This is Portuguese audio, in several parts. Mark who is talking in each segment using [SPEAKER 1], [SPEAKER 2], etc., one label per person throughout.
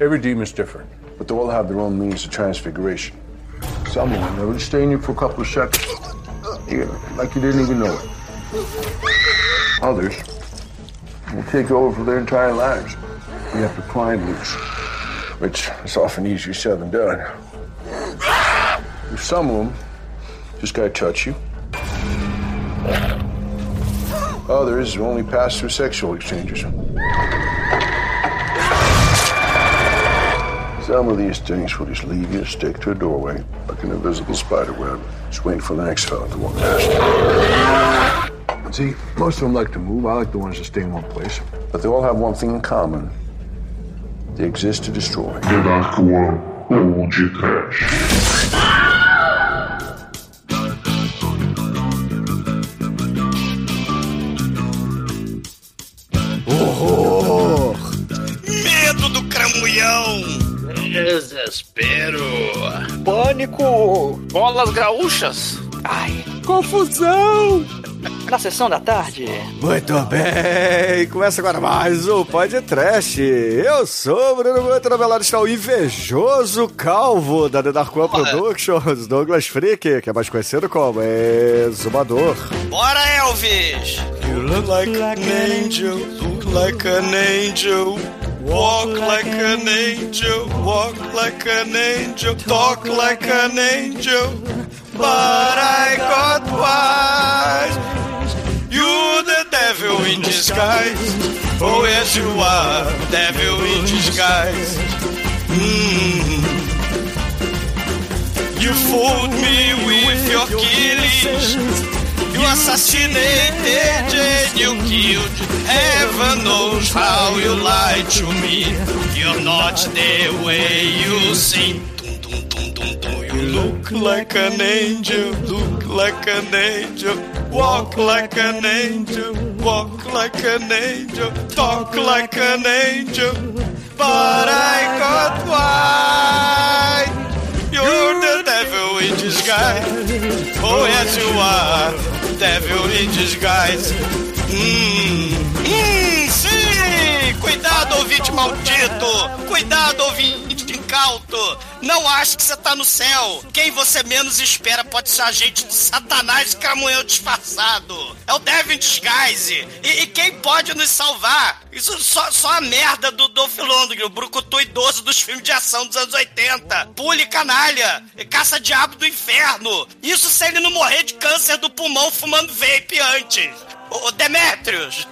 [SPEAKER 1] Every demon's different.
[SPEAKER 2] But they all have their own means of transfiguration. Some of them, they'll stay in you for a couple of seconds. You know, like you didn't even know it. Others will take over for their entire lives. You have to pry loose, which is often easier said than done. Some of them just gotta touch you. Others only pass through sexual exchanges. Some of these things will just leave you stick to a doorway like an invisible spider web, just waiting for the next fella to walk past. See, most of them like to move. I like the ones that stay in one place. But they all have one thing in common. They exist to destroy.
[SPEAKER 3] The Dark One ou de Trash.
[SPEAKER 4] Horror!
[SPEAKER 5] Desespero.
[SPEAKER 6] Pânico!
[SPEAKER 5] Bolas graúchas.
[SPEAKER 6] Ai,
[SPEAKER 4] Confusão!
[SPEAKER 6] na sessão da tarde.
[SPEAKER 4] Muito bem, começa agora mais um Pod Trash. Eu sou o Bruno Guto, na velada está o invejoso calvo da The Dark One Productions, Douglas Freak, que é mais conhecido como Exumador.
[SPEAKER 7] Bora, Elvis!
[SPEAKER 8] You look like an angel, look like an angel. Walk like an angel, walk like an angel, talk like an angel. But I got wise. You the devil in disguise. Oh yes you are, devil in disguise. Mm. You fooled me with your killings. You assassinated and you killed. Heaven knows how you lied to me. You're not the way you seem. You look like an angel, look like an angel. Walk like an angel, walk like an angel. Talk like an angel. But I got why. You're the devil in disguise. Oh, yes, you are. Devil in disguise. Hum, hum, sim! Cuidado, ouvinte maldito! Cuidado, ouvinte incauto! Não ache que você tá no céu! Quem você menos espera pode ser agente do satanás cramunhão disfarçado! É o Devil in Disguise! E, e quem pode nos salvar? Isso só, só a merda do Dolph Lundgren, o brucutu idoso dos filmes de ação dos anos 80. Pule canalha, caça-diabo do inferno. Isso se ele não morrer de câncer do pulmão fumando vape antes. Ô, Demetrius,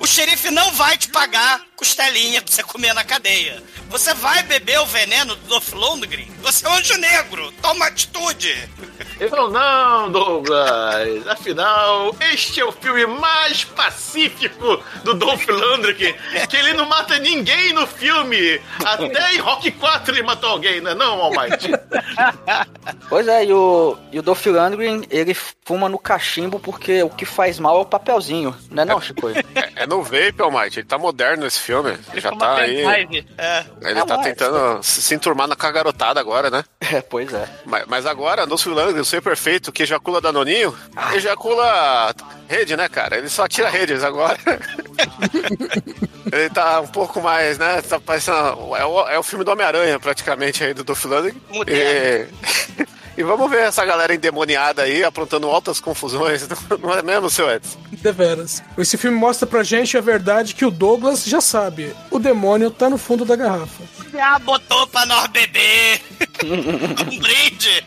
[SPEAKER 8] o xerife não vai te pagar costelinha pra você comer na cadeia. Você vai beber o veneno do Dolph Lundgren? Você é um anjo negro. Toma atitude.
[SPEAKER 5] Ele falou, não, Douglas. Afinal, este é o filme mais pacífico do Dolph Lundgren, que ele não mata ninguém no filme. Até em Rock 4 ele matou alguém, né? Não, Almighty.
[SPEAKER 6] Pois é, e o, e o Dolph Lundgren, ele fuma no cachimbo porque o que faz mal é o papelzinho, né não, Chico?
[SPEAKER 9] É, é no vape, Almighty. Ele tá moderno esse filme. Ele já tá aí.
[SPEAKER 7] É.
[SPEAKER 9] Ele
[SPEAKER 6] É,
[SPEAKER 9] tá tentando se se enturmar na cagarotada agora, né?
[SPEAKER 6] É, pois é.
[SPEAKER 9] Mas, mas agora, no Lundgren, o ser perfeito, que ejacula Danoninho, ejacula rede, né, cara? Ele só tira redes agora. Ele tá um pouco mais, né? Tá parecendo. É o, é o filme do Homem-Aranha, praticamente, aí do Dolph Lundgren. E, e vamos ver essa galera endemoniada aí, aprontando altas confusões. Não é mesmo, seu Edson?
[SPEAKER 8] Deveras. Esse filme mostra pra gente a verdade que o Douglas já sabe. O demônio tá no fundo da garrafa.
[SPEAKER 7] Já botou pra nós beber. um brinde.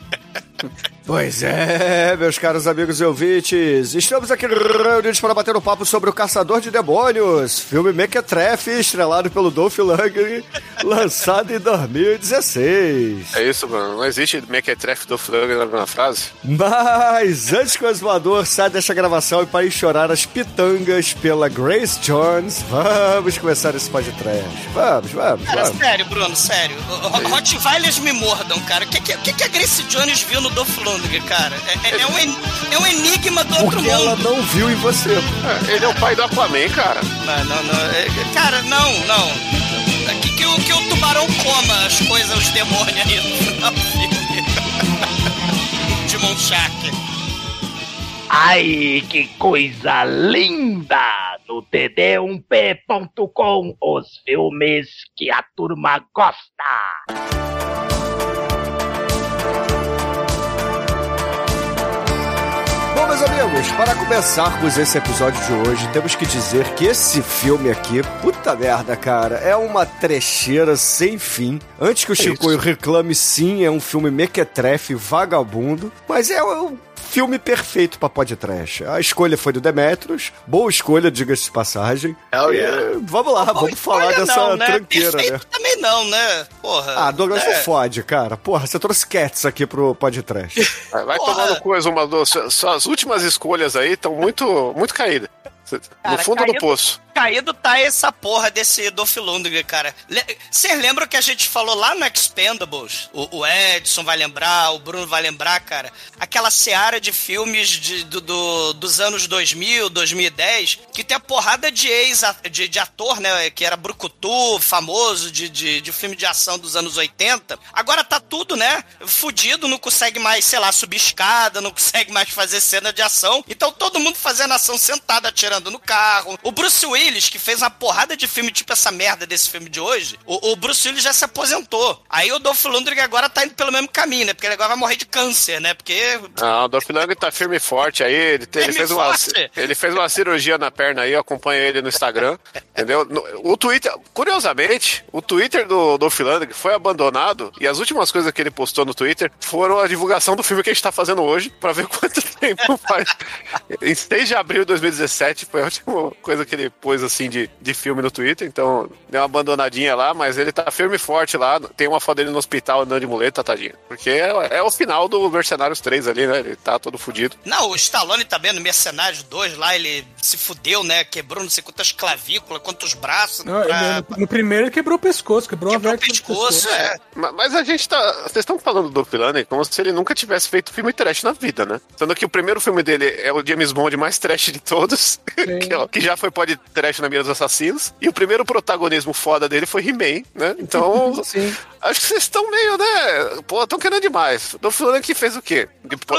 [SPEAKER 4] Pois é, meus caros amigos e ouvintes, estamos aqui reunidos para bater um papo sobre O Caçador de Demônios, filme Mequetrefe, estrelado pelo Dolph Lundgren, lançado em 2016.
[SPEAKER 9] É isso, mano. Não existe mequetrefe do Lundgren na mesma frase.
[SPEAKER 4] Mas antes que o exumador saia desta gravação e para ir chorar as pitangas pela Grace Jones, vamos começar esse podcast. Vamos, vamos,
[SPEAKER 7] Cara,
[SPEAKER 4] vamos.
[SPEAKER 7] sério, Bruno, sério. Rottweilers me mordam, cara. O que, que, que que a Grace Jones viu no Dolph Lundgren, cara? É, é- é um, en- é um enigma do outro
[SPEAKER 4] Porque ela
[SPEAKER 7] mundo.
[SPEAKER 4] não viu em você.
[SPEAKER 9] É, ele é o pai do Aquaman, cara.
[SPEAKER 7] Não, não, não. é- Cara, não, não. Que, que, o, que o tubarão coma as coisas, os demônios aí no final do filme. Demon Shark.
[SPEAKER 10] Ai, que coisa linda! No td1p.com, os filmes que a turma gosta.
[SPEAKER 4] Meus amigos, para começarmos esse episódio de hoje, temos que dizer que esse filme aqui, puta merda, cara, é uma trecheira sem fim. Antes que o Chicoio reclame, sim, é um filme mequetrefe, vagabundo, mas é um filme perfeito pra podcast. A escolha foi do Demetrius, boa escolha, diga-se de passagem.
[SPEAKER 5] Hell yeah.
[SPEAKER 4] E, vamos lá, vamos falar dessa
[SPEAKER 8] não, né?
[SPEAKER 4] tranqueira,
[SPEAKER 8] Perfeito
[SPEAKER 4] né?
[SPEAKER 8] também não, né? Porra.
[SPEAKER 4] Ah, Douglas,
[SPEAKER 8] é.
[SPEAKER 4] não fode, cara. Porra, você trouxe Cats aqui pro podcast.
[SPEAKER 9] Vai, vai coisa uma das suas últimas escolhas aí estão muito, muito caídas. No
[SPEAKER 8] Cara,
[SPEAKER 9] fundo do
[SPEAKER 8] caído-
[SPEAKER 9] poço.
[SPEAKER 8] Caído tá essa porra desse Dolph Lundgren, cara. Vocês lembram que a gente falou lá no Expendables? O, o Edson vai lembrar, o Bruno vai lembrar, cara. Aquela seara de filmes de- do- do- dos anos 2000, 2010, que tem a porrada de ex de, de ator, né? Que era brucutu, famoso, de, de, de filme de ação dos anos 80. Agora tá tudo, né? Fudido, não consegue mais, sei lá, subir escada, não consegue mais fazer cena de ação. Então todo mundo fazendo ação sentado, atirando no carro. O Bruce Willis, que fez uma porrada de filme tipo essa merda desse filme de hoje, o, o Bruce Willis já se aposentou. Aí o Dolph Lundgren agora tá indo pelo mesmo caminho, né? Porque ele agora vai morrer de câncer, né? Porque
[SPEAKER 9] Ah, o Dolph Lundgren tá firme e forte aí. Ele, te- ele fez
[SPEAKER 8] e
[SPEAKER 9] uma,
[SPEAKER 8] forte?
[SPEAKER 9] ele fez uma cirurgia na perna aí, eu acompanho ele no Instagram. entendeu? No- o Twitter, curiosamente, o Twitter do Dolph Lundgren foi abandonado e as últimas coisas que ele postou no Twitter foram a divulgação do filme que a gente tá fazendo hoje, pra ver quanto tempo faz. Em 6 de abril de 2017 foi a última coisa que ele pôs assim de, de filme no Twitter, então deu uma abandonadinha lá, mas ele tá firme e forte lá. Tem uma foto dele no hospital andando de muleta, tadinho. Porque é, é o final do Mercenários 3 ali, né? Ele tá todo fudido.
[SPEAKER 8] Não, o Stallone também no Mercenários 2 lá, ele se fudeu, né? Quebrou não sei quantas clavículas, quantos braços.
[SPEAKER 11] Não,
[SPEAKER 8] pra-
[SPEAKER 11] ele- no, no primeiro ele quebrou o pescoço, quebrou,
[SPEAKER 8] Quebrou
[SPEAKER 11] a
[SPEAKER 8] o
[SPEAKER 11] vértebra do
[SPEAKER 8] pescoço, é.
[SPEAKER 9] Ma- Mas a gente tá. Vocês estão falando do Filani como se ele nunca tivesse feito filme trash na vida, né? Sendo que o primeiro filme dele é o James Bond mais trash de todos, que, é o- que já foi pode trash na mira dos assassinos. E o primeiro protagonismo foda dele foi He-Man, né? Então.
[SPEAKER 11] Sim.
[SPEAKER 9] Acho que vocês estão meio, né? Pô, estão querendo demais. Do Filani que fez o quê?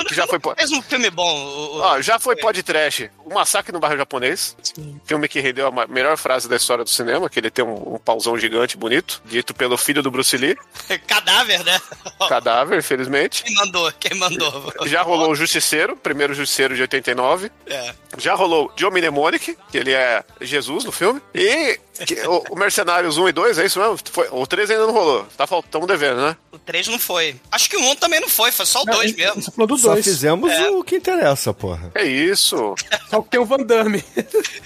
[SPEAKER 9] Que, já foi.
[SPEAKER 8] Fez um filme bom. o-
[SPEAKER 9] Ó, já foi pod trash. O Massacre no Bairro Japonês. Filme que rendeu a melhor frase da história do cinema, que ele tem um, um pauzão gigante bonito, dito pelo filho do Bruce Lee.
[SPEAKER 8] Cadáver, né?
[SPEAKER 9] Cadáver, infelizmente.
[SPEAKER 8] Quem mandou? Quem mandou?
[SPEAKER 9] Já rolou o Justiceiro, primeiro Justiceiro de 89.
[SPEAKER 8] É.
[SPEAKER 9] Já rolou John Mnemonic, que ele é Jesus no filme. E que- o, o Mercenários 1 e 2, é isso mesmo? Foi, o 3 ainda não rolou. Tá faltando devendo, né?
[SPEAKER 8] O 3 não foi. Acho que o 1 também não foi, foi só o
[SPEAKER 11] Não,
[SPEAKER 8] 2
[SPEAKER 11] ele-
[SPEAKER 8] mesmo.
[SPEAKER 11] Você falou do
[SPEAKER 4] Só
[SPEAKER 11] dois.
[SPEAKER 4] fizemos
[SPEAKER 8] É.
[SPEAKER 4] o que interessa, porra.
[SPEAKER 9] É isso.
[SPEAKER 11] Só que tem o Van Damme.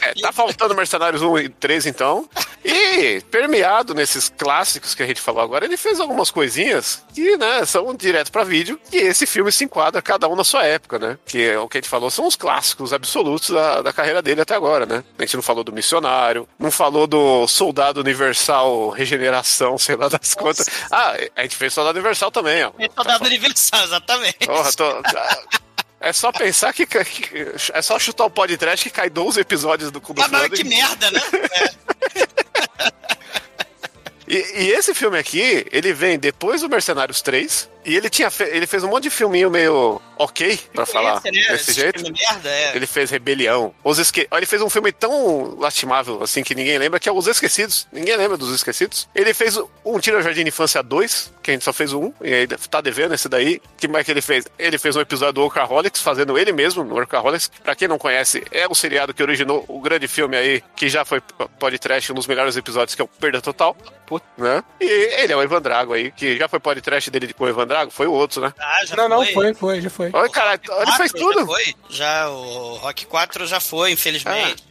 [SPEAKER 9] É, tá faltando Mercenários 1 e 3, então. E, permeado nesses clássicos que a gente falou agora, ele fez algumas coisinhas que, né, são direto pra vídeo. E esse filme se enquadra cada um na sua época, né? Que é o que a gente falou são os clássicos absolutos da, da carreira dele até agora, né? A gente não falou do Missionário, não falou do Soldado Universal Regeneração, sei lá das contas. Ah, a gente fez Soldado Universal também, ó.
[SPEAKER 8] Tá dando aniversário, exatamente.
[SPEAKER 9] Porra, tô- É só pensar que, que- É só chutar o podcast que cai 12 episódios do Clube
[SPEAKER 8] Mas, mas que merda, né?
[SPEAKER 9] E, e esse filme aqui, ele vem depois do Mercenários 3. E ele tinha fe- ele fez um monte de filminho meio ok, pra falar
[SPEAKER 8] né?
[SPEAKER 9] desse
[SPEAKER 8] Esse
[SPEAKER 9] jeito.
[SPEAKER 8] filme merda, é.
[SPEAKER 9] Ele fez Rebelião. Os esque... Ele fez um filme tão lastimável, assim, que ninguém lembra, que é Os Esquecidos. Ninguém lembra dos Esquecidos. Ele fez um Tira Jardim de Infância 2, que a gente só fez um, e aí tá devendo esse daí. que mais que ele fez? Ele fez um episódio do Workaholics, fazendo ele mesmo no Workaholics. Pra quem não conhece, é o seriado que originou o grande filme aí, que já foi podcast, um dos melhores episódios, que é o Perda Total. Né? E ele é o Evan Drago aí, que já foi podcast dele com o Evan Drago, foi o outro, né?
[SPEAKER 8] Ah, já
[SPEAKER 11] Não, não,
[SPEAKER 8] foi.
[SPEAKER 11] foi, foi, já foi.
[SPEAKER 9] Olha, cara, ele fez tudo.
[SPEAKER 8] Já foi. Já, o Rock 4 já foi, infelizmente.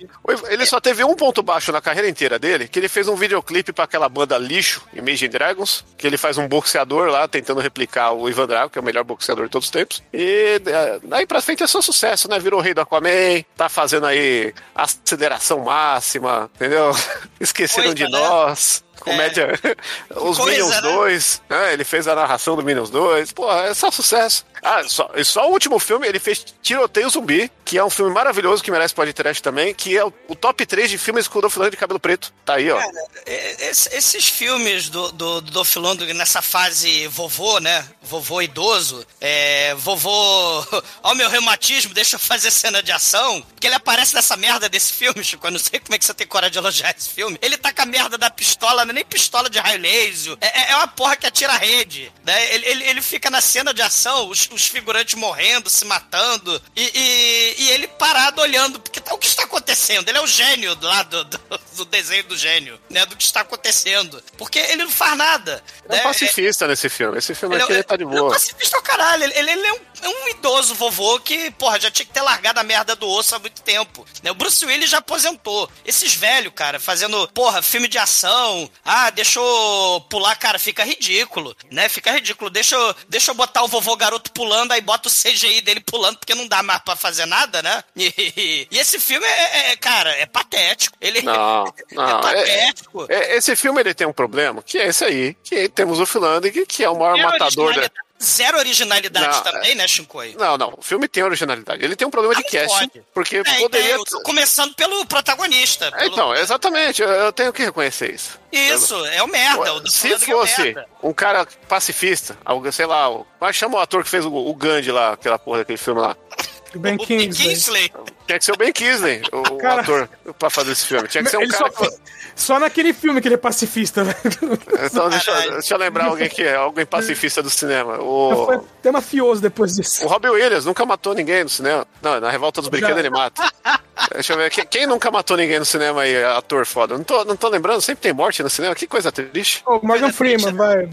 [SPEAKER 9] Ele só teve um ponto baixo na carreira inteira dele, que ele fez um videoclipe pra aquela banda lixo, Imagine Dragons, que ele faz um boxeador lá, tentando replicar o Ivan Drago, que é o melhor boxeador de todos os tempos. E é, daí pra frente é só sucesso, né? Virou o rei do Aquaman, tá fazendo aí aceleração máxima, entendeu? Esqueceram
[SPEAKER 8] Coisa,
[SPEAKER 9] de
[SPEAKER 8] né?
[SPEAKER 9] nós. Comédia. Os
[SPEAKER 8] coisa,
[SPEAKER 9] Minions
[SPEAKER 8] né?
[SPEAKER 9] 2, né? Ele fez a narração do Minions 2. Pô, é só sucesso. Ah, só, só o último filme, ele fez Tiroteio Zumbi, que é um filme maravilhoso, que merece podcast também, que é o, o top 3 de filmes com o Dolph Lundgren de cabelo preto. Tá aí, ó.
[SPEAKER 8] É, es- Esses filmes do, do, do Dolph Lundgren nessa fase vovô, né? Vovô idoso. É, vovô. Ó, meu reumatismo, deixa eu fazer cena de ação. Porque ele aparece nessa merda desse filme, Chico. Eu não sei como é que você tem coragem de elogiar esse filme. Ele tá com a merda da pistola, não é nem pistola de raio laser. É, é- é uma porra que atira a rede. Né? Ele, ele, ele fica na cena de ação, os, os figurantes morrendo, se matando. E, e, e ele parado olhando. Porque tá- o que está acontecendo? Ele é o gênio lá do, do, do desenho do gênio, né? Do que está acontecendo. Porque ele não faz nada.
[SPEAKER 9] É um
[SPEAKER 8] né?
[SPEAKER 9] pacifista nesse filme. Esse filme
[SPEAKER 8] Ele
[SPEAKER 9] aqui
[SPEAKER 8] é-
[SPEAKER 9] ele tá de
[SPEAKER 8] Ele é um
[SPEAKER 9] boa.
[SPEAKER 8] pacifista ao caralho. Ele, ele- ele é, um, é um idoso vovô que, porra, já tinha que ter largado a merda do osso há muito tempo. Né? O Bruce Willis já aposentou. Esses velhos, cara, fazendo, porra, filme de ação. Ah, deixa eu pular, cara, fica ridículo, né? Fica ridículo. Deixa eu, deixa eu botar o vovô garoto pulando, aí bota o CGI dele pulando, porque não dá mais pra fazer nada, né? E, e esse filme é, é- cara, é patético. Ele
[SPEAKER 9] Não, não.
[SPEAKER 8] é
[SPEAKER 9] é-
[SPEAKER 8] patético.
[SPEAKER 9] é- esse filme ele tem um problema, que é esse aí, que temos o Philandering, que é o maior matador da...
[SPEAKER 8] Zero originalidade
[SPEAKER 9] Não,
[SPEAKER 8] também, né, Shinkoi?
[SPEAKER 9] Não, não, o filme tem originalidade. Ele tem um problema de
[SPEAKER 8] Ah, não
[SPEAKER 9] casting,
[SPEAKER 8] pode.
[SPEAKER 9] porque
[SPEAKER 8] É,
[SPEAKER 9] poderia...
[SPEAKER 8] então, começando pelo protagonista.
[SPEAKER 9] É,
[SPEAKER 8] pelo-
[SPEAKER 9] Então, exatamente, eu, eu tenho que reconhecer isso.
[SPEAKER 8] Isso, é o merda. O
[SPEAKER 9] Se
[SPEAKER 8] é o
[SPEAKER 9] fosse
[SPEAKER 8] merda.
[SPEAKER 9] um cara pacifista, algo, sei lá, o, mas chama o ator que fez o, o Gandhi lá, aquela porra daquele filme lá.
[SPEAKER 11] Ben
[SPEAKER 8] O
[SPEAKER 11] Kingsley.
[SPEAKER 9] Tinha que ser o Ben Kingsley, o, o
[SPEAKER 11] Cara-
[SPEAKER 9] ator, pra fazer esse filme. Tinha que ser um cara
[SPEAKER 11] só,
[SPEAKER 9] que...
[SPEAKER 11] só naquele filme que ele é pacifista, né?
[SPEAKER 9] Então, deixa, eu- deixa eu lembrar alguém que é alguém pacifista do cinema. O,
[SPEAKER 11] Foi até mafioso depois disso.
[SPEAKER 9] o Robbie Williams nunca matou ninguém no cinema. Não, na Revolta dos Brinquedos
[SPEAKER 11] Já.
[SPEAKER 9] ele mata. Deixa eu ver, quem, quem nunca matou ninguém no cinema aí, ator foda? Não tô, não tô lembrando, sempre tem morte no cinema, que coisa triste.
[SPEAKER 11] Ô, Morgan Freeman, vai.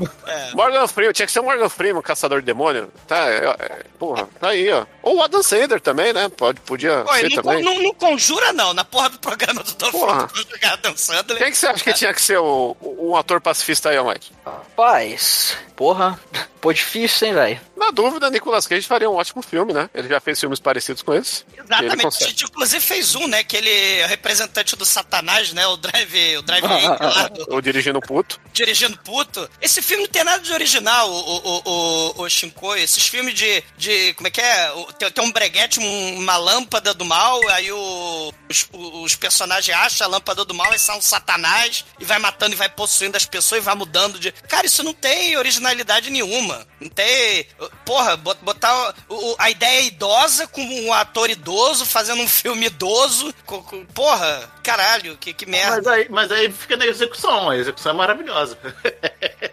[SPEAKER 9] Morgan Freeman, tinha que ser o Morgan Freeman, caçador de demônio. Tá, é, é, porra, tá aí, ó. Ou o Adam Sandler também, né? Pode, podia
[SPEAKER 8] Oi, não,
[SPEAKER 9] também.
[SPEAKER 8] não, não conjura, não. Na porra do programa do Dolph. Lundgren, dançando.
[SPEAKER 9] Quem que você acha que tinha que ser o, um ator pacifista aí, Mike?
[SPEAKER 6] Rapaz, porra, pô, difícil, hein, velho?
[SPEAKER 9] Na dúvida, Nicolas Cage faria um ótimo filme, né? Ele já fez filmes parecidos com esse.
[SPEAKER 8] Exatamente. A
[SPEAKER 9] consegue.
[SPEAKER 8] gente, inclusive, fez um, né? Que ele é representante do Satanás, né? O Drive, o Drive do-
[SPEAKER 9] Ou dirigindo puto.
[SPEAKER 8] dirigindo puto. Esse filme não tem nada de original, o, o, o, o Shinkoi. Esses filmes de, de. Como é que é? O- Tem, tem um breguete, um- uma lâmpada do mal, aí o, os, os personagens acham a lâmpada do mal e são um satanás, e vai matando e vai possuindo as pessoas e vai mudando de. Cara, isso não tem originalidade nenhuma. Não tem. Porra, bot- botar o- o- a ideia idosa com um ator idoso fazendo um filme idoso. com- com- porra, caralho, que, que merda.
[SPEAKER 5] Mas aí, mas aí fica na execução, a execução é maravilhosa.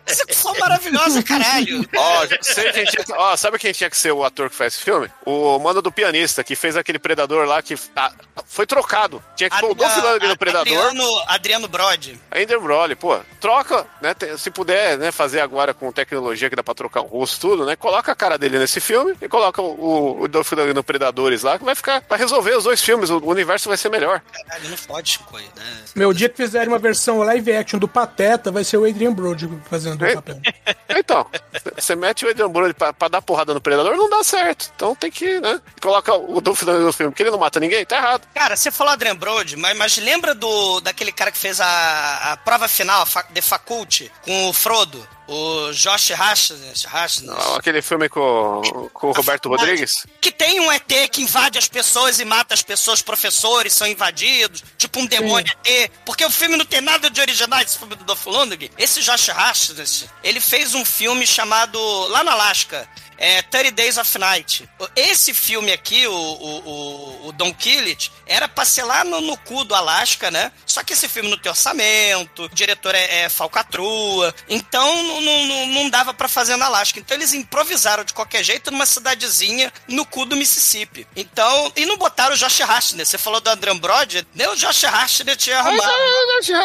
[SPEAKER 8] Execução maravilhosa, caralho.
[SPEAKER 9] Ó, já sei quem tinha, ó, sabe quem tinha que ser o ator que faz esse filme? O mano do pianista, que fez aquele predador lá que ah, foi trocado. Tinha que pôr o Dolph Lundgren no predador.
[SPEAKER 8] Adriano, Adriano Brody.
[SPEAKER 9] Ainda Broly, pô, troca, né? Se puder, né, fazer agora com tecnologia que dá pra trocar o rosto, tudo, né? Coloca a cara dele nesse filme e coloca o, o, Dolph Lundgren no Predadores lá, que vai ficar. Vai resolver os dois filmes, o, universo vai ser melhor.
[SPEAKER 8] Caralho, não fode, Chico, né?
[SPEAKER 11] Meu dia que fizerem uma versão live action do Pateta, vai ser o Adrian Brody fazendo o
[SPEAKER 9] É.
[SPEAKER 11] papel.
[SPEAKER 9] Então, você mete o Adrian Brody pra, pra dar porrada no Predador, não dá certo. Então tem que, né? Coloca o Dolph Lundgren no filme, porque ele não mata ninguém, tá errado.
[SPEAKER 8] Cara, você falou Adrian Brody, mas, mas lembra do daquele cara que fez a, a prova final, a The Faculty, com o Frodo? O Josh Hartnett, Hartnett.
[SPEAKER 9] Aquele filme com, com o Roberto Rodrigues.
[SPEAKER 8] Que tem um ET que invade as pessoas e mata as pessoas, professores são invadidos, tipo um demônio ET. Porque o filme não tem nada de original, esse filme do Dolph Lundgren. Esse Josh Hartnett, ele fez um filme chamado, lá no Alasca, é 30 Days of Night. Esse filme aqui, o, o, o, Don Killet, era pra ser lá no, no cu do Alasca, né? Só que esse filme não tem orçamento, o diretor é, é falcatrua, então não, não, não dava pra fazer no Alasca. Então eles improvisaram de qualquer jeito numa cidadezinha no cu do Mississippi. Então, e não botaram o Josh Hartnett. Você falou do Andrew Brody, nem o Josh Hartnett tinha arrumado.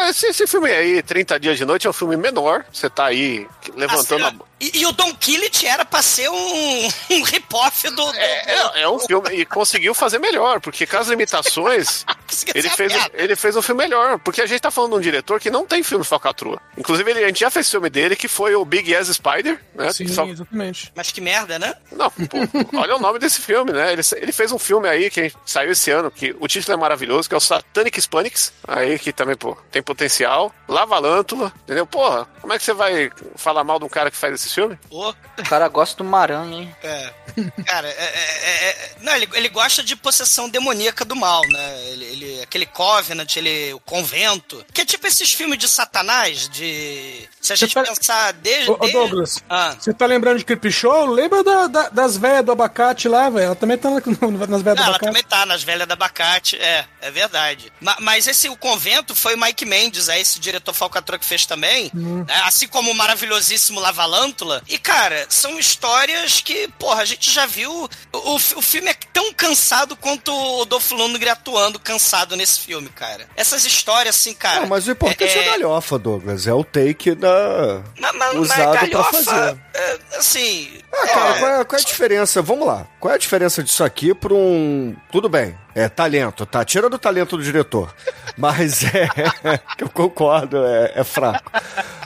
[SPEAKER 9] Esse, esse filme aí, 30 Dias de Noite, é um filme menor. Você tá aí levantando a.
[SPEAKER 8] E, e o Don Killet era pra ser um, um rip-off do, do-
[SPEAKER 9] É, é um filme e conseguiu fazer melhor, porque com as limitações, ele fez, ele fez um filme melhor. Porque a gente tá falando de um diretor que não tem filme falcatrua. Inclusive, ele- a gente já fez filme dele, que foi o Big Ass Spider, né?
[SPEAKER 11] Sim,
[SPEAKER 9] Só-
[SPEAKER 11] exatamente.
[SPEAKER 8] Mas que merda, né?
[SPEAKER 9] Não, pô, olha o nome desse filme, né? Ele, ele fez um filme aí que saiu esse ano, que o título é maravilhoso, que é o Satanic Hispanics, aí que também, pô, tem potencial. Lavalântula, entendeu? Porra, como é que você vai falar mal de um cara que faz esse filme?
[SPEAKER 6] O cara gosta do Maranhão, hein?
[SPEAKER 8] é. Cara, é, é- é- não, ele, ele gosta de possessão demoníaca do mal, né? Ele, ele- aquele Covenant, ele, o convento. Que é tipo esses filmes de Satanás, de. Se a gente
[SPEAKER 11] tá-
[SPEAKER 8] pensar desde.
[SPEAKER 11] Ô, ô,
[SPEAKER 8] desde-
[SPEAKER 11] Douglas,
[SPEAKER 8] Ah.
[SPEAKER 11] você tá lembrando de Creep Show? Lembra da- da- das velhas do abacate lá, velho? Ela também tá nas velhas do
[SPEAKER 8] Ah, ela
[SPEAKER 11] abacate.
[SPEAKER 8] também tá nas velhas da abacate, é, é verdade. Ma- mas esse, o convento, foi o Mike Mendes, é esse diretor falcatrua que fez também,
[SPEAKER 11] Hum.
[SPEAKER 8] né, assim como o maravilhosíssimo Lavalântula. E, cara, são histórias que, porra, a gente já viu. O, o fi- o filme é tão cansado quanto o Dolph Lundgren atuando cansado nesse filme, cara. Essas histórias, assim, cara.
[SPEAKER 4] Não, mas o importante é,
[SPEAKER 8] é-
[SPEAKER 4] galhofa, Douglas. É o take da...
[SPEAKER 8] Mas, mas,
[SPEAKER 4] usado
[SPEAKER 8] mas
[SPEAKER 4] pra
[SPEAKER 8] galhofa,
[SPEAKER 4] fazer.
[SPEAKER 8] é, assim.
[SPEAKER 4] Ah, cara, qual, é, qual é a diferença? Vamos lá. Qual é a diferença disso aqui pra um. Tudo bem, é talento, tá? Tira do talento do diretor. Mas é. que eu concordo, é, é fraco.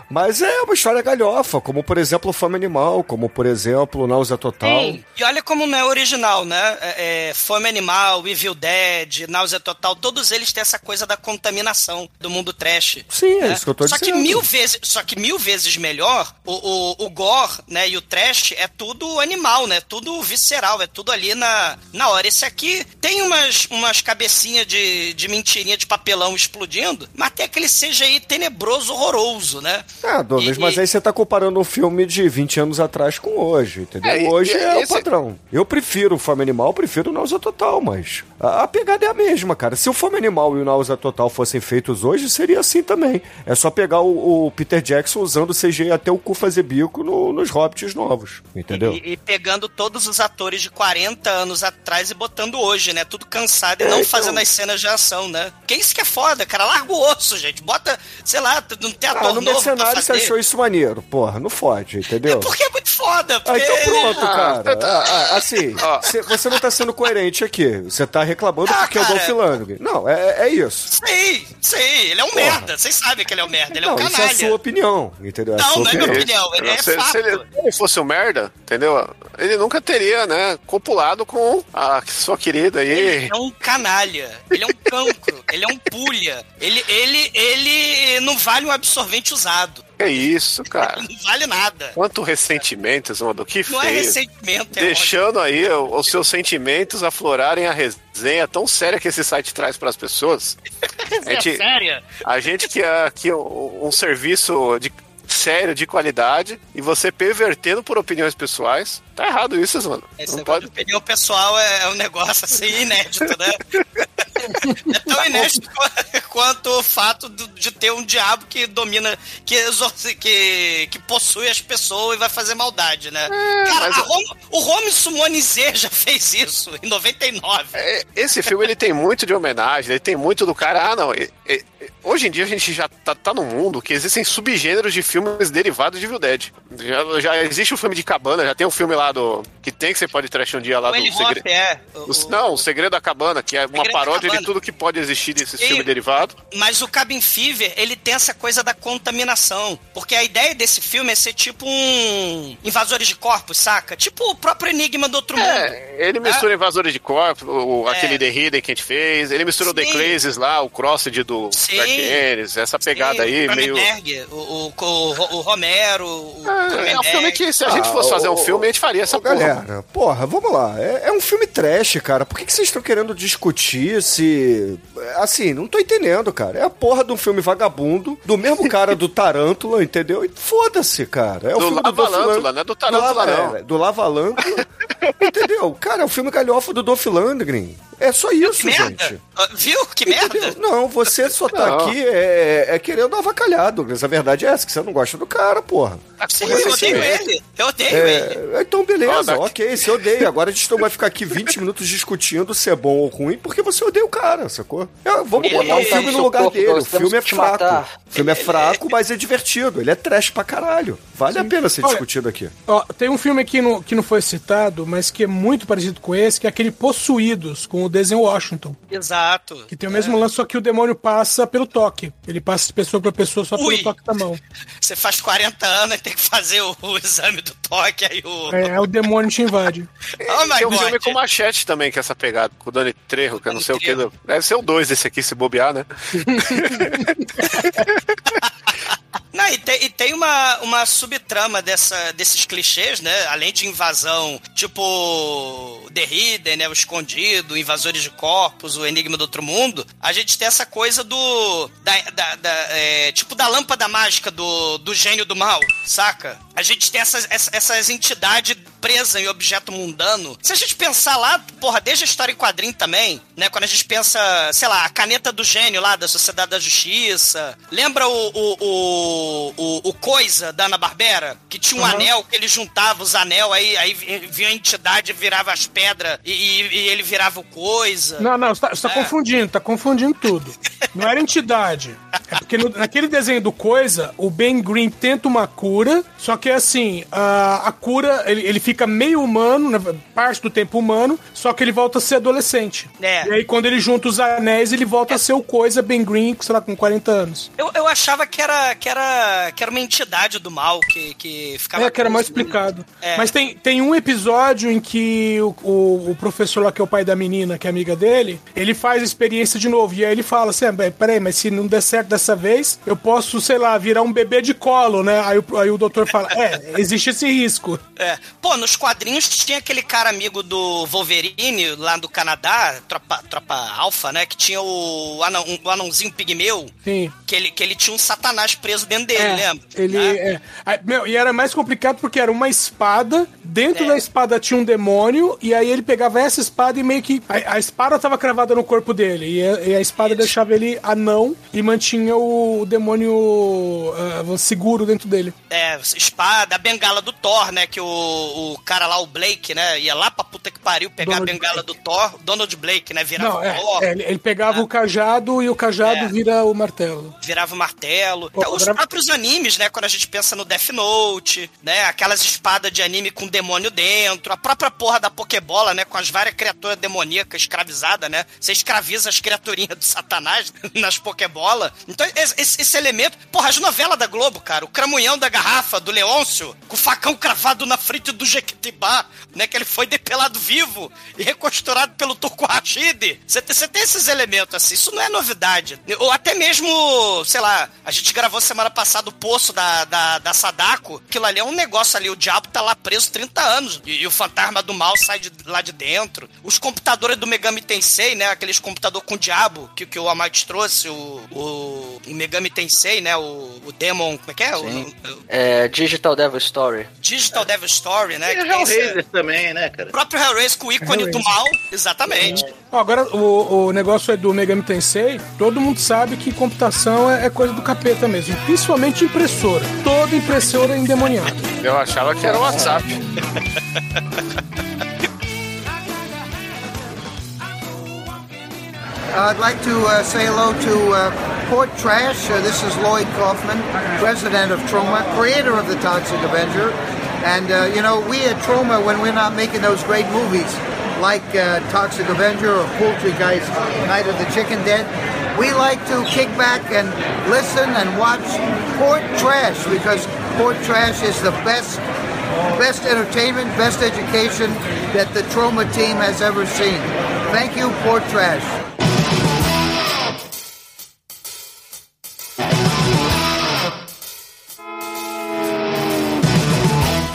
[SPEAKER 4] Mas é uma história galhofa, como por exemplo Fome Animal, como por exemplo Náusea Total.
[SPEAKER 8] Sim. E olha como não é original, né? É, é, Fome Animal, Evil Dead, Náusea Total, todos eles têm essa coisa da contaminação do mundo trash.
[SPEAKER 4] Sim, é
[SPEAKER 8] né?
[SPEAKER 4] isso que eu tô
[SPEAKER 8] só
[SPEAKER 4] dizendo.
[SPEAKER 8] Que mil vezes, só que mil vezes melhor, o, o, o gore né, e o trash é tudo animal, né? Tudo visceral, é tudo ali na, na hora. Esse aqui tem umas, umas cabecinhas de, de mentirinha de papelão explodindo, mas tem aquele CGI tenebroso, horroroso, né?
[SPEAKER 4] Ah, Douglas,
[SPEAKER 8] E-
[SPEAKER 4] mas
[SPEAKER 8] e-
[SPEAKER 4] aí você tá comparando um filme de 20 anos atrás com hoje, entendeu?
[SPEAKER 9] É,
[SPEAKER 4] hoje
[SPEAKER 9] e-
[SPEAKER 4] é o
[SPEAKER 9] esse-
[SPEAKER 4] padrão. Eu prefiro o Fome Animal, prefiro o Náusea Total, mas a, a pegada é a mesma, cara. Se o Fome Animal e o Náusea Total fossem feitos hoje, seria assim também. É só pegar o, o Peter Jackson usando o CGI até o cu fazer bico no- nos Hobbits novos, entendeu?
[SPEAKER 8] E, e pegando todos os atores de 40 anos atrás e botando hoje, né? Tudo cansado e não
[SPEAKER 4] então.
[SPEAKER 8] fazendo as cenas de ação, né? Que isso que é foda, cara. Larga o osso, gente. Bota, sei lá, não tem ator
[SPEAKER 4] Ah, no
[SPEAKER 8] novo pra
[SPEAKER 4] Mercenário você achou isso maneiro, porra, não fode, entendeu?
[SPEAKER 8] Porque é muito foda.
[SPEAKER 4] Ah,
[SPEAKER 8] Porque
[SPEAKER 4] então pronto,
[SPEAKER 9] Ah,
[SPEAKER 4] cara.
[SPEAKER 9] tá-
[SPEAKER 4] Ah, ah, assim, cê- você não tá sendo coerente aqui. Você tá reclamando
[SPEAKER 8] Ah,
[SPEAKER 4] porque é o
[SPEAKER 8] cara.
[SPEAKER 4] Dolph Lundgren. Não, é, é isso.
[SPEAKER 8] Sim, sim, ele é um
[SPEAKER 4] Porra.
[SPEAKER 8] merda. Vocês sabem que ele é um merda, ele é um
[SPEAKER 4] não, isso é
[SPEAKER 8] canalha.
[SPEAKER 4] a sua opinião, entendeu? É
[SPEAKER 8] Não, não é minha
[SPEAKER 4] opinião.
[SPEAKER 8] opinião, ele é
[SPEAKER 9] se,
[SPEAKER 8] fato.
[SPEAKER 9] se ele não fosse um merda, entendeu? Ele nunca teria, né, copulado com a sua querida aí.
[SPEAKER 8] É um canalha, ele é um cancro, ele é um pulha. Ele, ele, ele não vale um absorvente usado.
[SPEAKER 9] Que isso, cara.
[SPEAKER 8] Não vale nada.
[SPEAKER 9] Quanto ressentimentos, mano, que
[SPEAKER 8] Não é
[SPEAKER 9] feio.
[SPEAKER 8] ressentimento, é
[SPEAKER 9] Deixando aí os seus sentimentos aflorarem a resenha tão séria que esse site traz para as pessoas. A gente,
[SPEAKER 8] É sério?
[SPEAKER 9] a gente que é aqui um, um serviço de sério, de qualidade, e você pervertendo por opiniões pessoais. Tá errado isso, mano.
[SPEAKER 8] Esse
[SPEAKER 9] Não
[SPEAKER 8] negócio
[SPEAKER 9] pode.
[SPEAKER 8] de opinião pessoal é, é um negócio assim inédito, né? É tão inédito qu- quanto o fato do- de ter um diabo que domina, que, que, que possui as pessoas e vai fazer maldade, né? Cara,
[SPEAKER 9] mas-
[SPEAKER 8] a Rom- o Home Sumonizê já fez isso em 99.
[SPEAKER 9] É, Esse filme ele tem muito de homenagem, ele tem muito do cara. Ah, não. e- e- hoje em dia a gente já tá, tá num mundo que existem subgêneros de filmes derivados de Evil Dead. Já, já existe o filme de cabana, já tem um filme lá do. que tem que você pode trash um dia lá
[SPEAKER 8] o
[SPEAKER 9] do segredo.
[SPEAKER 8] É. o-
[SPEAKER 9] O- não, o Segredo da Cabana, que é uma paródia de tudo que pode existir desse
[SPEAKER 8] E-
[SPEAKER 9] filme derivado.
[SPEAKER 8] Mas o Cabin Fever, ele tem essa coisa da contaminação. Porque a ideia desse filme é ser tipo um. Invasores de corpos, saca? Tipo o próprio Enigma do Outro Mundo.
[SPEAKER 9] É, ele mistura Invasores de Corpo, o, o-
[SPEAKER 8] É.
[SPEAKER 9] aquele The Hidden que a gente fez, ele misturou The
[SPEAKER 8] Sim.
[SPEAKER 9] Crazes lá, o Crossed do
[SPEAKER 8] Sim.
[SPEAKER 9] Essa pegada aí,
[SPEAKER 8] o
[SPEAKER 9] meio.
[SPEAKER 8] O, o, o, o Romero, o
[SPEAKER 9] É, é um filme que se a gente
[SPEAKER 4] Ah,
[SPEAKER 9] fosse fazer um filme, a gente faria essa porra.
[SPEAKER 4] galera, porra, vamos lá. É, é um filme trash, cara. Por que, que vocês estão querendo discutir se. Assim, não tô entendendo, cara. É a porra de um filme vagabundo, do mesmo cara do Tarântula, entendeu? E foda-se, cara. É o
[SPEAKER 9] Do
[SPEAKER 4] filme
[SPEAKER 9] Lavalântula,
[SPEAKER 4] Dolph Lundgren.
[SPEAKER 9] não é do Tarântula,
[SPEAKER 4] Lava-
[SPEAKER 9] não.
[SPEAKER 4] é, do Lavalântula. entendeu? Cara, é o filme galhofa do Dolph Lundgren. É só isso,
[SPEAKER 8] Que merda!
[SPEAKER 4] gente.
[SPEAKER 8] Ah, Viu? Que merda!
[SPEAKER 4] Não, você só tá
[SPEAKER 9] Não.
[SPEAKER 4] aqui é, é querendo avacalhar, Douglas. A verdade é essa, que você não gosta do cara, porra.
[SPEAKER 8] Sim,
[SPEAKER 4] Mas
[SPEAKER 8] eu
[SPEAKER 4] assim,
[SPEAKER 8] odeio
[SPEAKER 4] é-
[SPEAKER 8] ele. Eu odeio ele.
[SPEAKER 4] É, então beleza, ok, você odeia. Agora a gente não vai ficar aqui 20 minutos discutindo se é bom ou ruim, porque você odeia o cara, sacou? É, vamos
[SPEAKER 8] Ele-
[SPEAKER 4] botar o
[SPEAKER 8] ele-
[SPEAKER 4] filme no lugar
[SPEAKER 6] corpo,
[SPEAKER 4] dele. O filme é fraco. O filme é fraco, mas é divertido. Ele é trash pra caralho. Vale a pena ser
[SPEAKER 11] Olha,
[SPEAKER 4] discutido aqui.
[SPEAKER 11] Ó, tem um filme aqui no, que não foi citado, mas que é muito parecido com esse, que é aquele Possuídos, com o Denzel Washington.
[SPEAKER 8] Exato.
[SPEAKER 11] Que tem o mesmo lance, só que o demônio passa pelo toque. Ele passa de pessoa pra pessoa só
[SPEAKER 8] Ui.
[SPEAKER 11] pelo toque da mão.
[SPEAKER 8] Você faz 40 anos e tem que fazer o, o exame do toque, aí o.
[SPEAKER 11] É, o demônio te invade.
[SPEAKER 8] Oh my
[SPEAKER 9] Tem um
[SPEAKER 8] God.
[SPEAKER 9] filme com Machete também, que é essa pegada, com o Dani Trejo, que eu não sei o que.
[SPEAKER 8] Trejo.
[SPEAKER 9] Deve ser o dois desse aqui, se bobear, né?
[SPEAKER 8] Não, e tem, e tem uma, uma subtrama dessa, desses clichês, né? Além de invasão, tipo The Hidden, né? O Escondido, Invasores de Corpos, o Enigma do Outro Mundo. A gente tem essa coisa do. Da, da, da, é, tipo da lâmpada mágica do, do gênio do mal, saca? A gente tem essas, essas entidades presas em objeto mundano. Se a gente pensar lá, porra, desde a história em quadrinho também, né? Quando a gente pensa, sei lá, a caneta do gênio lá da Sociedade da Justiça. Lembra o, o, o, o, o Coisa da Ana Barbera? Que tinha um
[SPEAKER 11] Uhum.
[SPEAKER 8] anel que ele juntava os anel, aí, aí vinha a entidade, virava as pedras e, e- e ele virava o Coisa.
[SPEAKER 11] Não, não, você tá, você tá
[SPEAKER 8] É.
[SPEAKER 11] confundindo, tá confundindo tudo. Não era entidade. É porque no- naquele desenho do Coisa, o Ben Green tenta uma cura, só que assim, a, a cura, ele, ele fica meio humano, né, parte do tempo humano, só que ele volta a ser adolescente.
[SPEAKER 8] É.
[SPEAKER 11] E aí quando ele junta os anéis, ele volta a ser o Coisa Ben Green, sei lá, com 40 anos.
[SPEAKER 8] Eu, eu achava que era, que, era, que era uma entidade do mal que, que ficava.
[SPEAKER 11] É, que era mal
[SPEAKER 8] os-
[SPEAKER 11] explicado.
[SPEAKER 8] É.
[SPEAKER 11] Mas tem, tem um episódio em que o, o, o professor lá, que é o pai da menina, que é amiga dele, ele faz a experiência de novo. E aí ele fala assim: ah, peraí, mas se não der certo dessa vez, eu posso, sei lá, virar um bebê de colo, né? Aí, o- aí o doutor fala: é, existe esse risco.
[SPEAKER 8] É. Pô, nos quadrinhos tinha aquele cara amigo do Wolverine, lá do Canadá, tropa, tropa alfa, né? Que tinha o, anão, um- o anãozinho pigmeu,
[SPEAKER 11] Sim.
[SPEAKER 8] que ele, que ele tinha um satanás preso dentro dele,
[SPEAKER 11] É,
[SPEAKER 8] lembra?
[SPEAKER 11] Ele
[SPEAKER 8] Né?
[SPEAKER 11] é. Meu, e era mais complicado porque era uma espada, dentro
[SPEAKER 8] É.
[SPEAKER 11] da espada tinha um demônio, e aí ele pegava essa espada e meio que. A, a espada tava cravada no corpo dele, e a, e a espada deixava ele anão e mantinha o, demônio ah, seguro dentro dele.
[SPEAKER 8] É, espada, a bengala do Thor, né? Que o, o cara lá, o Blake, né? Ia lá pra puta que pariu pegar
[SPEAKER 11] Donald
[SPEAKER 8] a bengala do Thor, Donald Blake, né? Virava
[SPEAKER 11] Não, é,
[SPEAKER 8] o Thor,
[SPEAKER 11] é, ele, pegava o cajado e o cajado
[SPEAKER 8] É.
[SPEAKER 11] vira o martelo.
[SPEAKER 8] virava o martelo.
[SPEAKER 11] Pô,
[SPEAKER 8] Então, os
[SPEAKER 11] agora-
[SPEAKER 8] próprios animes, né? Quando a gente pensa no Death Note, né? Aquelas espadas de anime com demônio dentro, a própria porra da Pokébola, né? Com as várias criaturas demoníacas escravizadas, né? Você escraviza as criaturinhas do satanás nas Pokébola. Então, esse, esse- esse elemento. Porra, as novelas da Globo, cara. O cramunhão da garrafa do Leôncio, com o facão cravado na frente do Jequitibá, né? Que ele foi depelado vivo e recosturado pelo Turco Rashid. Você tem, você tem esses elementos assim. Isso não é novidade. Ou até mesmo, sei lá, a gente gravou semana passada o poço da, da, da Sadako. Aquilo ali é um negócio ali. O diabo tá lá preso 30 anos. E, e o fantasma do mal sai de lá de dentro. Os computadores do Megami Tensei, né? Aqueles computador com diabo que, que o Amate trouxe, o, o, o Megami Tensei, né? O, o Demon. Como é que é? O, o
[SPEAKER 6] É, Digital Devil Story.
[SPEAKER 8] Digital Devil Story, né?
[SPEAKER 5] E o
[SPEAKER 8] tem esse-
[SPEAKER 5] Hellraiser também, né, cara?
[SPEAKER 8] o próprio Hellraiser com o ícone do
[SPEAKER 11] Hellraiser.
[SPEAKER 8] mal. Exatamente.
[SPEAKER 11] Ó, agora, o, o negócio é do Megami Tensei, todo mundo sabe que computação é, é coisa do capeta mesmo. Principalmente impressora. Toda impressora é endemoniada.
[SPEAKER 9] Eu achava que era o WhatsApp.
[SPEAKER 12] I'd like to uh, say hello to uh, Port Trash. Uh, this is Lloyd Kaufman, president of Troma, creator of the Toxic Avenger. And, uh, you know, we at Troma, when we're not making those great movies like uh, Toxic Avenger or Poultry Guys Night of the Chicken Dead, we like to kick back and listen and watch Port Trash because Port Trash is the best best entertainment, best education that the Troma team has ever seen. Thank you, Port Trash.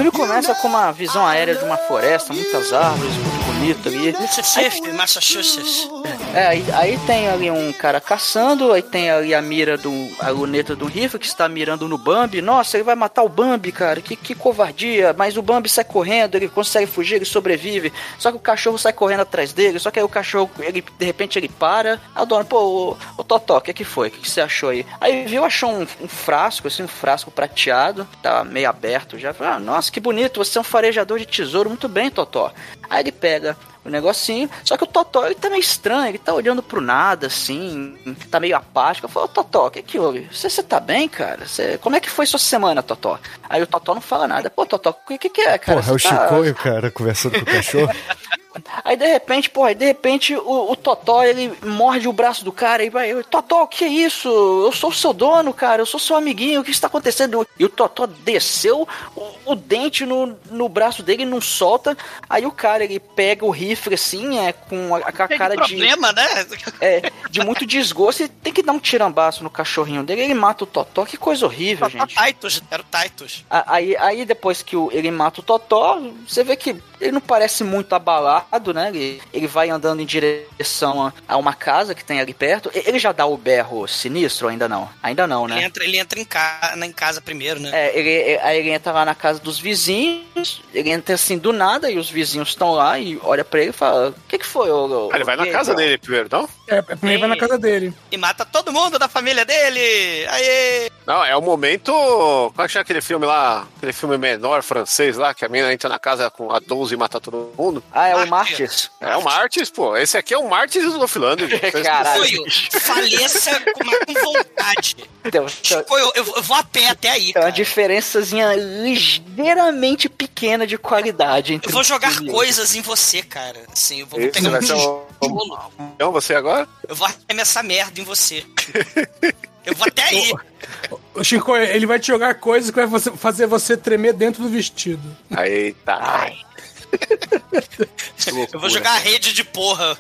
[SPEAKER 6] Filme começa com uma visão aérea de uma floresta, muitas árvores, bonito ali.
[SPEAKER 8] Mississippi, Massachusetts.
[SPEAKER 6] É, aí, aí tem ali um cara caçando, aí tem ali a mira do. a luneta do rifle que está mirando no Bambi. Nossa, ele vai matar o Bambi, cara. Que, que covardia. Mas o Bambi sai correndo, ele consegue fugir, ele sobrevive. Só que o cachorro sai correndo atrás dele. Só que aí o cachorro, ele, de repente, ele para. Aí o dono, pô, ô, ô Totó, o que, que foi? O que, que você achou aí? Aí viu, achou um, um frasco, assim, um frasco prateado. Tava meio aberto já. Falei, ah, nossa, que bonito, você é um farejador de tesouro. Muito bem, Totó. Aí ele pega o negocinho. Só que o Totó, ele tá meio estranho, ele tá olhando pro nada, assim, tá meio apático. Eu falo, Totó, o que que houve? Você, você tá bem, cara? Você, como é que foi sua semana, Totó? Aí o Totó não fala nada. Pô, Totó, o que que, é, cara?
[SPEAKER 4] Porra, é o
[SPEAKER 6] tá-
[SPEAKER 4] Chicoio, cara, conversando com o cachorro.
[SPEAKER 6] Aí de repente, porra, aí de repente o, o Totó ele morde o braço do cara e vai, Totó, o que é isso? Eu sou seu dono, cara, eu sou seu amiguinho, o que está acontecendo? E o Totó desceu o, o dente no, no braço dele, não solta. Aí o cara ele pega o rifle assim, é com a, a cara de.
[SPEAKER 8] problema, né?
[SPEAKER 6] É, de muito desgosto e tem que dar um tirambaço no cachorrinho dele. Ele mata o Totó, que coisa horrível,
[SPEAKER 8] Totó
[SPEAKER 6] gente.
[SPEAKER 8] Titus, era o Titus.
[SPEAKER 6] Aí, aí depois que o- ele mata o Totó, você vê que ele não parece muito abalado, né? Ele, ele vai andando em direção a, a uma casa que tem ali perto. E- Ele já dá o berro sinistro ainda não? Ainda não,
[SPEAKER 8] Ele
[SPEAKER 6] né?
[SPEAKER 8] entra, ele entra em, ca... em casa primeiro, né?
[SPEAKER 6] É, ele, é- aí ele entra lá na casa dos vizinhos, ele entra assim do nada e os vizinhos estão lá e olha pra ele e fala: O que, que foi, ô, ô,
[SPEAKER 9] Ah, ele vai na casa
[SPEAKER 6] ô?"
[SPEAKER 9] dele primeiro, não?
[SPEAKER 11] É, primeiro vai na casa dele.
[SPEAKER 8] E mata todo mundo da família dele! Aê!
[SPEAKER 9] Não, é o momento. Qual é aquele filme lá? Aquele filme menor francês lá, que a menina entra na casa com a 12 e mata todo mundo.
[SPEAKER 6] Ah, é o Martins.
[SPEAKER 9] É o Martins, pô. Esse aqui é o Martins do Lofilando.
[SPEAKER 6] Caralho.
[SPEAKER 8] Faleça com, com vontade.
[SPEAKER 6] Então,
[SPEAKER 8] Chicoio, eu, eu vou a pé até aí.
[SPEAKER 6] É uma
[SPEAKER 8] cara.
[SPEAKER 6] diferençazinha ligeiramente pequena de qualidade entre
[SPEAKER 8] Eu vou jogar coisas em você, cara. Assim, eu vou
[SPEAKER 9] Esse
[SPEAKER 8] pegar um tijolo.
[SPEAKER 9] Então você agora?
[SPEAKER 8] Eu vou arremessar merda em você. Eu vou até aí.
[SPEAKER 11] O Chico, ele vai te jogar coisas que vai fazer você tremer dentro do vestido.
[SPEAKER 9] Eita.
[SPEAKER 8] Eu vou jogar a rede de porra.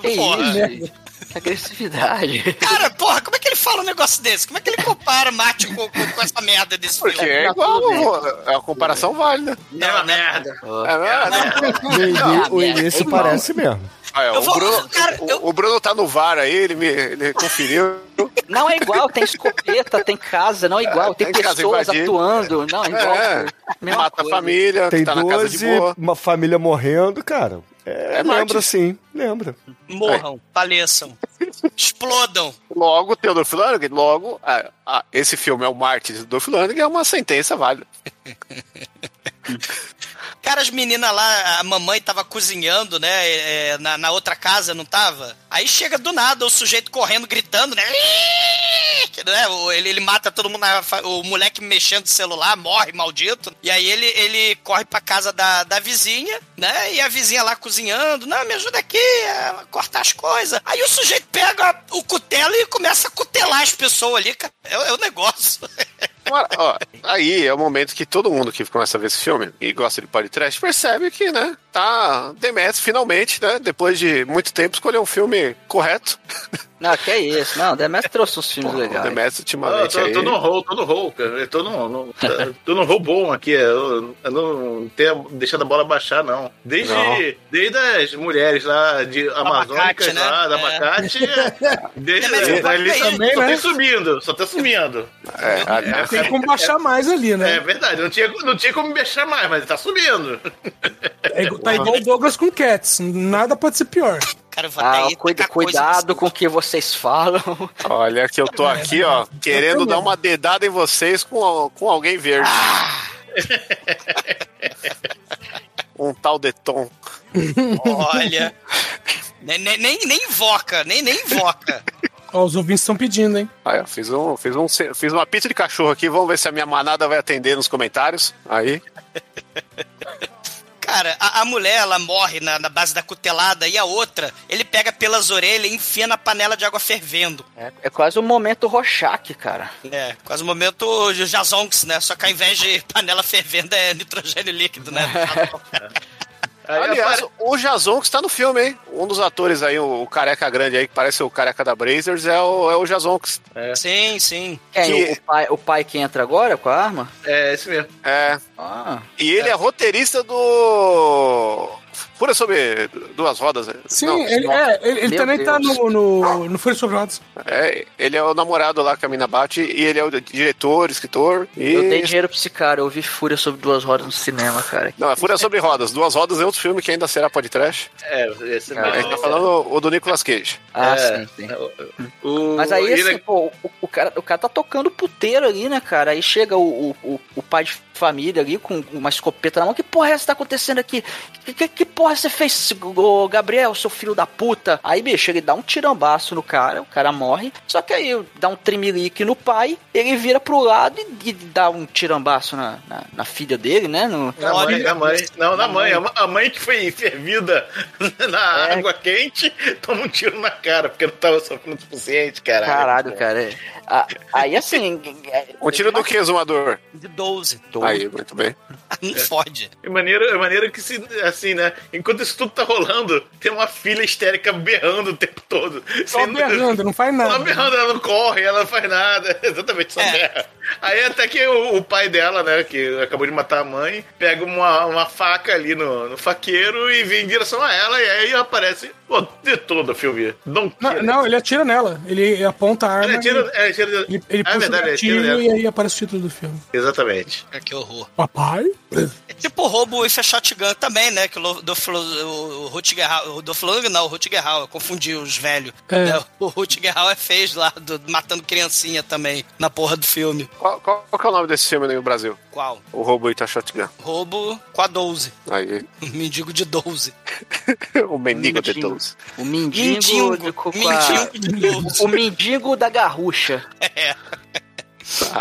[SPEAKER 6] Que
[SPEAKER 8] Porra.
[SPEAKER 6] isso? Que agressividade.
[SPEAKER 8] Cara, porra, como é que ele fala um negócio desse? Como é que ele compara Mate com, com, com essa merda desse
[SPEAKER 9] Porque
[SPEAKER 8] filme?
[SPEAKER 9] é igual, é uma comparação válida.
[SPEAKER 5] É uma merda.
[SPEAKER 9] É.
[SPEAKER 4] No, ini- o início parece mesmo.
[SPEAKER 9] Ah, é, o,
[SPEAKER 8] vou-
[SPEAKER 9] Bruno,
[SPEAKER 8] cara,
[SPEAKER 9] o,
[SPEAKER 8] eu-
[SPEAKER 9] o Bruno tá no VAR aí, ele, me, ele conferiu.
[SPEAKER 6] Não é igual, tem escopeta, tem casa, não é igual, tem
[SPEAKER 9] tem casa
[SPEAKER 6] pessoas atuando, não é igual.
[SPEAKER 9] É, mata a
[SPEAKER 6] coisa.
[SPEAKER 9] família,
[SPEAKER 4] Tem
[SPEAKER 9] tá na casa de
[SPEAKER 4] 12,
[SPEAKER 9] boa.
[SPEAKER 4] uma família morrendo, cara. É,
[SPEAKER 9] É
[SPEAKER 4] lembra sim, lembra.
[SPEAKER 8] Morram, faleçam, explodam.
[SPEAKER 9] Logo, tem o Dolph Lundgren, logo, ah, ah, esse filme é o Martins do Dolph Lundgren, é uma sentença válida.
[SPEAKER 8] Cara, as meninas lá, a mamãe tava cozinhando, né? é, na, na outra casa, não tava? Aí chega do nada o sujeito correndo, gritando, né? né? Ele, ele mata todo mundo, o moleque mexendo no celular, morre, maldito. E aí ele, ele corre pra casa da, da vizinha, né? E a vizinha lá cozinhando, não, me ajuda aqui a cortar as coisas. Aí o sujeito pega o cutelo e começa a cutelar as pessoas ali, cara. É, é o negócio.
[SPEAKER 9] Ó, aí é o momento que todo mundo que começa a ver esse filme e gosta de podcast percebe que, né, tá Demetrius finalmente, né, depois de muito tempo, escolheu um filme correto.
[SPEAKER 6] Não, que é isso. Não, Demetrio trouxe uns filmes
[SPEAKER 9] O
[SPEAKER 6] legais.
[SPEAKER 9] Demetrius
[SPEAKER 5] Eu
[SPEAKER 9] ultimamente
[SPEAKER 5] tô,
[SPEAKER 9] aí...
[SPEAKER 5] tô no rol, tô no rol, cara. Eu tô no, no, tô no rol bom aqui. Eu, eu não tenho deixado a bola baixar, não. Desde,
[SPEAKER 9] Não.
[SPEAKER 5] desde as mulheres lá de amazônicas,
[SPEAKER 8] né?
[SPEAKER 5] lá, da
[SPEAKER 8] É.
[SPEAKER 5] abacate. Desde
[SPEAKER 8] Mas
[SPEAKER 5] ali,
[SPEAKER 8] o abacate
[SPEAKER 5] só,
[SPEAKER 11] também,
[SPEAKER 5] só
[SPEAKER 11] né?
[SPEAKER 5] tem subindo, só tá sumindo.
[SPEAKER 9] É, aliás,
[SPEAKER 11] Tem como baixar mais ali,
[SPEAKER 5] É
[SPEAKER 11] né?
[SPEAKER 5] verdade, não tinha, não tinha como mexer mais, mas tá subindo.
[SPEAKER 11] É, tá igual o Douglas com Cats. Nada pode ser pior.
[SPEAKER 8] Cara,
[SPEAKER 6] Ah, cuida, cuidado com o que vocês falam.
[SPEAKER 9] olha que eu tô aqui, ó, querendo dar uma dedada em vocês com, com alguém verde. Um tal de Tom.
[SPEAKER 8] Olha. nem, nem, nem, nem invoca, nem, nem invoca.
[SPEAKER 11] Ó, os ouvintes estão pedindo, hein?
[SPEAKER 9] Aí, ó, fiz, um, fiz, um, fiz uma pizza de cachorro aqui, vamos ver se a minha manada vai atender nos comentários. Aí.
[SPEAKER 8] Cara, a, a mulher, ela morre na, na base da cutelada e a outra, ele pega pelas orelhas e enfia na panela de água fervendo.
[SPEAKER 6] É, é quase um momento Rorschach, cara.
[SPEAKER 8] É, quase o momento Jazonks, né? Só que ao invés de panela fervendo é nitrogênio líquido, né?
[SPEAKER 5] Aí
[SPEAKER 9] Aliás,
[SPEAKER 5] apare-
[SPEAKER 9] o Jason que está no filme, hein? Um dos atores aí, o, o careca grande aí, que parece o careca da Brazers, é o, é o Jason.
[SPEAKER 8] Sim, sim.
[SPEAKER 6] Quem?
[SPEAKER 9] Que-
[SPEAKER 6] O, o pai, o pai que entra agora com a arma?
[SPEAKER 5] É, esse mesmo.
[SPEAKER 9] É.
[SPEAKER 6] Ah,
[SPEAKER 9] E ele é, roteirista do. Fura sobre duas rodas. né?
[SPEAKER 11] Sim,
[SPEAKER 9] Não,
[SPEAKER 11] ele, é, ele, ele também tá
[SPEAKER 6] Deus.
[SPEAKER 11] no, no, no Fúria sobre Rodas.
[SPEAKER 9] É, ele é o namorado lá que a mina bate e ele é o diretor, escritor. E...
[SPEAKER 6] eu dei dinheiro pra esse cara, eu vi Fúria sobre duas rodas no cinema, cara.
[SPEAKER 9] Não, é Fúria sobre Rodas. Duas Rodas é outro filme que ainda será podcast.
[SPEAKER 5] É, esse
[SPEAKER 6] Ah,
[SPEAKER 9] A gente
[SPEAKER 5] mesmo.
[SPEAKER 9] tá falando o do Nicolas Cage.
[SPEAKER 6] Ah,
[SPEAKER 5] É.
[SPEAKER 6] sim, sim.
[SPEAKER 5] O-
[SPEAKER 6] Mas aí,
[SPEAKER 5] ele-
[SPEAKER 6] assim, pô, o, o cara, o cara tá tocando puteiro ali, né, cara? Aí chega o, o, o pai de família ali com uma escopeta na mão. Que porra é essa que tá acontecendo aqui? Que, que, que porra você fez, ô Gabriel, seu filho da puta? Aí, bicho, ele dá um tirambaço no cara, o cara morre. Só que aí dá um trimelique no pai, ele vira pro lado e, e dá um tirambaço na, na, na filha dele, né? No,
[SPEAKER 5] Na mãe, na mãe. Não, na mãe. A ma- A mãe que foi fervida na
[SPEAKER 6] É.
[SPEAKER 5] água quente toma um tiro na cara, porque não tava sofrendo o suficiente, cara.
[SPEAKER 6] Caralho, cara. é. Ah, Aí assim.
[SPEAKER 9] Um tiro do que, Zumador?
[SPEAKER 8] De 12.
[SPEAKER 9] Aí, muito bem.
[SPEAKER 8] Não fode.
[SPEAKER 5] É maneiro, é maneiro que, se, assim, né? Enquanto isso tudo tá rolando, tem uma filha histérica berrando o tempo todo.
[SPEAKER 11] Só berrando, não faz nada.
[SPEAKER 5] berrando, ela não corre, ela não faz nada. Exatamente, só
[SPEAKER 8] É.
[SPEAKER 5] berra. Aí até que o, o pai dela, né, que acabou de matar a mãe, pega uma, uma faca ali no, no faqueiro e vem em direção a ela, e aí aparece o de todo o filme. Não,
[SPEAKER 11] Não, ele atira nela. Ele aponta a arma.
[SPEAKER 5] Ele atira,
[SPEAKER 11] e-
[SPEAKER 5] é, atira,
[SPEAKER 11] ele, ele
[SPEAKER 5] é
[SPEAKER 11] puxa
[SPEAKER 5] verdade,
[SPEAKER 11] o
[SPEAKER 5] ele nela.
[SPEAKER 11] e aí aparece o título do filme.
[SPEAKER 5] Exatamente.
[SPEAKER 8] É, Que horror.
[SPEAKER 11] Papai?
[SPEAKER 8] É tipo o roubo e shotgun também, né? Que o do o Rutger Hauer, o do Flung, não, o Rutger Hauer, eu confundi os velhos.
[SPEAKER 11] É.
[SPEAKER 8] O Rutger Hauer fez lá, do- matando criancinha também, na porra do filme.
[SPEAKER 9] Qual, qual, qual que é o nome desse filme aí no Brasil?
[SPEAKER 8] Qual?
[SPEAKER 9] O Roubo Ita Shotgun.
[SPEAKER 8] Roubo com a 12.
[SPEAKER 9] Aí.
[SPEAKER 8] Mendigo de 12.
[SPEAKER 9] o Mendigo de
[SPEAKER 6] Mendigo.
[SPEAKER 9] 12.
[SPEAKER 6] O mendigo, de
[SPEAKER 8] mendigo de 12.
[SPEAKER 6] O mendigo da garrucha.
[SPEAKER 8] É.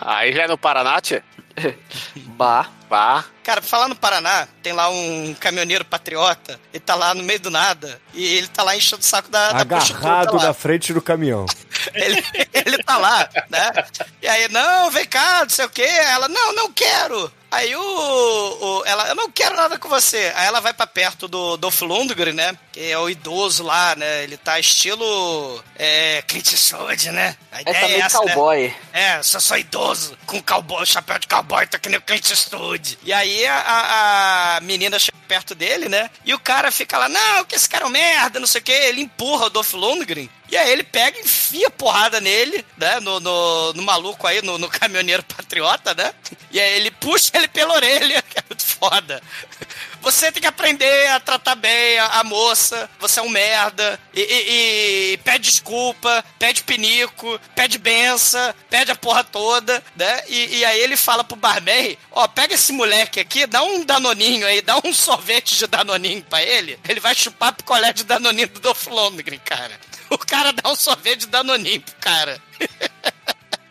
[SPEAKER 9] Aí já é no Paraná, tia?
[SPEAKER 6] Bah.
[SPEAKER 9] Bah.
[SPEAKER 8] Cara, pra falar no Paraná, tem lá um caminhoneiro patriota, ele tá lá no meio do nada, e ele tá lá enchendo o saco da, da prostituta
[SPEAKER 4] Agarrado
[SPEAKER 8] lá.
[SPEAKER 4] na frente do caminhão.
[SPEAKER 8] Ele, ele tá lá, né? E aí, não, vem cá, não sei o quê. Ela, não, não quero. Aí o, o- ela, eu não quero nada com você. Aí ela vai pra perto do Dolph Lundgren, né? Que é o idoso lá, né? Ele tá estilo é, Clint Eastwood, né? A ideia é
[SPEAKER 6] meio
[SPEAKER 8] essa, né?
[SPEAKER 6] cowboy.
[SPEAKER 8] É, só sou idoso, com cowboy, chapéu de cowboy, tá que nem o Clint Eastwood. E aí a, a- menina chega perto dele, né? E o cara fica lá, não, que esse cara é um merda, não sei o quê. Ele empurra o Dolph Lundgren. E aí ele pega enfia porrada nele, né? No, no, no maluco aí, no, no caminhoneiro patriota, né? E aí ele puxa ele pela orelha, que é muito foda. Você tem que aprender a tratar bem a, a moça, você é um merda, e, e- e pede desculpa, pede pinico, pede benção, pede a porra toda, né? E, e aí ele fala pro barman, ó, pega esse moleque aqui, dá um danoninho aí, dá um sorvete de danoninho pra ele, ele vai chupar picolé de danoninho do Dolph Lundgren, cara. O cara dá um sorvete danoninho pro cara.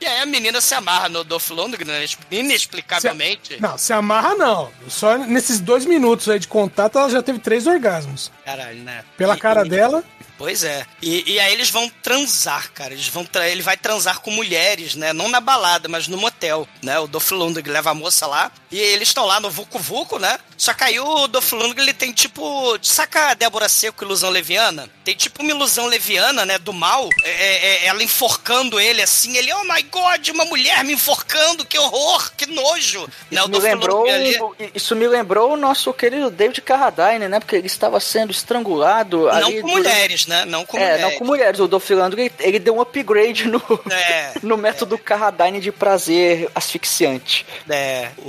[SPEAKER 8] E aí a menina se amarra no Dolph Lundgren, né, inexplicavelmente.
[SPEAKER 11] Não, se amarra não. Só nesses dois minutos aí de contato ela já teve três orgasmos.
[SPEAKER 8] Caralho, né?
[SPEAKER 11] Pela
[SPEAKER 8] E-
[SPEAKER 11] cara
[SPEAKER 8] e-
[SPEAKER 11] dela.
[SPEAKER 8] Pois é. E, e aí eles vão transar, cara. Eles vão tra- ele vai transar com mulheres, né? Não na balada, mas no motel, né? O Dolph Lundgren leva a moça lá e eles estão lá no Vucu Vucu, né? Só que aí o Dolph Lundgren, ele tem tipo... Saca a Débora Seco, ilusão leviana? Tem tipo uma ilusão leviana, né? Do mal. É, é- é ela enforcando ele assim. Ele, oh my God, uma mulher me enforcando. Que horror, que nojo. né?
[SPEAKER 6] Isso
[SPEAKER 8] O
[SPEAKER 6] me, lembrou, isso me lembrou o nosso querido David Carradine, né? Porque ele estava sendo estrangulado.
[SPEAKER 8] Não
[SPEAKER 6] ali
[SPEAKER 8] com
[SPEAKER 6] durante-
[SPEAKER 8] mulheres, né? Não com
[SPEAKER 6] é,
[SPEAKER 8] mulheres.
[SPEAKER 6] não com mulheres. O Dolph Lundgren, ele deu um upgrade no,
[SPEAKER 8] É,
[SPEAKER 6] no método Carradine de prazer asfixiante.
[SPEAKER 8] É, o,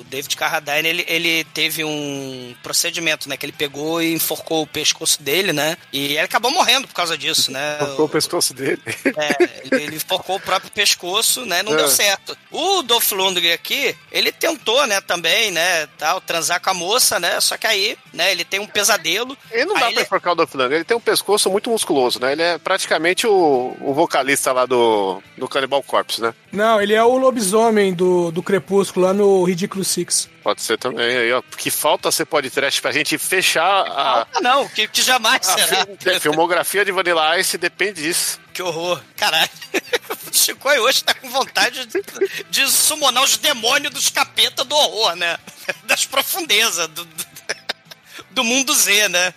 [SPEAKER 8] o David Carradine, ele, ele teve um procedimento, né? Que ele pegou e enforcou o pescoço dele, né? E ele acabou morrendo por causa disso, né?
[SPEAKER 9] Cortou o pescoço dele.
[SPEAKER 8] É, ele, ele enforcou o próprio pescoço, né? Não
[SPEAKER 9] É.
[SPEAKER 8] deu certo. O Dolph Lundgren aqui, ele tentou, né, também, né, tal, transar com a moça, né? Só que aí, né, ele tem um pesadelo.
[SPEAKER 9] Ele não dá pra enforcar o Dolph Lundgren. Ele tem um pescoço muito musculoso, né? Ele é praticamente o, o vocalista lá do, do Cannibal Corpse, né?
[SPEAKER 11] Não, ele é o lobisomem do, do Crepúsculo lá no Ridículo Six.
[SPEAKER 9] Pode ser também aí, ó. Que falta ser podcast pra gente fechar a,
[SPEAKER 8] Ah, não, que, que jamais
[SPEAKER 9] a
[SPEAKER 8] será.
[SPEAKER 9] fil- a filmografia de Vanilla Ice depende disso.
[SPEAKER 8] Que horror. Caralho. O Chico hoje tá com vontade de, de summonar os demônios dos capeta do horror, né? Das profundezas, do, do, do mundo Z, né?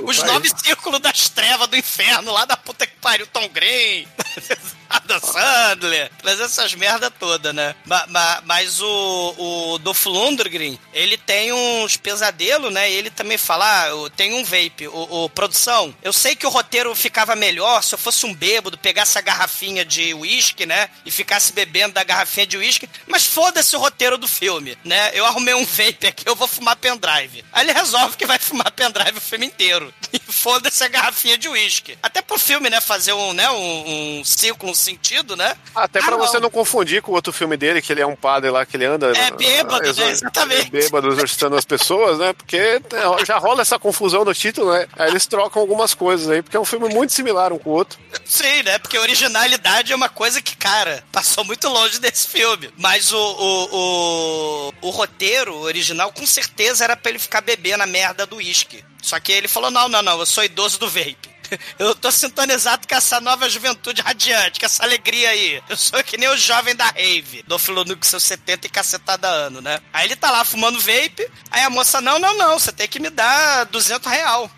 [SPEAKER 8] Os nove círculos das trevas do inferno, lá da puta que pariu, Tom Green, Adam Sandler, mas essas merda toda, né? Ma- ma- Mas o, o Dolph Lundgren, ele tem uns pesadelos, né? E ele também fala, ah, tenho um vape. O, o- produção, eu sei que o roteiro ficava melhor se eu fosse um bêbado, pegasse a garrafinha de uísque, né? E ficasse bebendo da garrafinha de uísque, mas foda-se o roteiro do filme, né? Eu arrumei um vape aqui, eu vou fumar pendrive. Aí ele resolve que vai fumar pendrive o filme inteiro. E foda-se a garrafinha de uísque. Até pro filme, né? Fazer um, né? Um, um ciclo, um sentido, né?
[SPEAKER 9] Até
[SPEAKER 8] Ah,
[SPEAKER 9] pra
[SPEAKER 8] não.
[SPEAKER 9] você não confundir com o outro filme dele, que ele é um padre lá, que ele anda...
[SPEAKER 8] É bêbado,
[SPEAKER 9] exor-
[SPEAKER 8] né? Exatamente.
[SPEAKER 9] é Bêbado, exorcitando as pessoas, né? Porque é, já rola essa confusão no título, né? Aí eles trocam algumas coisas aí, porque é um filme muito similar um com o outro.
[SPEAKER 8] Sim, né? Porque originalidade é uma coisa que, cara, passou muito longe desse filme. Mas o, o, o, o roteiro original, com certeza, era pra ele ficar bebendo a merda do uísque. Só que ele falou: não, não, não, eu sou idoso do vape. Eu tô sintonizado com essa nova juventude radiante, com essa alegria aí. Eu sou que nem o jovem da rave, do Filonuco com seus 70 e cacetada ano, né? Aí ele tá lá fumando vape, aí a moça, não, não, não, você tem que me dar 200 real.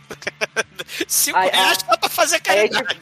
[SPEAKER 8] 5
[SPEAKER 6] Aí-
[SPEAKER 8] reais só pra fazer
[SPEAKER 6] Aí,
[SPEAKER 8] caridade.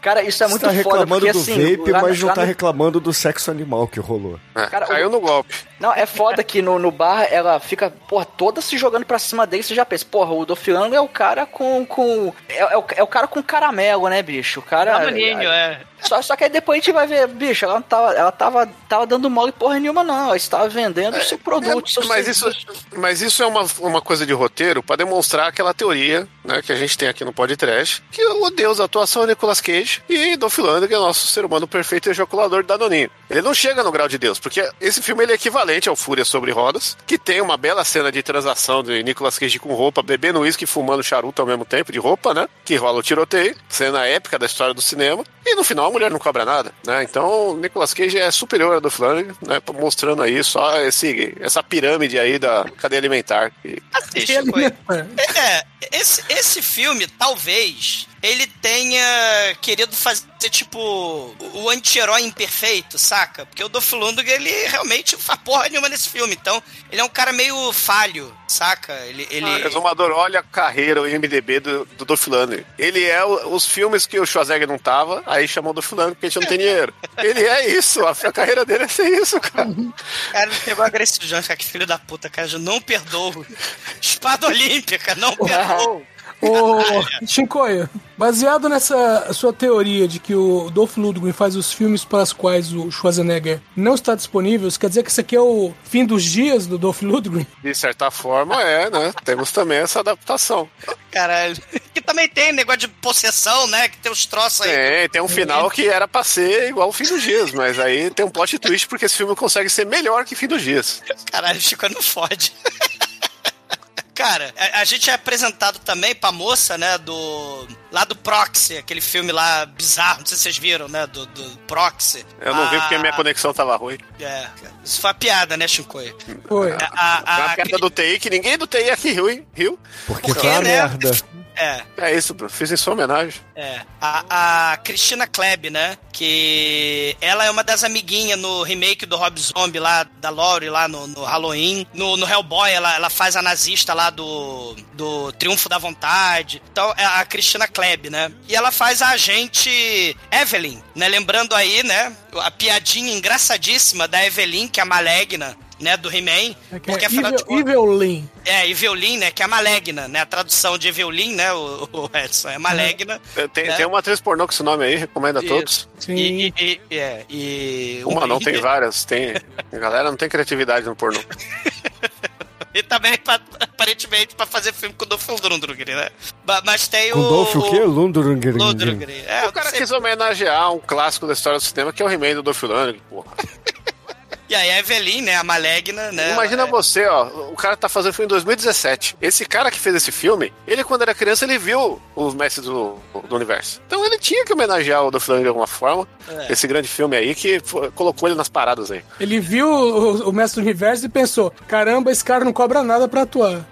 [SPEAKER 6] Cara, isso é muito
[SPEAKER 4] tá
[SPEAKER 6] foda,
[SPEAKER 4] reclamando
[SPEAKER 6] porque
[SPEAKER 4] do
[SPEAKER 6] assim...
[SPEAKER 4] vape,
[SPEAKER 6] lá-
[SPEAKER 4] mas não tá
[SPEAKER 6] no-
[SPEAKER 4] reclamando do sexo animal que rolou.
[SPEAKER 9] É,
[SPEAKER 6] Cara,
[SPEAKER 9] caiu
[SPEAKER 6] o-
[SPEAKER 9] no golpe.
[SPEAKER 6] Não, é foda que no, no bar ela fica, porra, toda se jogando pra cima dele. Você já pensa, porra, o Dolphiano é o cara com. com é, é o, é o cara com caramelo, né, bicho? O cara.
[SPEAKER 8] Maninho, é.
[SPEAKER 6] Só, só que aí depois a gente vai ver, bicho, ela, não tava, ela tava, tava dando mole porra nenhuma, não. Ela estava vendendo seu produto. seu
[SPEAKER 9] É, mas, isso, mas isso é uma, uma coisa de roteiro pra demonstrar aquela teoria né, que a gente tem aqui no podcast, que o deus da atuação é Nicolas Cage e Dolph Lundgren é o nosso ser humano perfeito e ejaculador de Danoninho. Ele não chega no grau de deus, porque esse filme ele é equivalente ao Fúria sobre Rodas, que tem uma bela cena de transação de Nicolas Cage com roupa, bebendo uísque e fumando charuto ao mesmo tempo, de roupa, né? Que rola o tiroteio, cena épica da história do cinema, e no final a mulher não cobra nada, né? Então Nicolas Cage é superior a Dolph Lundgren, né? Mostrando aí só esse, essa pirâmide aí da cadeia alimentar.
[SPEAKER 8] Assiste, foi. É, esse, esse filme, talvez, ele tenha querido fazer, tipo, o anti-herói imperfeito, saca? Porque o Dolph Lundgren, ele realmente não faz porra nenhuma nesse filme. Então, ele é um cara meio falho, saca? Ele... ele...
[SPEAKER 9] Ah, Resumador, olha a carreira, o IMDB do, do Dolph Lundgren. Ele é o- os filmes que o Schwarzenegger não tava, aí chamou o Dolph Lundgren porque a gente não tem dinheiro. Ele é isso, a, a carreira dele é ser isso, cara.
[SPEAKER 8] Cara, ele pegou agressivo, cara, que filho da puta, cara, eu não perdoo. Espada olímpica, não perdoo.
[SPEAKER 11] Ô, Shinkoio, baseado nessa sua teoria de que o Dolph Lundgren faz os filmes para os quais o Schwarzenegger não está disponível, isso quer dizer que esse aqui é o fim dos dias do Dolph Lundgren?
[SPEAKER 9] De certa forma, é, né? Temos também essa adaptação.
[SPEAKER 8] Caralho. Que também tem negócio de possessão, né? Que tem os troços aí.
[SPEAKER 9] Tem, tem um final que era pra ser igual o Fim dos Dias, mas aí tem um plot twist porque esse filme consegue ser melhor que Fim dos Dias.
[SPEAKER 8] Caralho, Chico não fode. Cara, a, a gente é apresentado também pra moça, né, do... Lá do Proxy, aquele filme lá bizarro, não sei se vocês viram, né, do, do Proxy.
[SPEAKER 9] Eu não vi
[SPEAKER 8] Ah,
[SPEAKER 9] porque minha conexão tava ruim.
[SPEAKER 8] É, isso foi uma piada, né, Shinkoi?
[SPEAKER 11] Foi.
[SPEAKER 8] A, a,
[SPEAKER 9] Foi
[SPEAKER 8] a,
[SPEAKER 9] uma piada do TI que ninguém do TI aqui riu, hein? Riu?
[SPEAKER 4] Porque
[SPEAKER 8] Porque,
[SPEAKER 4] foi uma
[SPEAKER 8] né?
[SPEAKER 4] merda.
[SPEAKER 8] É,
[SPEAKER 9] É isso. Fiz em sua homenagem.
[SPEAKER 8] é. A, a Cristina Kleb, né? Que ela é uma das amiguinhas no remake do Rob Zombie lá, da Laurie lá no, no Halloween. No, no Hellboy, ela, ela faz a nazista lá do, do Triunfo da Vontade. Então, é a Cristina Kleb, né? E ela faz a agente Evelyn, né? Lembrando aí, né? A piadinha engraçadíssima da Evelyn, que é a Malegna, né? Do He-Man.
[SPEAKER 11] É é
[SPEAKER 8] Porque, afinal de
[SPEAKER 11] Evil,
[SPEAKER 8] contas...
[SPEAKER 11] Evelyn.
[SPEAKER 8] É, Evelyn, né? Que é a Malegna, né? A tradução de Evelyn, né? O, o Edson é Malegna.
[SPEAKER 9] Tem,
[SPEAKER 8] É.
[SPEAKER 9] tem uma atriz pornô com esse nome aí, recomendo a
[SPEAKER 8] Isso.
[SPEAKER 9] todos.
[SPEAKER 11] Sim.
[SPEAKER 8] E, e, e, é, e
[SPEAKER 9] Uma não, tem várias. Tem... A galera não tem criatividade no pornô.
[SPEAKER 8] E também, pra- aparentemente, pra fazer filme com o Dolph Lundgren, né? Mas tem
[SPEAKER 4] Com
[SPEAKER 8] o...
[SPEAKER 4] Dolph o quê? Lundgren.
[SPEAKER 8] Lundgren. É,
[SPEAKER 9] o cara
[SPEAKER 8] sei-
[SPEAKER 9] quis homenagear um clássico da história do cinema, que é o He-Man do Dolph Lundgren, porra.
[SPEAKER 8] E aí a Evelyn, né? A Malegna, né?
[SPEAKER 9] Imagina
[SPEAKER 8] ela é-
[SPEAKER 9] você, ó, o cara tá fazendo filme em 2017. Esse cara que fez esse filme, ele quando era criança, ele viu os Mestres do, do Universo. Então ele tinha que homenagear o Dolph Lundgren de alguma forma.
[SPEAKER 8] É.
[SPEAKER 9] Esse grande filme aí que colocou ele nas paradas aí.
[SPEAKER 11] Ele viu o, o Mestre do Universo e pensou: caramba, esse cara não cobra nada pra atuar.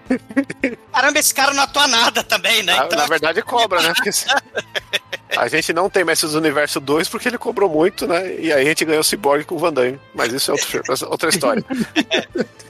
[SPEAKER 8] Caramba, esse cara não atua nada também, né? Então,
[SPEAKER 9] Na verdade, cobra, né? A gente não tem Mestres do Universo 2 porque ele cobrou muito, né? E aí a gente ganhou o Cyborg com o Van Damme. Mas isso é outro- outra história.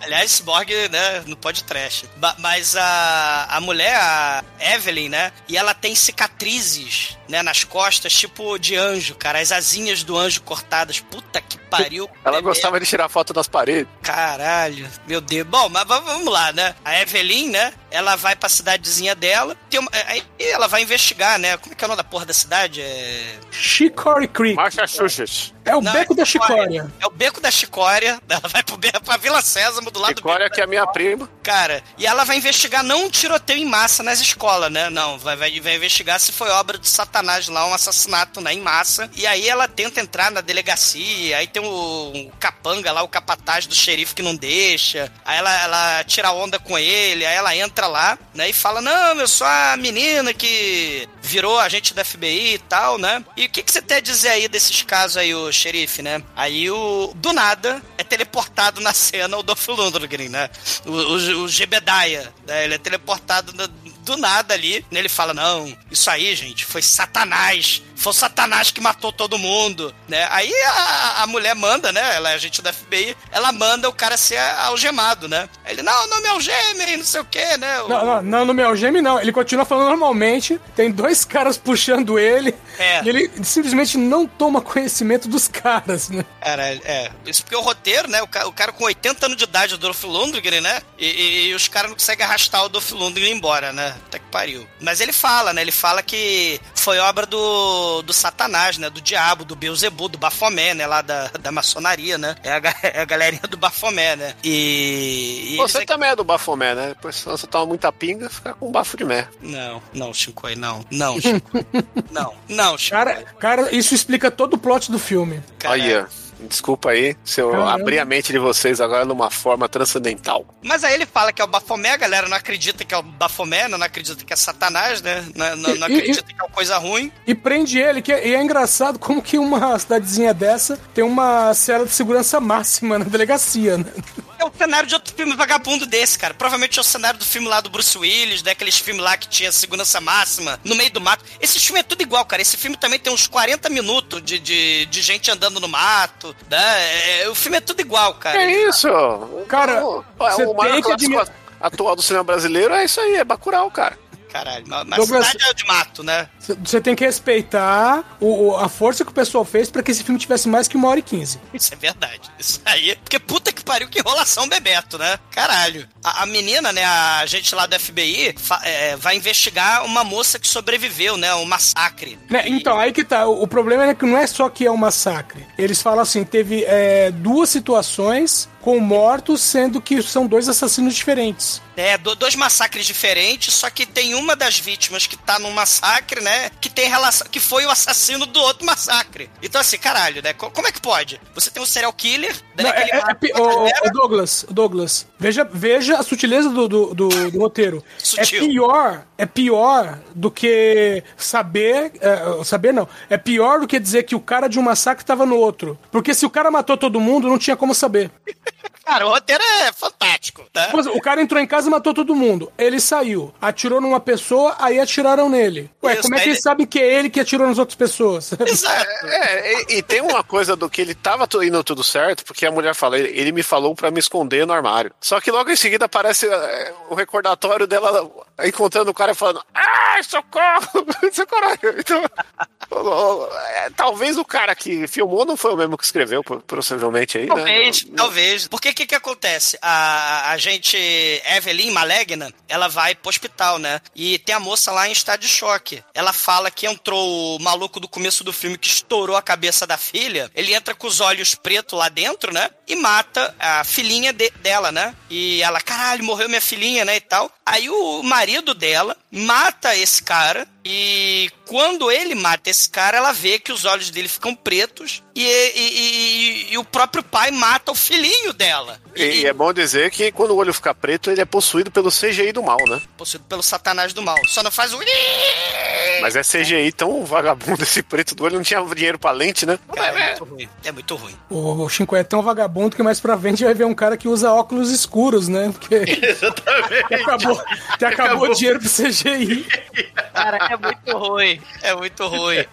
[SPEAKER 8] Aliás, Cyborg, né, não pode trash. Ba- mas a, a mulher, a Evelyn, né, e ela tem cicatrizes, né, nas costas, tipo de anjo, cara. As asinhas do anjo cortadas. Puta que pariu.
[SPEAKER 9] Ela
[SPEAKER 8] É
[SPEAKER 9] gostava de tirar foto das paredes.
[SPEAKER 8] Caralho, meu Deus. Bom, mas vamos lá, né? A Evelyn, né? Ela vai pra cidadezinha dela, tem uma, aí ela vai investigar, né? Como é que é o nome da porra da cidade? É...
[SPEAKER 11] Chicory Creek.
[SPEAKER 9] Massachusetts.
[SPEAKER 11] É o
[SPEAKER 8] Não,
[SPEAKER 11] beco da Chicória.
[SPEAKER 8] É o beco da Chicória. Ela vai pro, pra Vila Sésamo, do lado do
[SPEAKER 9] Chicória,
[SPEAKER 8] beco
[SPEAKER 9] que é a minha prima.
[SPEAKER 8] Cara, e ela vai investigar não um tiroteio em massa nas escolas, né? Não, vai, vai, vai investigar se foi obra de Satanás lá, um assassinato né, em massa. E aí ela tenta entrar na delegacia, aí tem o, o capanga lá, o capataz do xerife que não deixa. Aí ela, ela tira onda com ele, aí ela entra lá, né? E fala: Não, eu sou a menina que virou agente da FBI e tal, né? E o que, que você tem a dizer aí desses casos aí, o xerife, né? Aí o. Do nada é teleportado na cena o Dolph Lundgren, né? O, o, o Jebediah, né? Ele é teleportado no- do nada ali, né? Ele fala: Não, isso aí, gente, foi Satanás. Foi Satanás que matou todo mundo, né? Aí a, a mulher manda, né? Ela é agente da FBI, ela manda o cara ser algemado, né? Aí ele, não, não me algeme, não sei o quê, né? O-
[SPEAKER 11] Não, não, não, no meu geme não. Ele continua falando normalmente. Tem dois caras puxando ele.
[SPEAKER 8] É.
[SPEAKER 11] E ele simplesmente não toma conhecimento dos caras, né?
[SPEAKER 8] Cara, é. Isso porque o roteiro, né? O cara, o cara com 80 anos de idade, o Dolph Lundgren, né? E, e- e os caras não conseguem arrastar o Dolph Lundgren embora, né? Até que pariu. Mas ele fala, né? Ele fala que foi obra do, do Satanás, né? Do diabo, do Beelzebub, do Bafomé, né? Lá da, da maçonaria, né? É a, é a galerinha do Bafomé, né? E... e
[SPEAKER 9] Você
[SPEAKER 8] eles-
[SPEAKER 9] também é do bafomé, né? Depois se você toma muita pinga, fica com bafo de mé.
[SPEAKER 8] Não, não, Shinkoi, não. Não, Shinkoi. não, não, Shinkoi.
[SPEAKER 11] Cara, cara, isso explica todo o plot do filme.
[SPEAKER 9] Olha, desculpa aí se eu
[SPEAKER 11] Caramba.
[SPEAKER 9] abrir a mente de vocês agora numa forma transcendental.
[SPEAKER 8] Mas aí ele fala que é o Bafomé, a galera não acredita que é o Bafomé, não acredita que é Satanás, né? Não, não- não
[SPEAKER 11] E- e-
[SPEAKER 8] acredita que é uma coisa ruim.
[SPEAKER 11] E prende ele, que é, e é engraçado como que uma cidadezinha dessa tem uma cela de segurança máxima na delegacia, né?
[SPEAKER 8] É o cenário de outro filme vagabundo desse, cara. Provavelmente é o cenário do filme lá do Bruce Willis, daqueles filmes lá que tinha segurança máxima, no meio do mato. Esse filme é tudo igual, cara. Esse filme também tem uns 40 minutos de, de, de gente andando no mato, né? É, o filme é tudo igual, cara.
[SPEAKER 9] É isso!
[SPEAKER 11] Cara,
[SPEAKER 9] o,
[SPEAKER 11] você
[SPEAKER 9] o maior clássico atual do cinema brasileiro é isso aí, é Bacurau, cara.
[SPEAKER 8] Caralho, mas
[SPEAKER 11] Douglas-
[SPEAKER 8] cidade é de mato, né?
[SPEAKER 11] Você tem que respeitar o, a força que o pessoal fez pra que esse filme tivesse mais que uma hora e quinze.
[SPEAKER 8] Isso é verdade. Isso aí. Porque puta que pariu, que enrolação Bebeto, né? Caralho. A, a menina, né, a gente lá do FBI, fa- é, vai investigar uma moça que sobreviveu, né? Um massacre.
[SPEAKER 11] Né, Então, aí que tá. O, o problema é que não é só que é um massacre. Eles falam assim: teve é, duas situações com mortos, sendo que são dois assassinos diferentes.
[SPEAKER 8] É, do- dois massacres diferentes, só que tem uma das vítimas que tá num massacre, né? Que tem relação. que foi o assassino do outro massacre. Então, assim, caralho, né? co- Como é que pode? Você tem um serial killer, né?
[SPEAKER 11] Não, é- é- é
[SPEAKER 8] galera.
[SPEAKER 11] ô, Douglas, Douglas, veja, veja a sutileza do, do, do- do roteiro.
[SPEAKER 8] Sutil.
[SPEAKER 11] É pior, é pior do que saber, é, saber não, é pior do que dizer que o cara de um massacre tava no outro. Porque se o cara matou todo mundo, não tinha como saber.
[SPEAKER 8] Cara, o roteiro é fantástico, tá?
[SPEAKER 11] Pois, o cara entrou em casa e matou todo mundo. Ele saiu, atirou numa pessoa, aí atiraram nele. Ué,
[SPEAKER 8] Isso,
[SPEAKER 11] como é que
[SPEAKER 8] aí
[SPEAKER 11] eles
[SPEAKER 8] ele-
[SPEAKER 11] sabem que é ele que atirou nas outras pessoas?
[SPEAKER 8] Exato.
[SPEAKER 9] É, e, e tem uma coisa do que ele tava indo tudo certo, porque a mulher fala, ele, ele me falou pra me esconder no armário. Só que logo em seguida aparece é, o recordatório dela encontrando o cara falando, ai, socorro! socorro! Então, é, talvez o cara que filmou não foi o mesmo que escreveu, po- possivelmente aí,
[SPEAKER 8] Talvez,
[SPEAKER 9] né?
[SPEAKER 8] talvez. Porque o que que acontece? A, a gente, Evelyn Malegna, ela vai pro hospital, né? E tem a moça lá em estado de choque. Ela fala que entrou o maluco do começo do filme que estourou a cabeça da filha. Ele entra com os olhos pretos lá dentro, né? E mata a filhinha de- dela, né? E ela, caralho, morreu minha filhinha, né? E tal. Aí o marido dela mata esse cara. E quando ele mata esse cara, ela vê que os olhos dele ficam pretos e, e- e- e o próprio pai mata o filhinho dela.
[SPEAKER 9] E, e é bom dizer que quando o olho fica preto, ele é possuído pelo CGI do mal, né?
[SPEAKER 8] Possuído pelo satanás do mal. Só não faz o...
[SPEAKER 9] Mas é CGI tão vagabundo esse preto do olho, não tinha dinheiro pra lente, né?
[SPEAKER 8] Cara, é muito ruim. É muito ruim.
[SPEAKER 11] O Shinko é tão vagabundo que mais pra frente vai ver um cara que usa óculos escuros, né? Porque
[SPEAKER 5] Exatamente.
[SPEAKER 11] acabou, que acabou o dinheiro pro CGI.
[SPEAKER 8] Cara, é muito ruim. É muito ruim.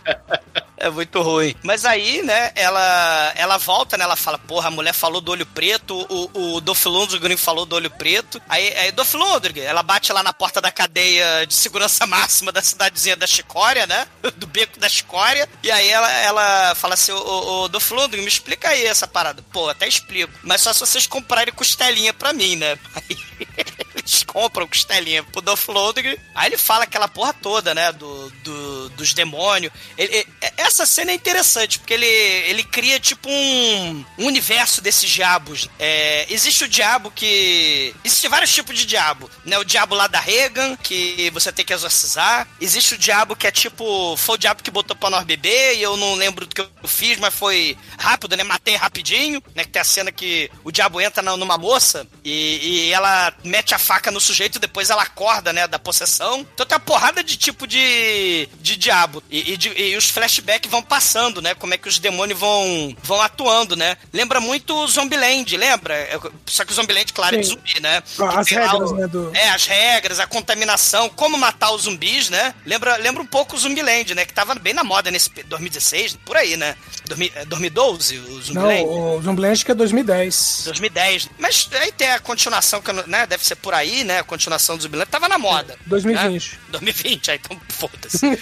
[SPEAKER 8] É muito ruim. Mas aí, né, ela, ela volta, né? Ela fala, porra, a mulher falou do olho preto, o, o Dolph Lundgren falou do olho preto. Aí, aí Dolph Lundgren, ela bate lá na porta da cadeia de segurança máxima da cidadezinha da Chicória, né? Do beco da Chicória. E aí ela, ela fala assim, ô, ô, ô Dolph Lundgren, me explica aí essa parada. Pô, até explico. Mas só se vocês comprarem costelinha pra mim, né? Aí... eles compram costelinha pro Dolph Lundgren. Aí ele fala aquela porra toda, né? Do, do dos demônios. Ele, ele- essa cena é interessante, porque ele, ele cria tipo um, um universo desses diabos. É, existe o diabo que. Existem vários tipos de diabo, né? O diabo lá da Reagan, que você tem que exorcizar. Existe o diabo que é tipo. Foi o diabo que botou pra nós beber, e eu não lembro do que eu fiz, mas foi rápido, né? Matei rapidinho, né? Que tem a cena que o diabo entra numa moça e, e ela mete a faca no sujeito e depois ela acorda, né? Da possessão. Então tem uma porrada de tipo de, de diabo. E, e de- e os flashbacks vão passando, né? Como é que os demônios vão, vão atuando, né? Lembra muito o Zombieland, lembra? É, Só que o Zombieland, claro, é de
[SPEAKER 11] Sim.
[SPEAKER 8] zumbi, né?
[SPEAKER 11] As
[SPEAKER 8] tem lá
[SPEAKER 11] regras,
[SPEAKER 8] o-
[SPEAKER 11] né, do-
[SPEAKER 8] É, as regras, a contaminação, como matar os zumbis, né? Lembra, lembra um pouco o Zumbiland, né? Que tava bem na moda nesse pe- 2016, por aí, né? Dormi- é, 2012, o
[SPEAKER 11] Não,
[SPEAKER 8] Zumbiland.
[SPEAKER 11] o Zombieland acho que é 2010.
[SPEAKER 8] 2010. Mas aí tem a continuação, que eu não- né? Deve ser por aí, né? A continuação do Zumbiland. Tava na moda.
[SPEAKER 11] 2020.
[SPEAKER 8] Né? 2020, aí então foda-se.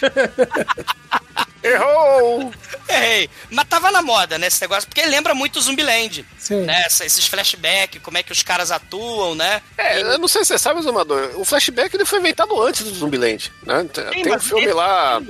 [SPEAKER 9] Errou!
[SPEAKER 8] Errei. Mas tava na moda, né? Esse negócio, porque lembra muito o Zumbiland.
[SPEAKER 11] Sim.
[SPEAKER 8] Né? Esses flashbacks, como é que os caras atuam, né?
[SPEAKER 9] É, eu não sei se você sabe, Zumador, o flashback ele foi inventado antes do Zumbiland, né? Tem, tem um filme lá,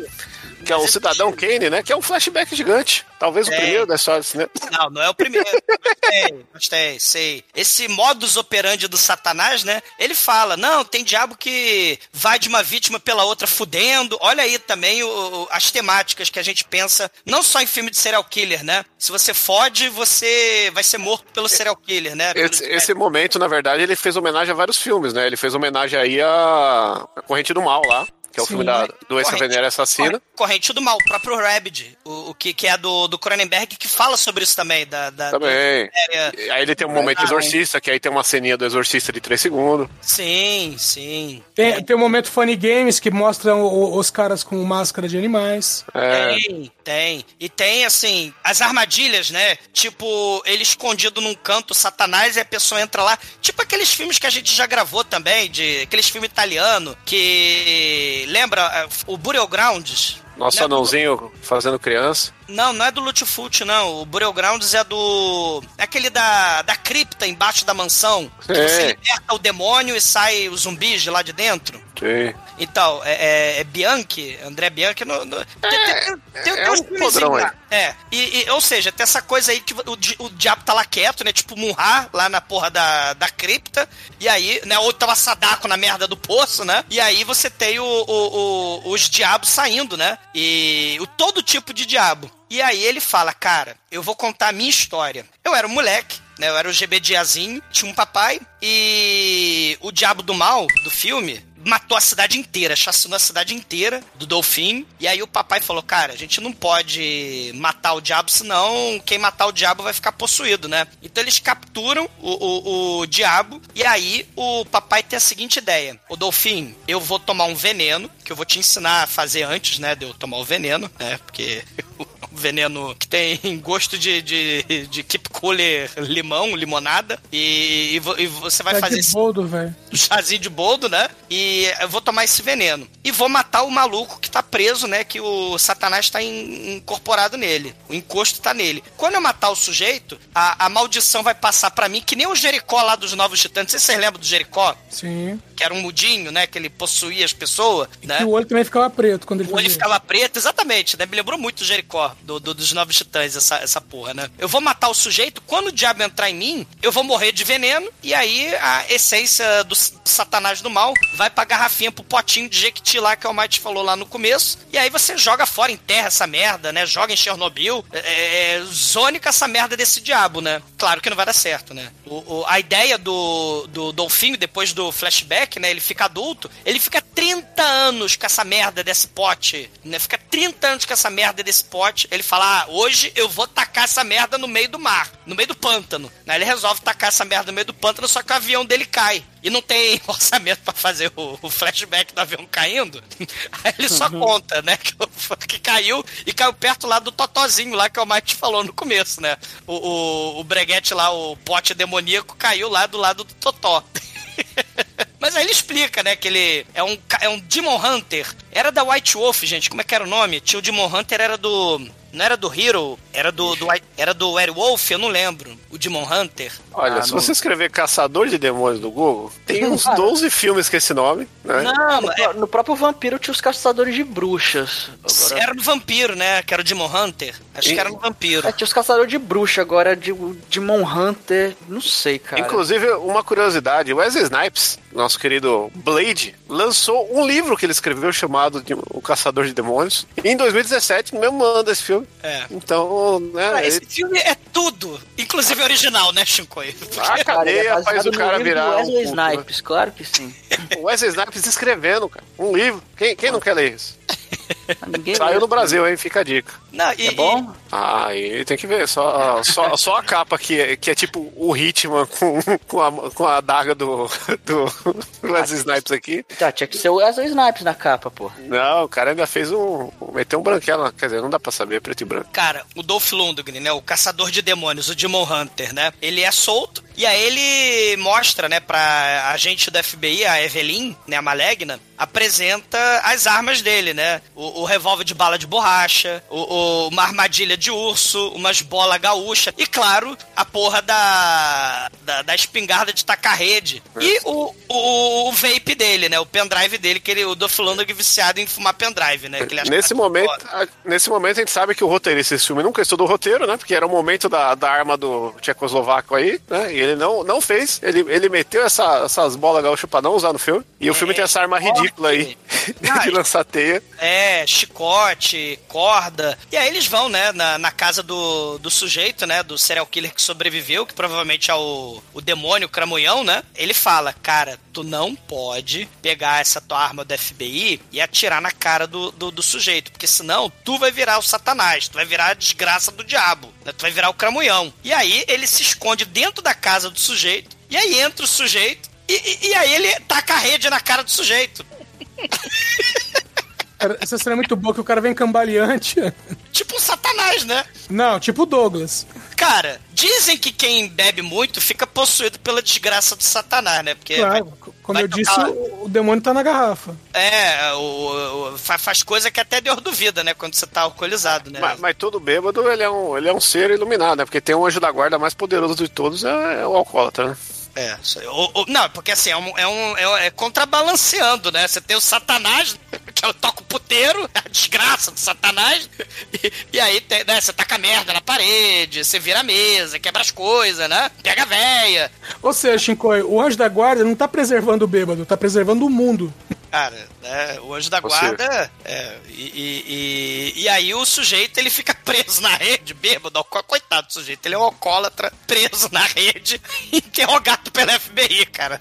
[SPEAKER 9] que é o Cidadão Kane, né? Que é um flashback gigante. Talvez o
[SPEAKER 8] É.
[SPEAKER 9] primeiro da história do cinema.
[SPEAKER 8] Não, não é o primeiro. Gostei, gostei, sei. Esse modus operandi do satanás, né? Ele fala, não, tem diabo que vai de uma vítima pela outra fudendo. Olha aí também o- as temáticas que a gente pensa, não só em filme de serial killer, né? Se você fode, você vai ser morto pelo serial killer, né?
[SPEAKER 9] Esse, esse momento, na verdade, ele fez homenagem a vários filmes, né? Ele fez homenagem aí a, a Corrente do Mal lá, que é o
[SPEAKER 11] Sim.
[SPEAKER 9] filme da doença
[SPEAKER 8] Corrente.
[SPEAKER 9] venérea assassina.
[SPEAKER 8] Corre- Corrente do Mal, o próprio Rabid, o, o que, que é do, do Cronenberg, que fala sobre isso também. Da, da-
[SPEAKER 9] Também. E Aí ele tem um momento exorcista, que aí tem uma ceninha do exorcista de 3 segundos.
[SPEAKER 8] Sim, sim.
[SPEAKER 11] Tem, tem o momento Funny Games que mostram o- os caras com máscara de animais.
[SPEAKER 9] É,
[SPEAKER 8] Tem, tem. E tem, assim, as armadilhas, né? Tipo, ele escondido num canto, Satanás, e a pessoa entra lá. Tipo aqueles filmes que a gente já gravou também, de aqueles filmes italianos, que. Lembra eh, o Burial Grounds?
[SPEAKER 9] nosso
[SPEAKER 8] Né?
[SPEAKER 9] anãozinho fazendo criança.
[SPEAKER 8] Não, não é do Lutfoot, não. O Burial Grounds é do. É aquele da, da cripta embaixo da mansão. Que
[SPEAKER 9] É.
[SPEAKER 8] você liberta o demônio e sai os zumbis de lá de dentro.
[SPEAKER 9] Sim.
[SPEAKER 8] Então, é, é, é Bianchi, André Bianchi. No, no- tem, tem- tem- tem
[SPEAKER 9] é
[SPEAKER 8] uns
[SPEAKER 9] um
[SPEAKER 8] filmezinhos
[SPEAKER 9] podrão
[SPEAKER 8] lá. É, e, e- ou seja, tem essa coisa aí que o, o diabo tá lá quieto, né? Tipo Munra, lá na porra da, da cripta. E aí, né? Ou tava Sadako na merda do poço, né? E aí você tem o, o- o- os diabos saindo, né? E o todo tipo de diabo. E aí ele fala, cara, eu vou contar a minha história. Eu era um moleque, né? Eu era o GBDazinho, tinha um papai e o diabo do mal do filme matou a cidade inteira, chacinou a cidade inteira do Dolphin. E aí o papai falou: Cara, a gente não pode matar o diabo, senão quem matar o diabo vai ficar possuído, né? Então eles capturam o, o, o diabo. E aí o papai tem a seguinte ideia: O Dolphin, eu vou tomar um veneno, que eu vou te ensinar a fazer antes, né? De eu tomar o veneno, né? Porque. veneno que tem gosto de, de, de keep cooler limão, limonada. E, e e você vai
[SPEAKER 11] Tá
[SPEAKER 8] fazer
[SPEAKER 11] de boldo, velho.
[SPEAKER 8] chazinho de boldo, né? E eu vou tomar esse veneno. E vou matar o maluco que tá preso, né? Que o Satanás tá in- incorporado nele. O encosto tá nele. Quando eu matar o sujeito, a, a maldição vai passar pra mim, que nem o Jericó lá dos Novos Titãs. Não sei se vocês lembram do Jericó,
[SPEAKER 11] Sim.
[SPEAKER 8] que era um mudinho, né? Que ele possuía as pessoas, né?
[SPEAKER 11] E o olho também ficava preto quando ele
[SPEAKER 8] O olho ficava preto, exatamente, né? Me lembrou muito do Jericó, do, do- dos Novos Titãs, essa, essa porra, né? Eu vou matar o sujeito, quando o diabo entrar em mim, eu vou morrer de veneno, e aí a essência do satanás do mal vai pra garrafinha, pro potinho de Jequiti lá que o Mike falou lá no começo, e aí você joga fora, enterra essa merda, né? Joga em Chernobyl, é, é, zone com essa merda desse diabo, né? Claro que não vai dar certo, né? O, o- a ideia do, do Dolfinho, depois do flashback, né? Ele fica adulto, ele fica 30 anos com essa merda desse pote, né? Fica 30 anos com essa merda desse pote. Ele fala, ah, hoje eu vou tacar essa merda no meio do mar, no meio do pântano. Aí ele resolve tacar essa merda no meio do pântano, só que o avião dele cai. E não tem orçamento pra fazer o, o flashback do avião caindo. Aí ele só conta, né? Que, que caiu e caiu perto lá do Totozinho, lá que o Mike falou no começo, né? O, o, o breguete lá, o pote demoníaco, caiu lá do lado do Totó. Mas aí ele explica, né, que ele é um, é um Demon Hunter, Era da White Wolf, gente. Como é que era o nome? Tinha o Demon Hunter, era do. Não era do Hero, era do, do era do Werewolf, eu não lembro. O Demon Hunter.
[SPEAKER 9] Olha,
[SPEAKER 8] Ah,
[SPEAKER 9] se
[SPEAKER 8] não-
[SPEAKER 9] você escrever Caçador de Demônios do Google, tem uns 12 filmes com esse nome, né?
[SPEAKER 8] Não,
[SPEAKER 6] no, pró- no próprio vampiro tinha os caçadores de bruxas. Agora-
[SPEAKER 8] Era no Vampiro, né? Que era o Demon Hunter. Acho que era no Vampiro.
[SPEAKER 6] É, tinha os caçadores de bruxa, agora de, de Hunter, não sei, cara.
[SPEAKER 9] Inclusive, uma curiosidade, Wesley Snipes, nosso querido Blade, lançou um livro que ele escreveu chamado de O Caçador de Demônios, em 2017, no mesmo ano desse filme.
[SPEAKER 8] É.
[SPEAKER 9] Então, né,
[SPEAKER 8] Ah, esse
[SPEAKER 9] ele-
[SPEAKER 8] filme é tudo, inclusive original, né, Shinkoi?
[SPEAKER 9] a
[SPEAKER 6] Cara, ele é
[SPEAKER 9] cadeia faz o cara virar um
[SPEAKER 6] Wesley
[SPEAKER 9] culto, né?
[SPEAKER 6] Snipes, claro que sim.
[SPEAKER 9] O Wesley Snipes escrevendo, cara, um livro. Quem, quem não quer ler isso?
[SPEAKER 6] Ninguém
[SPEAKER 9] Saiu no Brasil, hein? Fica a dica.
[SPEAKER 8] Não, e,
[SPEAKER 6] É bom?
[SPEAKER 9] Ah, e tem que ver, só, só, só a capa que é, que é tipo o Hitman com, com, a, com a adaga do, do Wesley Snipes aqui.
[SPEAKER 6] Tá, tinha que ser o Wesley Snipes na capa, pô.
[SPEAKER 9] Não, o cara ainda fez um. Meteu um branquelo, quer dizer, não dá pra saber, preto e branco.
[SPEAKER 8] Cara, o Dolph Lundgren, né? O caçador de demônios, o Demon Hunter, né? Ele é solto e aí ele mostra, né, pra agente do FBI, a Evelyn, né, a Malegna, apresenta as armas dele, né? O, o revólver de bala de borracha, o, o- uma armadilha de urso, umas bolas gaúcha e, claro, a porra da, da, da espingarda de tacar rede. E o, o, o vape dele, né? O pendrive dele, que ele, o Dolph Lundgren viciado em fumar pendrive, né? Que
[SPEAKER 9] Nesse
[SPEAKER 8] que é
[SPEAKER 9] momento, a- nesse momento a gente sabe que o roteirista desse filme nunca estudou roteiro, né? Porque era o momento da, da arma do tchecoslovaco aí, né? E ele não, não fez. Ele, ele meteu essa- essas bolas gaúchas pra não usar no filme. E o filme tem essa arma ridícula aí de lançar teia.
[SPEAKER 8] É, chicote, corda. E aí eles vão, né, na, na casa do, do sujeito, né, do serial killer que sobreviveu, que provavelmente é o, o demônio, o cramunhão, né? Ele fala, cara, tu não pode pegar essa tua arma do FBI e atirar na cara do, do, do sujeito, porque senão tu vai virar o satanás, tu vai virar a desgraça do diabo, né? Tu vai virar o cramunhão. E aí ele se esconde dentro da casa do sujeito, e aí entra o sujeito, e, e, e aí ele taca a rede na cara do sujeito.
[SPEAKER 11] Essa cena é muito boa que o cara vem cambaleante.
[SPEAKER 8] Tipo um satanás, né?
[SPEAKER 11] Não, tipo o Douglas.
[SPEAKER 8] Cara, dizem que quem bebe muito fica possuído pela desgraça do satanás, né? Porque
[SPEAKER 11] Claro, como
[SPEAKER 8] vai
[SPEAKER 11] eu disse,
[SPEAKER 8] tocar-
[SPEAKER 11] o, o demônio tá na garrafa.
[SPEAKER 8] é, o, o- fa- faz coisa que até Deus duvida, né? Quando você tá alcoolizado, né?
[SPEAKER 9] Mas, mas todo bêbado, ele é, um, ele é um ser iluminado, né? Porque tem um anjo da guarda mais poderoso de todos, é, é o alcoólatra, né?
[SPEAKER 8] É, isso aí. O- o- não, porque assim, é, um, é, um, é, é contrabalanceando, né? Você tem o satanás, que é o toco puteiro, a desgraça do satanás, e, e aí tem, né, você taca merda na parede, você vira a mesa, quebra as coisas, né? Pega a véia.
[SPEAKER 11] Ou seja, Shinkoi, o anjo da guarda não tá preservando o bêbado, tá preservando o mundo.
[SPEAKER 8] Cara, né, o anjo da guarda. É, e, e, e, e aí o sujeito ele fica preso na rede, bêbado, coitado do sujeito, ele é um alcoólatra preso na rede, interrogado pela FBI, cara.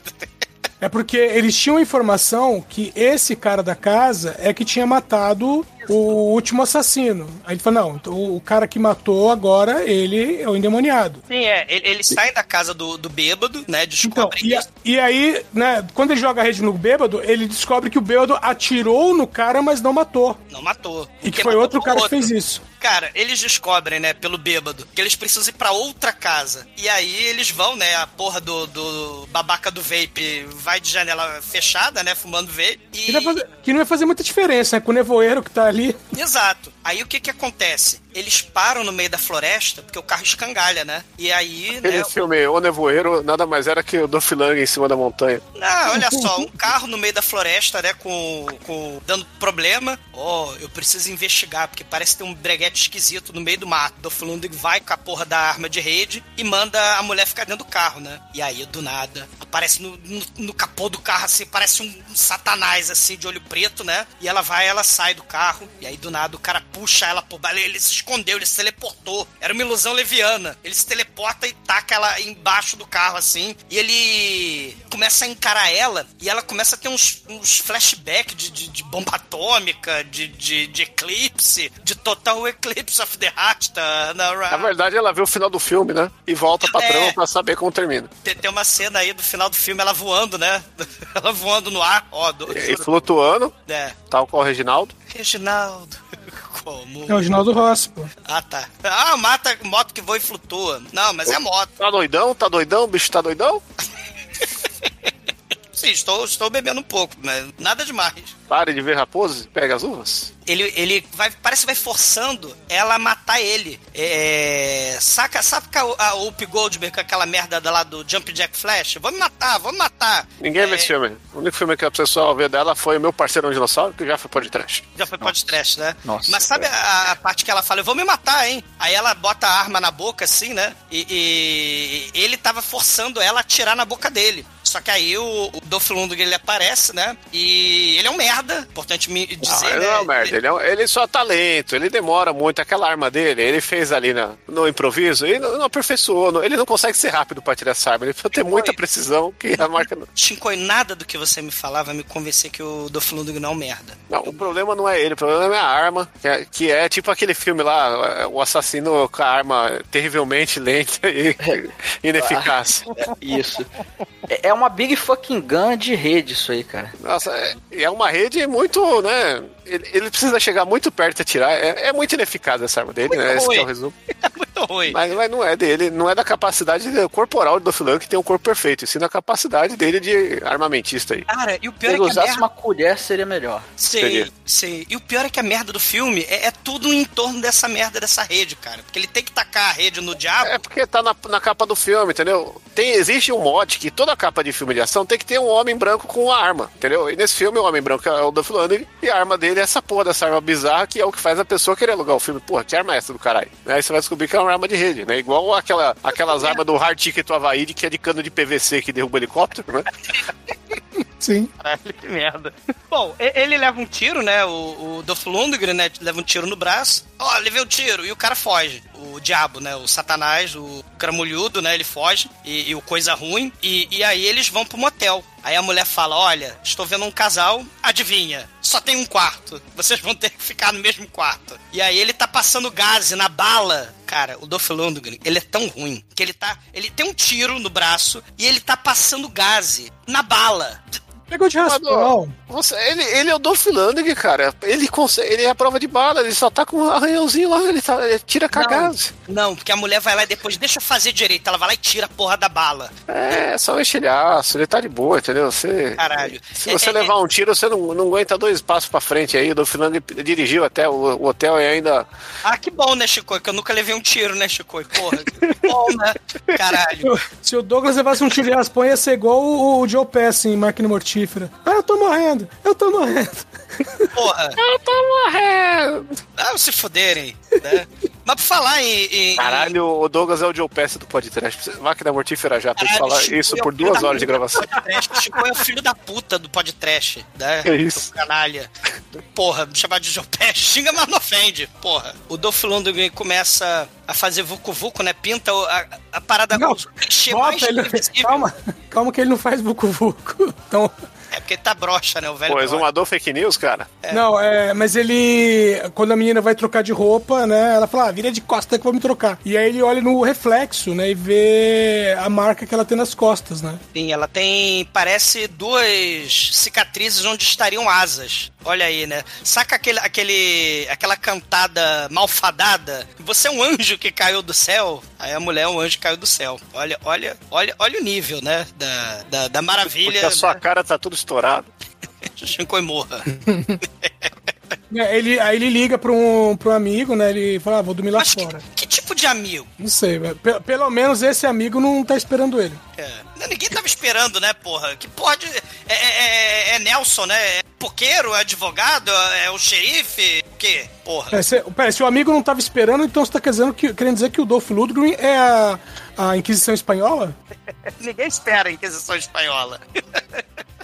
[SPEAKER 11] É porque eles tinham informação que esse cara da casa é que tinha matado o último assassino. Aí ele falou: não, então o cara que matou agora, ele é o endemoniado.
[SPEAKER 8] Sim, é, ele- eles saem da casa do, do bêbado, né?
[SPEAKER 11] Então,
[SPEAKER 8] Descobrem
[SPEAKER 11] e, a- e aí, né, quando ele joga a rede no bêbado, ele descobre que o bêbado atirou no cara, mas não matou.
[SPEAKER 8] Não matou.
[SPEAKER 11] E que foi outro cara que fez isso.
[SPEAKER 8] Cara, eles descobrem, né, pelo bêbado, que eles precisam ir pra outra casa. E aí eles vão, né, a porra do, do babaca do vape vai de janela fechada, né, fumando vape.
[SPEAKER 11] Que, não vai fazer, que não vai fazer muita diferença, né? Com o nevoeiro que tá ali.
[SPEAKER 8] Exato. Aí o que que acontece? Eles param no meio da floresta, porque o carro escangalha, né? E aí,
[SPEAKER 9] Aquele
[SPEAKER 8] né...
[SPEAKER 9] filme O Nevoeiro nada mais era que o Dolph Lundgren em cima da montanha.
[SPEAKER 8] Ah, olha só, um carro no meio da floresta, né, com, com dando problema. Oh, eu preciso investigar, porque parece ter um breguete esquisito no meio do mato. Dolph Lundgren vai com a porra da arma de rede e manda a mulher ficar dentro do carro, né? E aí, do nada, aparece no, no, no capô do carro, assim, parece um, um satanás, assim, de olho preto, né? E ela vai, ela sai do carro, e aí, do nada, o cara puxa ela por baixo, ele se escondeu, ele se teleportou. Era uma ilusão leviana. Ele se teleporta e taca ela embaixo do carro, assim, e ele começa a encarar ela, e ela começa a ter uns, uns flashbacks de, de, de bomba atômica, de, de, de eclipse, de total eclipse of the heart. Tá, na,
[SPEAKER 9] Na verdade, ela vê o final do filme, né? E volta pra
[SPEAKER 8] É.
[SPEAKER 9] trama pra saber como termina.
[SPEAKER 8] tem, tem uma cena aí do final do filme, ela voando, né? ela voando no ar. Ó, do,
[SPEAKER 9] E flutuando,
[SPEAKER 8] é.
[SPEAKER 9] tal qual o Reginaldo.
[SPEAKER 8] Reginaldo. Como?
[SPEAKER 11] É o Ginaldo Rossi, pô.
[SPEAKER 8] Ah, tá. Ah, mata moto que voa e flutua. Não, mas é moto.
[SPEAKER 9] Tá doidão? Tá doidão? O bicho tá doidão?
[SPEAKER 8] Sim, estou, estou bebendo um pouco, mas nada demais.
[SPEAKER 9] Pare de ver raposas e pega as uvas.
[SPEAKER 8] Ele, ele vai, parece que vai forçando ela a matar ele. É, saca, sabe que a, a Whoopi Goldberg com aquela merda lá do Jump Jack Flash? Vamos matar, vamos matar.
[SPEAKER 9] Ninguém
[SPEAKER 8] É,
[SPEAKER 9] vê esse filme. O único filme que a pessoa vê dela foi o meu parceiro um dinossauro, que já foi pode trash.
[SPEAKER 8] Já foi podcast, né?
[SPEAKER 6] Nossa,
[SPEAKER 8] Mas sabe a, a parte que ela fala, eu vou me matar, hein? Aí ela bota a arma na boca, assim, né? E, e ele tava forçando ela a atirar na boca dele. Só que aí o, o Dolph Lundgren, ele aparece, né? E ele é um merda, importante me
[SPEAKER 9] Não,
[SPEAKER 8] dizer,
[SPEAKER 9] ele
[SPEAKER 8] né?
[SPEAKER 9] não é um merda, ele, é um- ele só tá lento, ele demora muito. Aquela arma dele, ele fez ali na, no improviso e não, não aperfeiçoou. não- ele não consegue ser rápido pra tirar essa arma. Ele precisa ter muita precisão que a marca não.
[SPEAKER 8] Chincoi, nada do que você me falava me convencer que o Dolph Lundgren não é um merda.
[SPEAKER 9] Não, o problema não é ele, o problema é a arma, que é, que é tipo aquele filme lá, o assassino com a arma terrivelmente lenta e ineficaz.
[SPEAKER 6] Isso. É é uma big fucking gun de rede isso aí, cara.
[SPEAKER 9] Nossa, é, é uma rede muito, né? Ele, ele precisa chegar muito perto e atirar. É, é muito ineficaz essa arma dele,
[SPEAKER 8] Muito
[SPEAKER 9] né? Esse que é o
[SPEAKER 8] ruim.
[SPEAKER 9] resumo.
[SPEAKER 8] Muito ruim.
[SPEAKER 9] Mas, mas não é dele, não é da capacidade corporal do Dolph Lundgren que tem um corpo perfeito, e sim da capacidade dele de armamentista aí.
[SPEAKER 8] Cara, e o
[SPEAKER 6] Se
[SPEAKER 8] pior é
[SPEAKER 6] ele
[SPEAKER 8] que a
[SPEAKER 6] usasse
[SPEAKER 8] merda...
[SPEAKER 6] uma colher, seria melhor.
[SPEAKER 8] Sei,
[SPEAKER 9] Seria.
[SPEAKER 8] sei. E o pior é que a merda do filme é, é tudo em torno dessa merda dessa rede, cara. Porque ele tem que tacar a rede no diabo.
[SPEAKER 9] É porque tá na, na capa do filme, entendeu? Tem, existe um mod que toda capa de filme de ação tem que ter um homem branco com uma arma, entendeu? E nesse filme o homem branco é o Dolph Lundgren e a arma dele é essa porra dessa arma bizarra que é o que faz a pessoa querer alugar o filme. Porra, que arma é essa do caralho? Aí você vai descobrir que é uma arma de rede, né? Igual aquela, aquelas armas do Hard Ticket Havaí de que é de cano de PVC que derruba helicóptero, né?
[SPEAKER 11] Sim.
[SPEAKER 8] Caralho, que merda. Bom, ele leva um tiro, né? O, o Dolph Lundgren, né? Leva um tiro no braço. Ó, levei um tiro. E o cara foge. O diabo, né? O satanás, o cramulhudo, né? Ele foge. E, e o coisa ruim. E, e aí eles vão pro motel. Aí a mulher fala, olha, estou vendo um casal. Adivinha? Só tem um quarto. Vocês vão ter que ficar no mesmo quarto. E aí ele tá passando gás na bala. Cara, o Dolph Lundgren, ele é tão ruim que ele tá... Ele tem um tiro no braço e ele tá passando gás na bala.
[SPEAKER 11] Pegou de raspão.
[SPEAKER 9] Você, ele, ele é o Dolph Lundgren, cara. Ele, consegue, ele é a prova de bala, ele só tá com um arranhãozinho lá, ele, tá, ele tira cagado.
[SPEAKER 8] Não, porque a mulher vai lá e depois deixa eu fazer direito. Ela vai lá e tira a porra da bala.
[SPEAKER 9] É, só um estilhaço, ele tá de boa, entendeu? Você,
[SPEAKER 8] Caralho.
[SPEAKER 9] se você levar um tiro, você não, não aguenta dois passos pra frente aí. O Dolph Lundgren dirigiu até o, o hotel e ainda...
[SPEAKER 8] Ah, que bom, né, Chico? Que eu nunca levei um tiro, né, Chico? Porra, que bom, né? Caralho.
[SPEAKER 11] Se o Douglas levasse um tiro de raspão, ia ser igual o, o Joe Pass em Máquina Mortífera. Ah, eu tô morrendo, eu tô morrendo.
[SPEAKER 8] Porra.
[SPEAKER 9] Eu tô morrendo.
[SPEAKER 8] Ah, se fuderem, né? Mas por falar em... em-
[SPEAKER 9] Caralho, o Douglas é o Joe Pass do podcast. Máquina mortífera já, pra gente
[SPEAKER 8] Caralho,
[SPEAKER 9] falar
[SPEAKER 8] Chico
[SPEAKER 9] isso
[SPEAKER 8] é o
[SPEAKER 9] por duas horas de gravação.
[SPEAKER 8] podcast. Chico é o filho da puta do podcast, né?
[SPEAKER 9] É isso.
[SPEAKER 8] Do canalha. Porra, me chamar de Joe Pé, xinga, mas não ofende. Porra. O Dolph Lundgren começa a fazer vucu vucu, né? Pinta o- a, a parada
[SPEAKER 11] Não, Bota ele. Calma, calma que ele não faz vucu vucu. Então,
[SPEAKER 8] É porque ele tá broxa, né? O velho
[SPEAKER 9] Pô, exumador fake news, cara.
[SPEAKER 11] Não, é, mas ele. Quando a menina vai trocar de roupa, né? Ela fala, ah, vira de costa que eu vou me trocar. E aí ele olha no reflexo, né? E vê a marca que ela tem nas costas, né?
[SPEAKER 8] Sim, ela tem, parece duas cicatrizes onde estariam asas. Olha aí, né? Saca aquele, aquele, aquela cantada malfadada? Você é um anjo que caiu do céu. Aí a mulher é um anjo que caiu do céu. Olha, olha, olha, olha o nível, né? Da, da, da maravilha.
[SPEAKER 9] Porque a sua
[SPEAKER 8] né?
[SPEAKER 9] cara tá tudo estourado.
[SPEAKER 8] Shinkoi morra.
[SPEAKER 11] É, ele, aí ele liga pra um, pra um amigo, né? Ele fala, ah, vou dormir lá
[SPEAKER 8] Mas que,
[SPEAKER 11] fora.
[SPEAKER 8] que tipo de amigo?
[SPEAKER 11] Não sei, velho. Pe- pelo menos esse amigo não tá esperando ele.
[SPEAKER 8] É. Não, Ninguém tava esperando, né, porra? Que pode. É, é- é- é Nelson, né? É poqueiro, é advogado, é o xerife? O quê? Porra.
[SPEAKER 11] É, se, pera, se o amigo não tava esperando, então você tá querendo, que, querendo dizer que o Dolph Lundgren é a, a Inquisição Espanhola?
[SPEAKER 8] Ninguém espera a Inquisição Espanhola.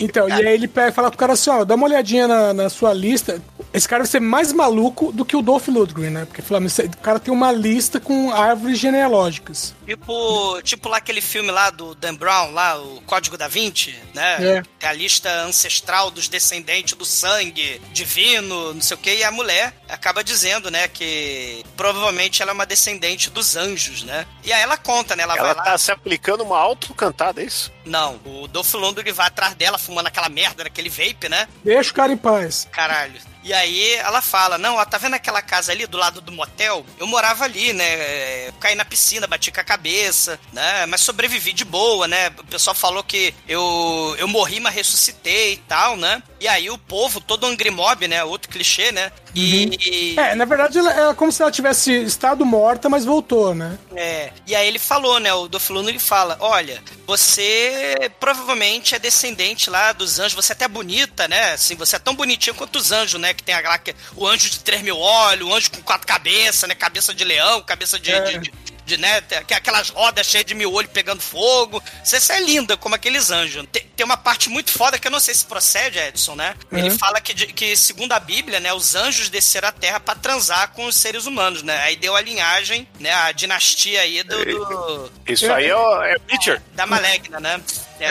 [SPEAKER 11] Então, e aí ele pega fala pro cara assim, ó, dá uma olhadinha na, na sua lista. Esse cara vai ser mais maluco do que o Dolph Lundgren, né? Porque fala, "Esse- o cara tem uma lista com árvores genealógicas.
[SPEAKER 8] Tipo, tipo lá aquele filme lá do Dan Brown, lá, o Código da Vinci, né?
[SPEAKER 11] É.
[SPEAKER 8] Tem a lista ancestral dos descendentes do sangue divino, não sei o que, e a mulher acaba dizendo, né, que provavelmente ela é uma descendente dos anjos, né? E aí ela conta, né? Ela,
[SPEAKER 9] Ela
[SPEAKER 8] vai lá.
[SPEAKER 9] tá se aplicando uma autocantada, é isso?
[SPEAKER 8] Não, o Dolph Lundgren vai atrás dela fumando aquela merda, aquele vape, né?
[SPEAKER 11] Deixa o cara em paz.
[SPEAKER 8] Caralho. E aí ela fala, não, ó, tá vendo aquela casa ali do lado do motel? Eu morava ali, né? Eu caí na piscina, bati com a cabeça, né? Mas sobrevivi de boa, né? O pessoal falou que eu, eu morri, mas ressuscitei e tal, né? E aí o povo, todo Angry Mob, né? Outro clichê, né? E.
[SPEAKER 11] É, na verdade, ela- é como se ela tivesse estado morta, mas voltou, né?
[SPEAKER 8] É, e aí ele falou, né? O Dofluno ele fala: Olha, você provavelmente é descendente lá dos anjos, você é até bonita, né? Assim, você é tão bonitinha quanto os anjos, né? Que tem que- o anjo de 3 mil olhos, o anjo com quatro cabeças, né? Cabeça de leão, cabeça de. de- de- de, né, aquelas rodas cheias de mil olhos pegando fogo. Você, é linda, como aqueles anjos. Tem, tem uma parte muito foda que eu não sei se procede, Edson, né? Ele
[SPEAKER 11] Uhum.
[SPEAKER 8] fala que, que, segundo a Bíblia, né, os anjos desceram à Terra pra transar com os seres humanos, né? Aí deu a linhagem, né, a dinastia aí do, do-
[SPEAKER 9] Isso aí é, o- é
[SPEAKER 8] da Malegna, né?
[SPEAKER 5] É,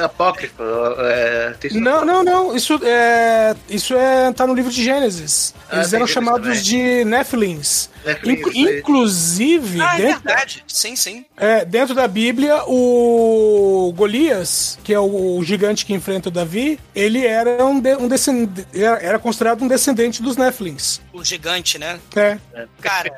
[SPEAKER 5] é apócrifo. É, tem isso-
[SPEAKER 11] Não, não, não. Isso é. Isso é. tá no livro de Gênesis.
[SPEAKER 5] Ah,
[SPEAKER 11] Eles
[SPEAKER 5] tem
[SPEAKER 11] eram chamados
[SPEAKER 5] também.
[SPEAKER 11] de Nephilims.
[SPEAKER 5] Aí.
[SPEAKER 11] inclusive,
[SPEAKER 8] Ah, é
[SPEAKER 11] dentro,
[SPEAKER 8] verdade. Sim, sim.
[SPEAKER 11] é, dentro da Bíblia, o Golias, que é o, gigante que enfrenta o Davi, ele era um, de- um descendente. Era, era considerado um descendente dos Nephilims.
[SPEAKER 8] O gigante, né?
[SPEAKER 11] É.
[SPEAKER 8] Cara,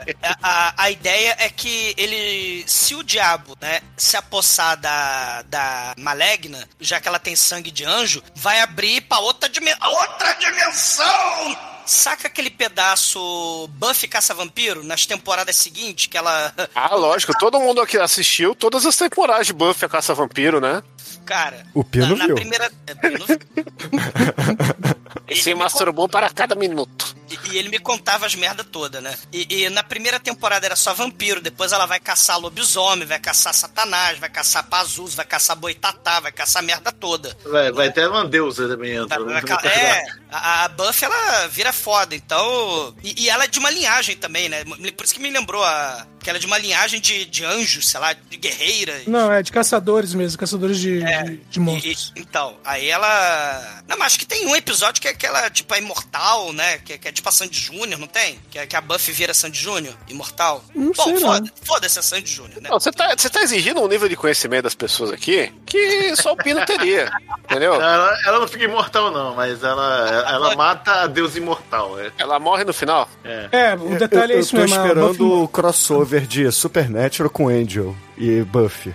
[SPEAKER 8] a, a, ideia é que ele. Se o diabo, né, se apossar da, da maligna, já que ela tem sangue de anjo, vai abrir pra outra, dimen outra dimensão! Saca aquele pedaço Buffy Caça-Vampiro nas temporadas seguintes que ela.
[SPEAKER 9] Ah, lógico, todo mundo aqui assistiu todas as temporadas de Buffy a Caça Vampiro, né?
[SPEAKER 8] Cara.
[SPEAKER 4] O Pino
[SPEAKER 8] na, na
[SPEAKER 4] viu.
[SPEAKER 8] primeira. é, viu.
[SPEAKER 9] Se masturbou para cada minuto.
[SPEAKER 8] E, e ele me contava as merda toda, né? E, e na primeira temporada era só vampiro, depois ela vai caçar lobisomem, vai caçar satanás, vai caçar Pazus, vai caçar boitatá, vai caçar merda toda.
[SPEAKER 5] Vai, vai até uma deusa também entra.
[SPEAKER 8] Vai ca- É, a, a Buffy ela vira foda, então. E, e ela é de uma linhagem também, né? Por isso que me lembrou a. Que ela é de uma linhagem de, de anjos, sei lá, de guerreiras.
[SPEAKER 11] Não, é de caçadores mesmo, caçadores de, de, de monstros.
[SPEAKER 8] E- então, aí ela. Não, mas acho que tem um episódio que é aquela, tipo, a imortal, né? Que, que é tipo a Sandy Júnior, não tem? Que, é- que a Buffy vira Sandy Júnior, imortal.
[SPEAKER 11] Não
[SPEAKER 8] Bom,
[SPEAKER 11] sei, não.
[SPEAKER 8] foda, foda-se a Sandy Júnior, né?
[SPEAKER 9] Não, você tá, você tá exigindo um nível de conhecimento das pessoas aqui que só o Pino teria. Entendeu?
[SPEAKER 5] Ela, ela não fica imortal, não, mas ela, ela mata a deusa imortal. É.
[SPEAKER 9] Ela morre no final.
[SPEAKER 5] É.
[SPEAKER 11] É, o detalhe
[SPEAKER 4] eu,
[SPEAKER 11] é
[SPEAKER 4] eu
[SPEAKER 11] isso
[SPEAKER 4] tô
[SPEAKER 11] mesmo.
[SPEAKER 4] esperando
[SPEAKER 11] Buffy-
[SPEAKER 4] o crossover de Supernatural com Angel e Buffy.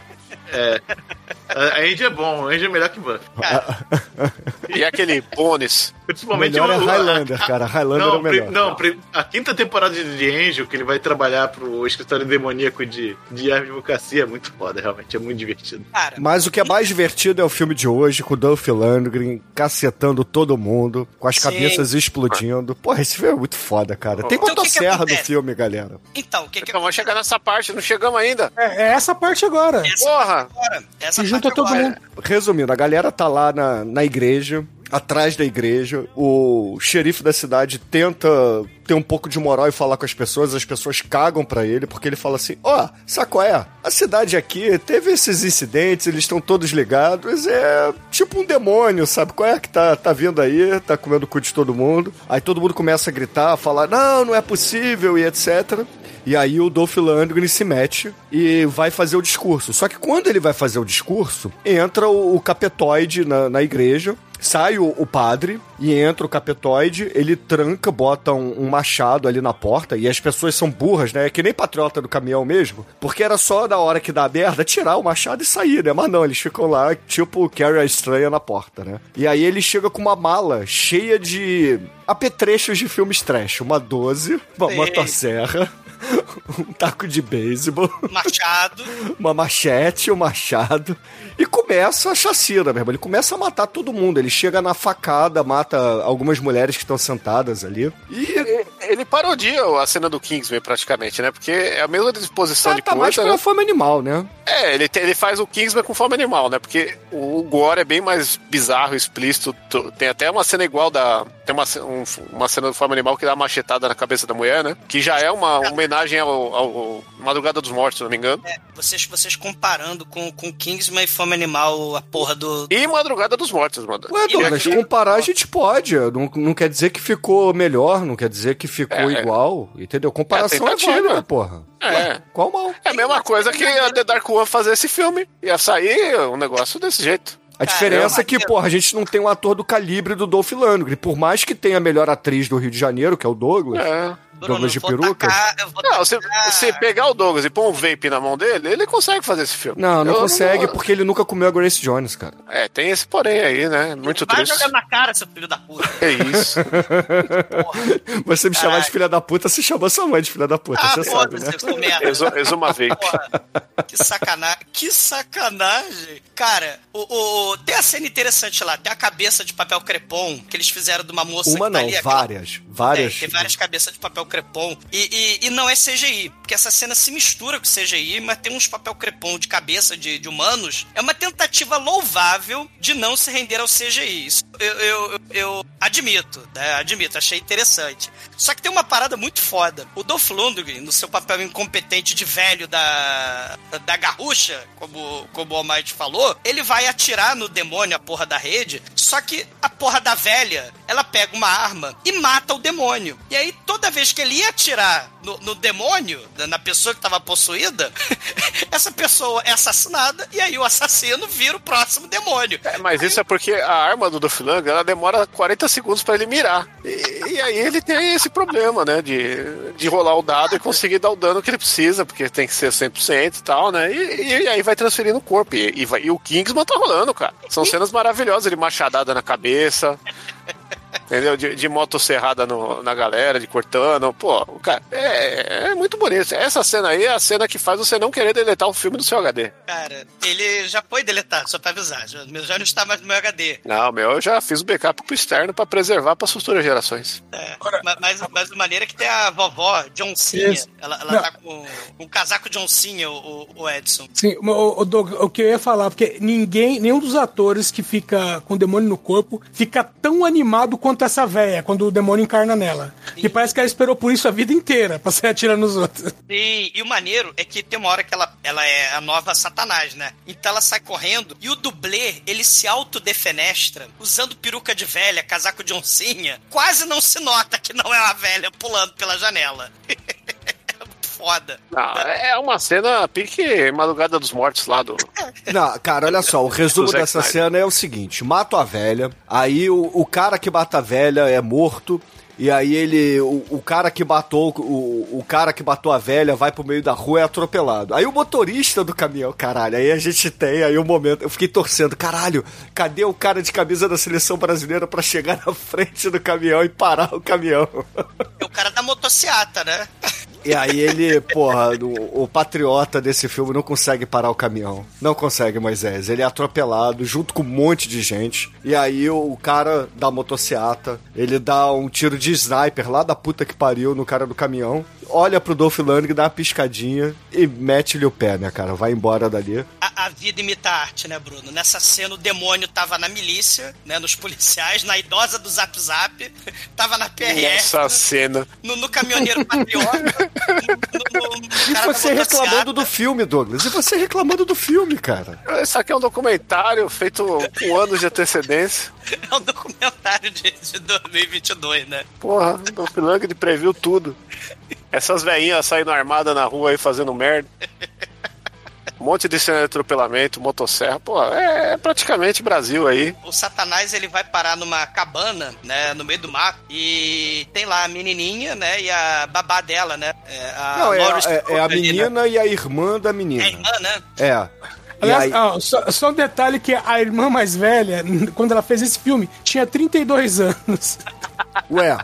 [SPEAKER 5] É. A Andy é bom, a Andy é melhor que Buffy.
[SPEAKER 9] E aquele bônus.
[SPEAKER 5] Principalmente
[SPEAKER 4] melhor é
[SPEAKER 5] o-
[SPEAKER 4] Highlander,
[SPEAKER 5] a-
[SPEAKER 4] cara. Highlander
[SPEAKER 5] não,
[SPEAKER 4] é o melhor.
[SPEAKER 5] Não, a quinta temporada de, de Angel, que ele vai trabalhar pro escritório demoníaco de, de advocacia, é muito foda, realmente, é muito divertido.
[SPEAKER 8] Cara,
[SPEAKER 4] Mas o que é mais divertido é o filme de hoje, com o Dolph Lundgren cacetando todo mundo, com as
[SPEAKER 8] Sim.
[SPEAKER 4] cabeças explodindo. Porra, esse filme é muito foda, cara. Tem
[SPEAKER 8] Então,
[SPEAKER 4] motosserra no filme, galera.
[SPEAKER 8] então, o que que
[SPEAKER 9] Então vamos chegar nessa parte, não chegamos ainda.
[SPEAKER 11] É, é essa parte agora.
[SPEAKER 8] Essa
[SPEAKER 9] Porra!
[SPEAKER 8] agora, essa
[SPEAKER 11] Se junta todo mundo.
[SPEAKER 4] Resumindo, a galera tá lá na, na igreja, atrás da igreja. O xerife da cidade tenta ter um pouco de moral e falar com as pessoas. As pessoas cagam pra ele porque ele fala assim: Ó, sabe qual é? A cidade aqui teve esses incidentes, eles estão todos ligados. É tipo um demônio, sabe qual é? Que tá, tá vindo aí, tá comendo o cu de todo mundo. Aí todo mundo começa a gritar, a falar: Não, não é possível e etc. E aí o Dolph Lundgren se mete e vai fazer o discurso. Só que quando ele vai fazer o discurso, entra o, o capetoide na, na igreja, sai o, o padre e entra o capetoide, ele tranca, bota um, um machado ali na porta e as pessoas são burras, né? É que nem patriota do caminhão mesmo, porque era só na hora que dá merda tirar o machado e sair, né? Mas não, eles ficam lá tipo Carrie a Estranha na porta, né? E aí ele chega com uma mala cheia de apetrechos de filmes trash, uma 12, uma motosserra, um taco de beisebol,
[SPEAKER 8] Machado.
[SPEAKER 4] uma machete, um machado. E começa a chacina, meu irmão. Ele começa a matar todo mundo. Ele chega na facada, mata algumas mulheres que estão sentadas ali. E
[SPEAKER 9] Ele parodia a cena do Kingsman praticamente, né? Porque é a mesma disposição
[SPEAKER 4] tá,
[SPEAKER 9] de
[SPEAKER 4] tá mais
[SPEAKER 9] coisa,
[SPEAKER 4] pra
[SPEAKER 9] né?
[SPEAKER 4] fome animal, né?
[SPEAKER 9] É, ele, te- ele faz o Kingsman com forma animal, né? Porque o gore é bem mais bizarro, explícito. Tem até uma cena igual da. Tem uma, um- uma cena do forma animal que dá uma machetada na cabeça da mulher, né? Que já é uma homenagem ao, ao- ao Madrugada dos Mortos, se não me engano.
[SPEAKER 8] É, vocês, vocês comparando com, com Kingsman e Fome Animal, a porra do.
[SPEAKER 9] E Madrugada dos Mortos, mano.
[SPEAKER 4] Ué, Douglas,
[SPEAKER 9] aqui-
[SPEAKER 4] comparar a gente pode. Não, não quer dizer que ficou melhor, não quer dizer que ficou
[SPEAKER 9] É, é.
[SPEAKER 4] igual. Entendeu? Comparação é,
[SPEAKER 9] tentativa.
[SPEAKER 4] válida, porra.
[SPEAKER 9] É.
[SPEAKER 4] Qual mal?
[SPEAKER 9] É a mesma coisa que a The Dark One fazer esse filme. Ia sair um negócio desse jeito.
[SPEAKER 4] A diferença é que, porra, a gente não tem um ator do calibre do Dolph Lundgren. Por mais que tenha a melhor atriz do Rio de Janeiro, que é o Douglas,
[SPEAKER 9] É.
[SPEAKER 4] Douglas de peruca?
[SPEAKER 8] tacar-
[SPEAKER 9] Não, se, se pegar o Douglas e pôr um vape na mão dele, ele consegue fazer esse filme.
[SPEAKER 4] Não, não
[SPEAKER 9] Eu
[SPEAKER 4] consegue, porque ele nunca comeu a Grace Jones, cara.
[SPEAKER 9] É, tem esse porém aí, né? Muito
[SPEAKER 8] Vai
[SPEAKER 9] triste.
[SPEAKER 8] jogar na cara, seu filho da puta.
[SPEAKER 9] É isso.
[SPEAKER 4] Você me chamar de filha da puta, você chamou sua mãe de filha da puta,
[SPEAKER 8] Ah,
[SPEAKER 4] você sabe, né?
[SPEAKER 9] Exu- Exuma vape.
[SPEAKER 8] Porra, que sacanagem. Que sacanagem. Cara, o, o- tem a cena interessante lá. Tem a cabeça de papel crepom que eles fizeram de uma moça
[SPEAKER 4] Uma
[SPEAKER 8] que tá
[SPEAKER 4] não,
[SPEAKER 8] ali. aquela-
[SPEAKER 4] várias. Várias.
[SPEAKER 8] É, tem várias cabeças de papel crepom. E, e, e não é CGI, porque essa cena se mistura com CGI, mas tem uns papel crepom de cabeça de, de humanos. É uma tentativa louvável de não se render ao CGI. Isso eu, eu, eu- eu admito, né? Admito, achei interessante. Só que tem uma parada muito foda. O Dolph Lundgren, no seu papel incompetente de velho da, da garrucha, como, como o Almighty falou, ele vai atirar no demônio, a porra da rede, só que a porra da velha, ela pega uma arma e mata o demônio. E aí, toda vez que ele ia atirar no, no demônio, na pessoa que estava possuída, essa pessoa é assassinada e aí o assassino vira o próximo demônio.
[SPEAKER 9] É, mas isso é porque a arma do Doflanger, ela demora 40 segundos pra ele mirar. E, e aí ele tem esse problema, né? De, de rolar o dado e conseguir dar o dano que ele precisa, porque tem que ser 100% e tal, né? E, e aí vai transferindo o corpo. E, e, vai- e o Kingsman tá rolando, cara. São cenas maravilhosas. Ele machadada na cabeça. Entendeu? De, de motosserrada no, na galera, de cortando. Pô, o cara, é, é muito bonito. Essa cena aí é a cena que faz você não querer deletar o filme do seu HD.
[SPEAKER 8] Cara, ele já foi deletado, só pra avisar. Já, já não está mais no meu HD.
[SPEAKER 9] Não, meu, eu já fiz o backup pro externo pra preservar para futuras gerações.
[SPEAKER 8] É, ma- mas, mas de maneira que tem a vovó, Johncinha.
[SPEAKER 11] Isso.
[SPEAKER 8] Ela, ela
[SPEAKER 11] Não.
[SPEAKER 8] tá com um casaco Johncinha, o, o Edson.
[SPEAKER 11] Sim, o, o, Doug, o que eu ia falar, porque ninguém, nenhum dos atores que fica com o demônio no corpo fica tão animado quanto essa véia, quando o demônio encarna nela. Que parece que ela esperou por isso a vida inteira, pra sair atirando nos outros.
[SPEAKER 8] E, e o maneiro é que tem uma hora que ela, ela é a nova Satanás, né? Então ela sai correndo e o dublê, ele se autodefenestra usando peruca de velha, casaco de oncinha. Quase não se nota que não é uma velha pulando pela janela. É Foda.
[SPEAKER 9] Não, é uma cena pique Madrugada dos Mortos lá do.
[SPEAKER 4] Não, cara, olha só, o resumo dessa
[SPEAKER 9] Snyder.
[SPEAKER 4] cena é o seguinte: mato a velha, aí o, o cara que mata a velha é morto. E aí ele. O, o cara que matou. O, o cara que matou a velha vai pro meio da rua e é atropelado. Aí o motorista do caminhão, caralho, aí a gente tem aí o momento. Eu fiquei torcendo, caralho, cadê o cara de camisa da seleção brasileira pra chegar na frente do caminhão e parar o caminhão?
[SPEAKER 8] É o cara da motociata, né?
[SPEAKER 4] E aí ele, porra, o, o patriota desse filme não consegue parar o caminhão. Não consegue, Moisés. Ele é atropelado junto com um monte de gente. E aí o, o cara da motociata, ele dá um tiro de sniper lá da puta que pariu no cara do caminhão. Olha pro Dolph Lundgren, dá uma piscadinha e mete-lhe o pé, né, cara? Vai embora dali.
[SPEAKER 8] A, a vida imita a arte, né, Bruno? Nessa cena, o demônio tava na milícia, né, nos policiais, na idosa do Zap Zap, tava na PRF,
[SPEAKER 9] Essa cena.
[SPEAKER 8] no, no caminhoneiro patriota,
[SPEAKER 4] E você
[SPEAKER 8] motociata.
[SPEAKER 4] reclamando do filme, Douglas. E você reclamando do filme, cara.
[SPEAKER 9] Isso aqui é um documentário feito com anos de antecedência.
[SPEAKER 8] É um documentário de, de 2022, né?
[SPEAKER 9] Porra, o Doflanger previu tudo. Essas velhinhas saindo armadas na rua aí fazendo merda. Um monte de cena de atropelamento, motosserra. Pô, é, é praticamente Brasil aí.
[SPEAKER 8] O Satanás, ele vai parar numa cabana, né, no meio do mato, e tem lá a menininha, né, e a babá dela, né? É, a
[SPEAKER 4] Não, é, é- é a
[SPEAKER 8] né?
[SPEAKER 4] menina e a irmã da
[SPEAKER 8] É a
[SPEAKER 4] menina.
[SPEAKER 8] irmã, né?
[SPEAKER 4] É.
[SPEAKER 11] Aliás,
[SPEAKER 4] aí-
[SPEAKER 11] ó, só, só um detalhe que a irmã mais velha, quando ela fez esse filme, tinha 32 anos.
[SPEAKER 4] Ué,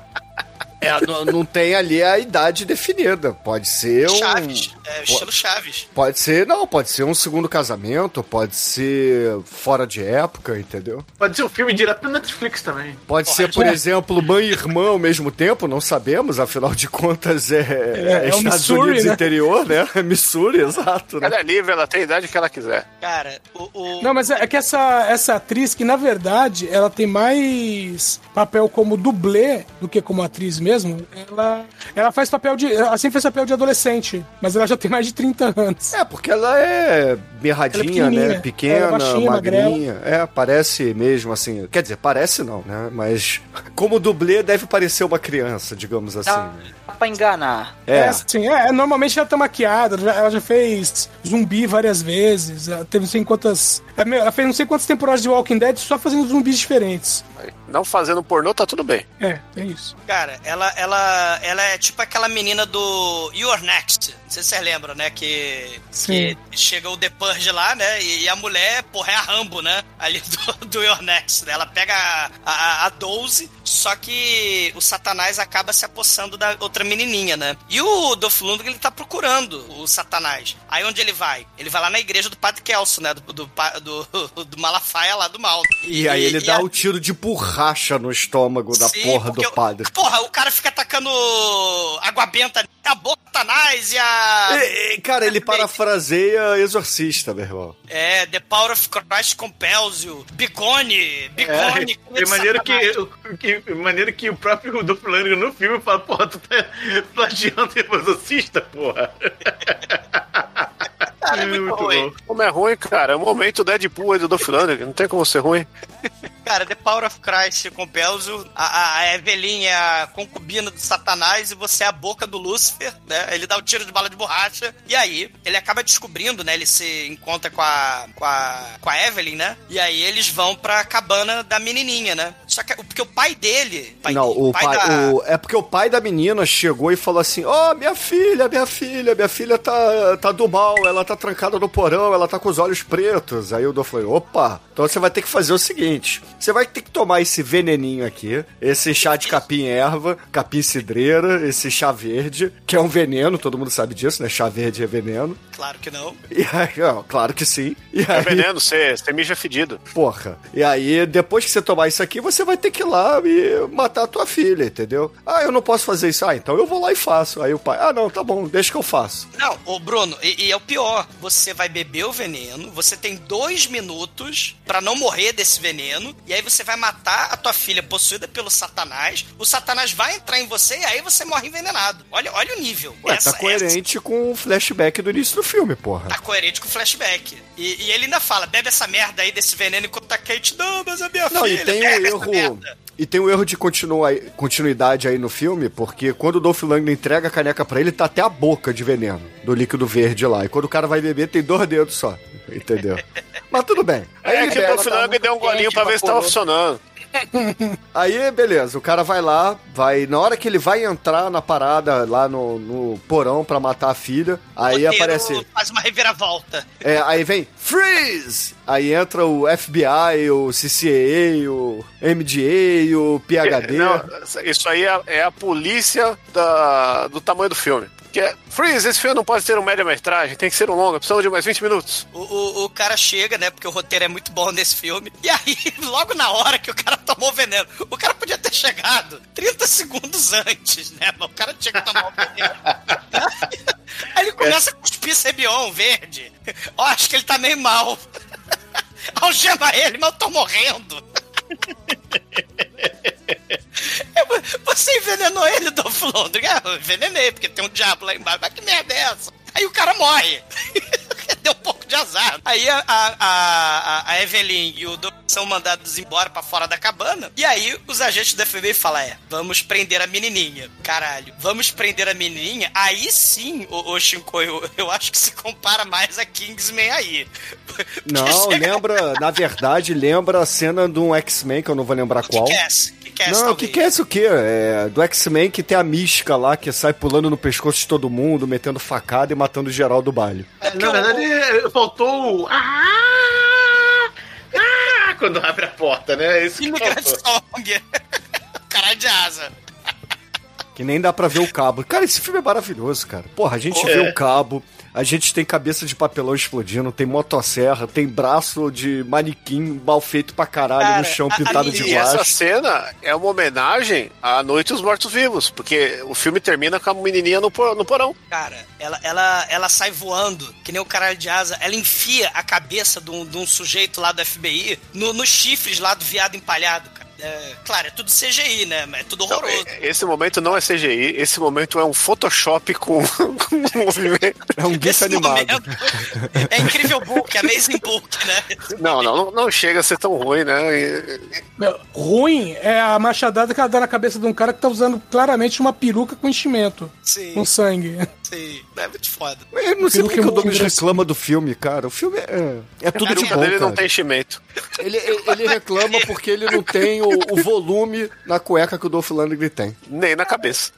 [SPEAKER 4] é, não, não tem ali a idade definida. Pode ser um.
[SPEAKER 8] Chaves, é, estilo Chaves.
[SPEAKER 4] Pode ser, não, pode ser um segundo casamento, pode ser fora de época, entendeu?
[SPEAKER 5] Pode ser um filme direto pro Netflix também.
[SPEAKER 4] Pode
[SPEAKER 8] Porra,
[SPEAKER 4] ser, por
[SPEAKER 11] é.
[SPEAKER 4] exemplo, mãe e irmã ao mesmo tempo, não sabemos, afinal de contas é, é
[SPEAKER 11] é o
[SPEAKER 4] Estados
[SPEAKER 11] Missouri,
[SPEAKER 4] Unidos
[SPEAKER 11] né?
[SPEAKER 4] interior, né? Missouri, exato. Né?
[SPEAKER 9] Ela é livre, ela tem a idade que ela quiser.
[SPEAKER 8] Cara, o... o-
[SPEAKER 11] Não, mas é é que essa, essa atriz, que na verdade ela tem mais papel como dublê do que como atriz mesmo, ela, ela faz papel de. Ela sempre fez papel de adolescente, mas ela já tem mais de 30 anos.
[SPEAKER 4] É, porque ela é mirradinha,
[SPEAKER 11] Ela é
[SPEAKER 4] né? Pequena,
[SPEAKER 11] é baixinha,
[SPEAKER 4] magrinha. É, parece mesmo assim. Quer dizer, parece não, né? Mas como dublê deve parecer uma criança, digamos assim. Né?
[SPEAKER 6] Pra enganar.
[SPEAKER 4] É.
[SPEAKER 11] assim, é, normalmente ela tá maquiada, ela já, ela já fez zumbi várias vezes, ela teve não sei quantas. é, Ela fez não sei quantas temporadas de Walking Dead só fazendo zumbis diferentes.
[SPEAKER 9] Não fazendo pornô, tá tudo bem.
[SPEAKER 11] É, é isso.
[SPEAKER 8] Cara, ela, ela, ela é tipo aquela menina do You're Next. Não sei se vocês lembram, né? Que,
[SPEAKER 11] Sim.
[SPEAKER 8] que chega o The Purge lá, né? E, e a mulher, porra, é a Rambo, né? Ali do, do You're Next. né? Ela pega a, a, a 12, só que o Satanás acaba se apossando da outra menininha, né? E o Dolph Lundgren, ele tá procurando o Satanás. Aí onde ele vai? Ele vai lá na igreja do Padre Kelso, né? Do, do, do, do Malafaia lá do mal.
[SPEAKER 4] E aí ele dá
[SPEAKER 8] a-
[SPEAKER 4] o tiro de borracha no estômago da
[SPEAKER 8] Sim,
[SPEAKER 4] porra do
[SPEAKER 8] o-
[SPEAKER 4] padre.
[SPEAKER 8] Porra, o cara fica atacando água benta, a boca Satanás e a.
[SPEAKER 4] E- e, cara, ele parafraseia Exorcista, meu irmão.
[SPEAKER 8] É, The Power of Christ compels you. Bicone, Bicone.
[SPEAKER 5] É, é maneiro que, que, maneiro que o próprio Dolph Lundgren no filme fala, porra, tu tá plagiando o exorcista, porra.
[SPEAKER 8] Cara, é muito ruim.
[SPEAKER 9] Como é ruim, cara. É o momento Deadpool aí do Dolph Lundgren. Não tem como ser ruim.
[SPEAKER 8] Cara, The Power of Christ compels you. A, a, Evelyn é a concubina do Satanás e você é a boca do Lúcifer, né? Ele dá o tiro de bala de borracha. E aí, ele acaba descobrindo, né? Ele se encontra com a, com a, com a Evelyn, né? E aí eles vão pra cabana da menininha, né? Só que porque o pai dele. pai
[SPEAKER 4] não,
[SPEAKER 8] dele,
[SPEAKER 4] o pai,
[SPEAKER 8] da-
[SPEAKER 4] o- é porque o pai da menina chegou e falou assim: Ó, minha filha, minha filha, minha filha tá, tá do mal, ela tá trancada no porão, ela tá com os olhos pretos. Aí o Dom falou: opa, então você vai ter que fazer o seguinte: você vai ter que tomar esse veneninho aqui, esse chá de capim erva, capim cidreira, esse chá verde, que é um veneno, todo mundo sabe disso, né? Chá verde é veneno.
[SPEAKER 8] Claro que não.
[SPEAKER 4] E aí, ó, claro que sim. E
[SPEAKER 9] É
[SPEAKER 4] aí,
[SPEAKER 9] veneno, você, você mija fedido.
[SPEAKER 4] Porra. E aí, depois que você tomar isso aqui, você vai ter que ir lá e matar a tua filha, entendeu? Ah, eu não posso fazer isso. Ah, então eu vou lá e faço. Aí o pai, ah, não, tá bom, deixa que eu faço.
[SPEAKER 8] Não, ô Bruno, e, e é o pior. Você vai beber o veneno, você tem dois minutos pra não morrer desse veneno, e aí você vai matar a tua filha possuída pelo Satanás. O Satanás vai entrar em você e aí você morre envenenado. Olha, olha o nível.
[SPEAKER 4] Ué,
[SPEAKER 8] Essa-
[SPEAKER 4] tá coerente com o flashback do início do filme, porra.
[SPEAKER 8] tá coerente com o flashback. E, e ele ainda fala: bebe essa merda aí desse veneno enquanto a Kate, não, mas a minha
[SPEAKER 4] Não,
[SPEAKER 8] filha.
[SPEAKER 4] e tem um erro.
[SPEAKER 8] merda."
[SPEAKER 4] E tem um erro de continuidade aí no filme, porque quando o Dolph Lundgren entrega a caneca pra ele, tá até a boca de veneno do líquido verde lá. E quando o cara vai beber, tem dois dedos só. Entendeu? Mas tudo bem. Aí
[SPEAKER 9] É que o Dolph
[SPEAKER 4] tá
[SPEAKER 9] Lundgren deu um golinho pra ver se tava funcionando.
[SPEAKER 4] Aí, beleza, o cara vai lá, vai. Na hora que ele vai entrar na parada lá no, no porão pra matar a filha, aí
[SPEAKER 8] O roteiro
[SPEAKER 4] aparece.
[SPEAKER 8] Faz uma reviravolta.
[SPEAKER 4] É, aí vem Freeze! Aí entra o FBI, o CCA, o MDA, o PHD.
[SPEAKER 9] Não, isso aí é, é a polícia da, do tamanho do filme. Que é, Freeze, esse filme não pode ser um média-metragem, tem que ser um longa, precisamos de mais 20 minutos.
[SPEAKER 8] O, o, o cara chega, né? Porque o roteiro é muito bom nesse filme. E aí, logo na hora que o cara tomou o veneno, o cara podia ter chegado 30 segundos antes, né? Mas o cara tinha que tomar o veneno. aí ele começa a cuspir Sebion verde. Ó, acho que ele tá meio mal. Algema ele, mas eu tô morrendo. Você envenenou ele, Dolph Lundgren? Ah, eu envenenei, porque tem um diabo lá embaixo. Mas que merda é essa? Aí o cara morre. Deu um pouco de azar. Aí a, a, a, a Evelyn e o Dolph são mandados embora pra fora da cabana. E aí os agentes da FBI falam: é, vamos prender a menininha. Caralho, vamos prender a menininha? Aí sim, o, o Shinko, eu, eu acho que se compara mais a Kingsman aí.
[SPEAKER 4] Não, lembra, na verdade, lembra a cena de um X-Men, que eu não vou lembrar qual.
[SPEAKER 8] Kick-Ass. Kick-Ass,
[SPEAKER 4] Não, o que,
[SPEAKER 8] talvez.
[SPEAKER 4] que é isso o quê? É do X-Men que tem a mística lá que sai pulando no pescoço de todo mundo, metendo facada e matando geral do baile.
[SPEAKER 5] Na verdade, é, faltou o. Ah! Ah! Quando abre a porta, né? Isso que
[SPEAKER 8] Immigrant. Song. Caralho de asa.
[SPEAKER 4] Que nem dá pra ver o cabo. Cara, esse filme é maravilhoso, cara. Porra, a gente
[SPEAKER 5] É.
[SPEAKER 4] vê o cabo, a gente tem cabeça de papelão explodindo, tem motosserra, tem braço de manequim mal feito pra caralho
[SPEAKER 8] Cara,
[SPEAKER 4] no chão
[SPEAKER 8] a- a
[SPEAKER 4] pintado de
[SPEAKER 9] E essa
[SPEAKER 4] guache.
[SPEAKER 9] cena é uma homenagem à Noite dos Mortos-Vivos, porque o filme termina com a menininha no, por- no porão.
[SPEAKER 8] Cara, ela, ela, ela sai voando, que nem o caralho de asa. Ela enfia a cabeça de um, de um sujeito lá do FBI no- nos chifres lá do viado empalhado, cara. É, claro, é tudo CGI, né? Mas é tudo horroroso.
[SPEAKER 9] e- esse momento não é CGI, esse momento é um Photoshop com, com movimento.
[SPEAKER 4] É um gif
[SPEAKER 8] Esse
[SPEAKER 4] animado.
[SPEAKER 8] é incrível book, Amazing book, né?
[SPEAKER 9] Não, não, não, não chega a ser tão ruim, né? E-
[SPEAKER 11] Meu, ruim é a machadada que ela dá na cabeça de um cara que tá usando claramente uma peruca com enchimento.
[SPEAKER 8] Sim.
[SPEAKER 11] Com sangue.
[SPEAKER 8] Sim, é muito foda.
[SPEAKER 4] Eu não sei porque que o
[SPEAKER 11] Peruca
[SPEAKER 4] Douglas reclama do filme, cara. O filme é, é
[SPEAKER 9] A
[SPEAKER 4] tudo de
[SPEAKER 9] peruca
[SPEAKER 4] bom,
[SPEAKER 9] dele
[SPEAKER 4] cara.
[SPEAKER 9] não tem enchimento.
[SPEAKER 4] Ele, ele, ele reclama porque ele não tem o, o volume na cueca que o Dolph Lundgren tem.
[SPEAKER 9] Nem na cabeça.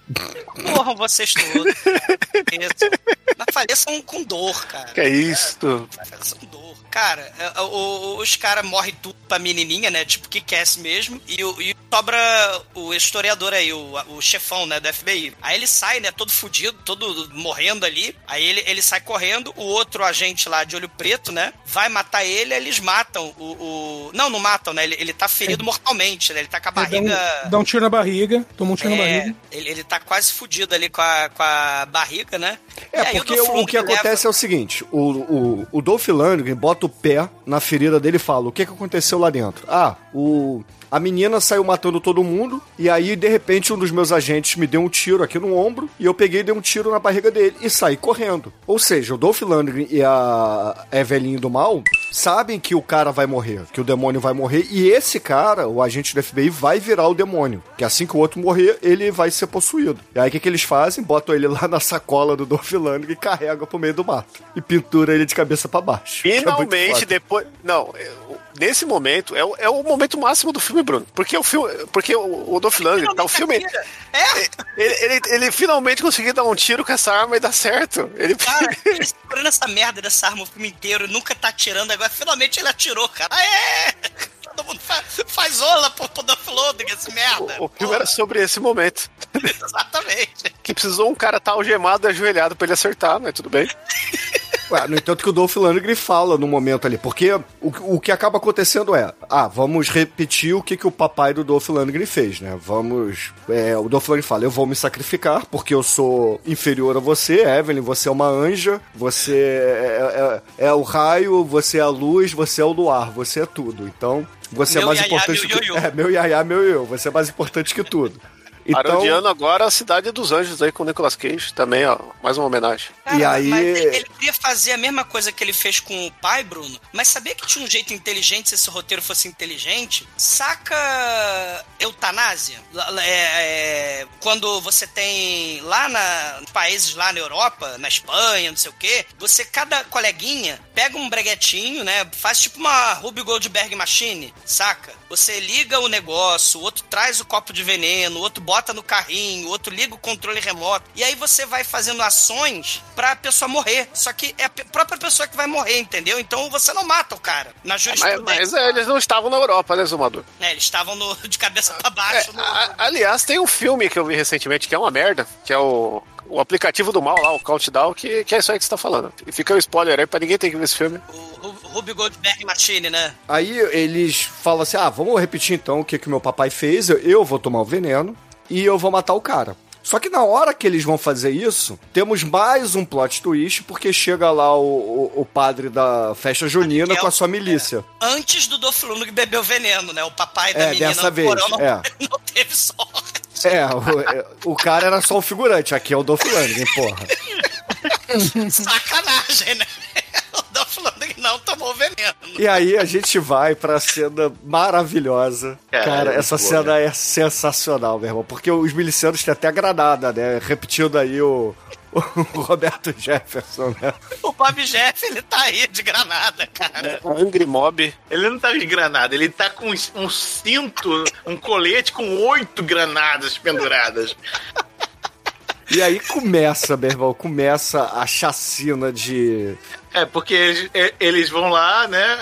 [SPEAKER 8] Morram vocês todos. Isso. Mas faleçam com dor, cara.
[SPEAKER 9] Que é isso?
[SPEAKER 8] Faleçam com dor. Cara, é, o- o- os caras morrem tudo pra menininha, né? Tipo que quer mesmo. E, e sobra o historiador aí, o, o chefão, né, do FBI. Aí ele sai, né, todo fudido, todo morrendo ali. Aí ele, ele sai correndo. O outro agente lá de olho preto, né, vai matar ele. Aí eles matam o. o- Não, não matam, né? Ele, ele tá ferido mortalmente, né? Ele tá com a
[SPEAKER 11] Dá
[SPEAKER 8] barriga.
[SPEAKER 11] um, dá um tiro na barriga, toma um tiro na
[SPEAKER 8] É,
[SPEAKER 11] barriga.
[SPEAKER 8] ele, ele tá quase fudido ali com a, com a barriga, né? E
[SPEAKER 4] É,
[SPEAKER 8] aí
[SPEAKER 4] porque o, o que acontece é o seguinte: o, o, o Dolph Lundgren bota o pé na ferida dele e fala: o que, que aconteceu lá dentro? Ah, o. A menina saiu matando todo mundo, e aí, de repente, um dos meus agentes me deu um tiro aqui no ombro, e eu peguei e dei um tiro na barriga dele e saí correndo. Ou seja, o Dolph Lundgren e a Evelyn do Mal sabem que o cara vai morrer, que o demônio vai morrer, e esse cara, o agente do FBI, vai virar o demônio. Que assim que o outro morrer, ele vai ser possuído. E aí o que, que eles fazem? Botam ele lá na sacola do Dolph Lundgren e carregam pro meio do mato. E pintura ele de cabeça pra baixo. Que é
[SPEAKER 9] Finalmente,
[SPEAKER 4] foda.
[SPEAKER 9] depois. Não, é, o- nesse momento é o, é o momento máximo do filme, Bruno. Porque o filme. Porque o, o Dolph Lundgren tá o filme. Ele, ele, ele finalmente conseguiu dar um tiro com essa arma e dá certo. Ele.
[SPEAKER 8] Cara, ele segurando essa merda dessa arma o filme inteiro, nunca tá atirando, agora finalmente ele atirou, cara. Aê! Todo mundo faz, faz ola pro, pro Dolph Lundgren, esse merda.
[SPEAKER 9] O filme era sobre esse momento.
[SPEAKER 8] Exatamente.
[SPEAKER 9] Que precisou um cara estar algemado e ajoelhado pra ele acertar, mas tudo bem.
[SPEAKER 4] Ué, no entanto que o Dolph Lundgren fala no momento ali, porque o, o que acaba acontecendo é, ah, vamos repetir o que, que o papai do Dolph Lundgren fez, né? Vamos, é, o Dolph Lundgren fala, eu vou me sacrificar porque eu sou inferior a você, Evelyn, você é uma anja, você é, é- é o raio, você é a luz, você é o luar, você é tudo. Então, você
[SPEAKER 8] Meu
[SPEAKER 4] é mais
[SPEAKER 8] iaiá,
[SPEAKER 4] importante
[SPEAKER 8] meu
[SPEAKER 4] que...
[SPEAKER 8] ioiô.
[SPEAKER 4] É, meu iaiá, meu eu, você é mais importante que tudo. Então,
[SPEAKER 9] Parodiando agora a Cidade dos Anjos aí com o Nicolas Cage, também, ó, mais uma homenagem.
[SPEAKER 4] e aí...
[SPEAKER 8] Mas ele, ele queria fazer a mesma coisa que ele fez com o pai, Bruno. Mas sabia que tinha um jeito inteligente, se esse roteiro fosse inteligente? Saca eutanásia? É- é, quando você tem lá na, nos países lá na Europa, na Espanha, não sei o quê, você, cada coleguinha, pega um breguetinho, né? Faz tipo uma Ruby Goldberg Machine, saca? Você liga o negócio, o outro traz o copo de veneno, o outro bota no carrinho, o outro liga o controle remoto. E aí você vai fazendo ações pra pessoa morrer. Só que é a própria pessoa que vai morrer, entendeu? Então você não mata o cara. Na
[SPEAKER 9] Mas,
[SPEAKER 8] jurisprudência.
[SPEAKER 9] mas, é, eles não estavam na Europa, né, Zumador?
[SPEAKER 8] É, eles estavam no- de cabeça pra baixo. no-
[SPEAKER 9] A- aliás, tem um filme que eu vi recentemente que é uma merda, que é o, o aplicativo do mal lá, o Countdown, que, que é isso aí que você tá falando. E fica o spoiler aí pra ninguém ter que ver esse filme.
[SPEAKER 8] Ru- Ruby Goldberg Machine, né?
[SPEAKER 4] Aí eles falam assim: ah, vamos repetir então o que, que meu papai fez. Eu, eu vou tomar o veneno e eu vou matar o cara. Só que na hora que eles vão fazer isso, temos mais um plot twist, porque chega lá o, o, o padre da festa junina com a sua milícia.
[SPEAKER 8] Antes do Dolph Lundgren beber o veneno, né? O papai da
[SPEAKER 4] É,
[SPEAKER 8] menina
[SPEAKER 4] dessa
[SPEAKER 8] no
[SPEAKER 4] vez,
[SPEAKER 8] porão não,
[SPEAKER 4] é.
[SPEAKER 8] não teve sorte.
[SPEAKER 4] É, o, é, o cara era só um figurante, aqui é o Dolph Lundgren, porra.
[SPEAKER 8] Sacanagem, né? O Dolph Lundgren não tomou veneno.
[SPEAKER 4] E aí a gente vai pra cena maravilhosa.
[SPEAKER 8] Cara,
[SPEAKER 4] Cara,
[SPEAKER 8] é
[SPEAKER 4] essa
[SPEAKER 8] muito
[SPEAKER 4] cena
[SPEAKER 8] boa,
[SPEAKER 4] é sensacional, meu irmão. Porque os milicianos têm até granada, né? Repetindo aí o, o Roberto Jefferson, né?
[SPEAKER 8] O Bob Jeff, ele tá aí de granada, cara.
[SPEAKER 9] Angry Mob.
[SPEAKER 5] Ele não tá de granada, ele tá com um cinto, um colete com oito granadas penduradas.
[SPEAKER 4] E aí começa, meu irmão, começa a chacina de.
[SPEAKER 5] É, porque eles, é, eles vão lá, né?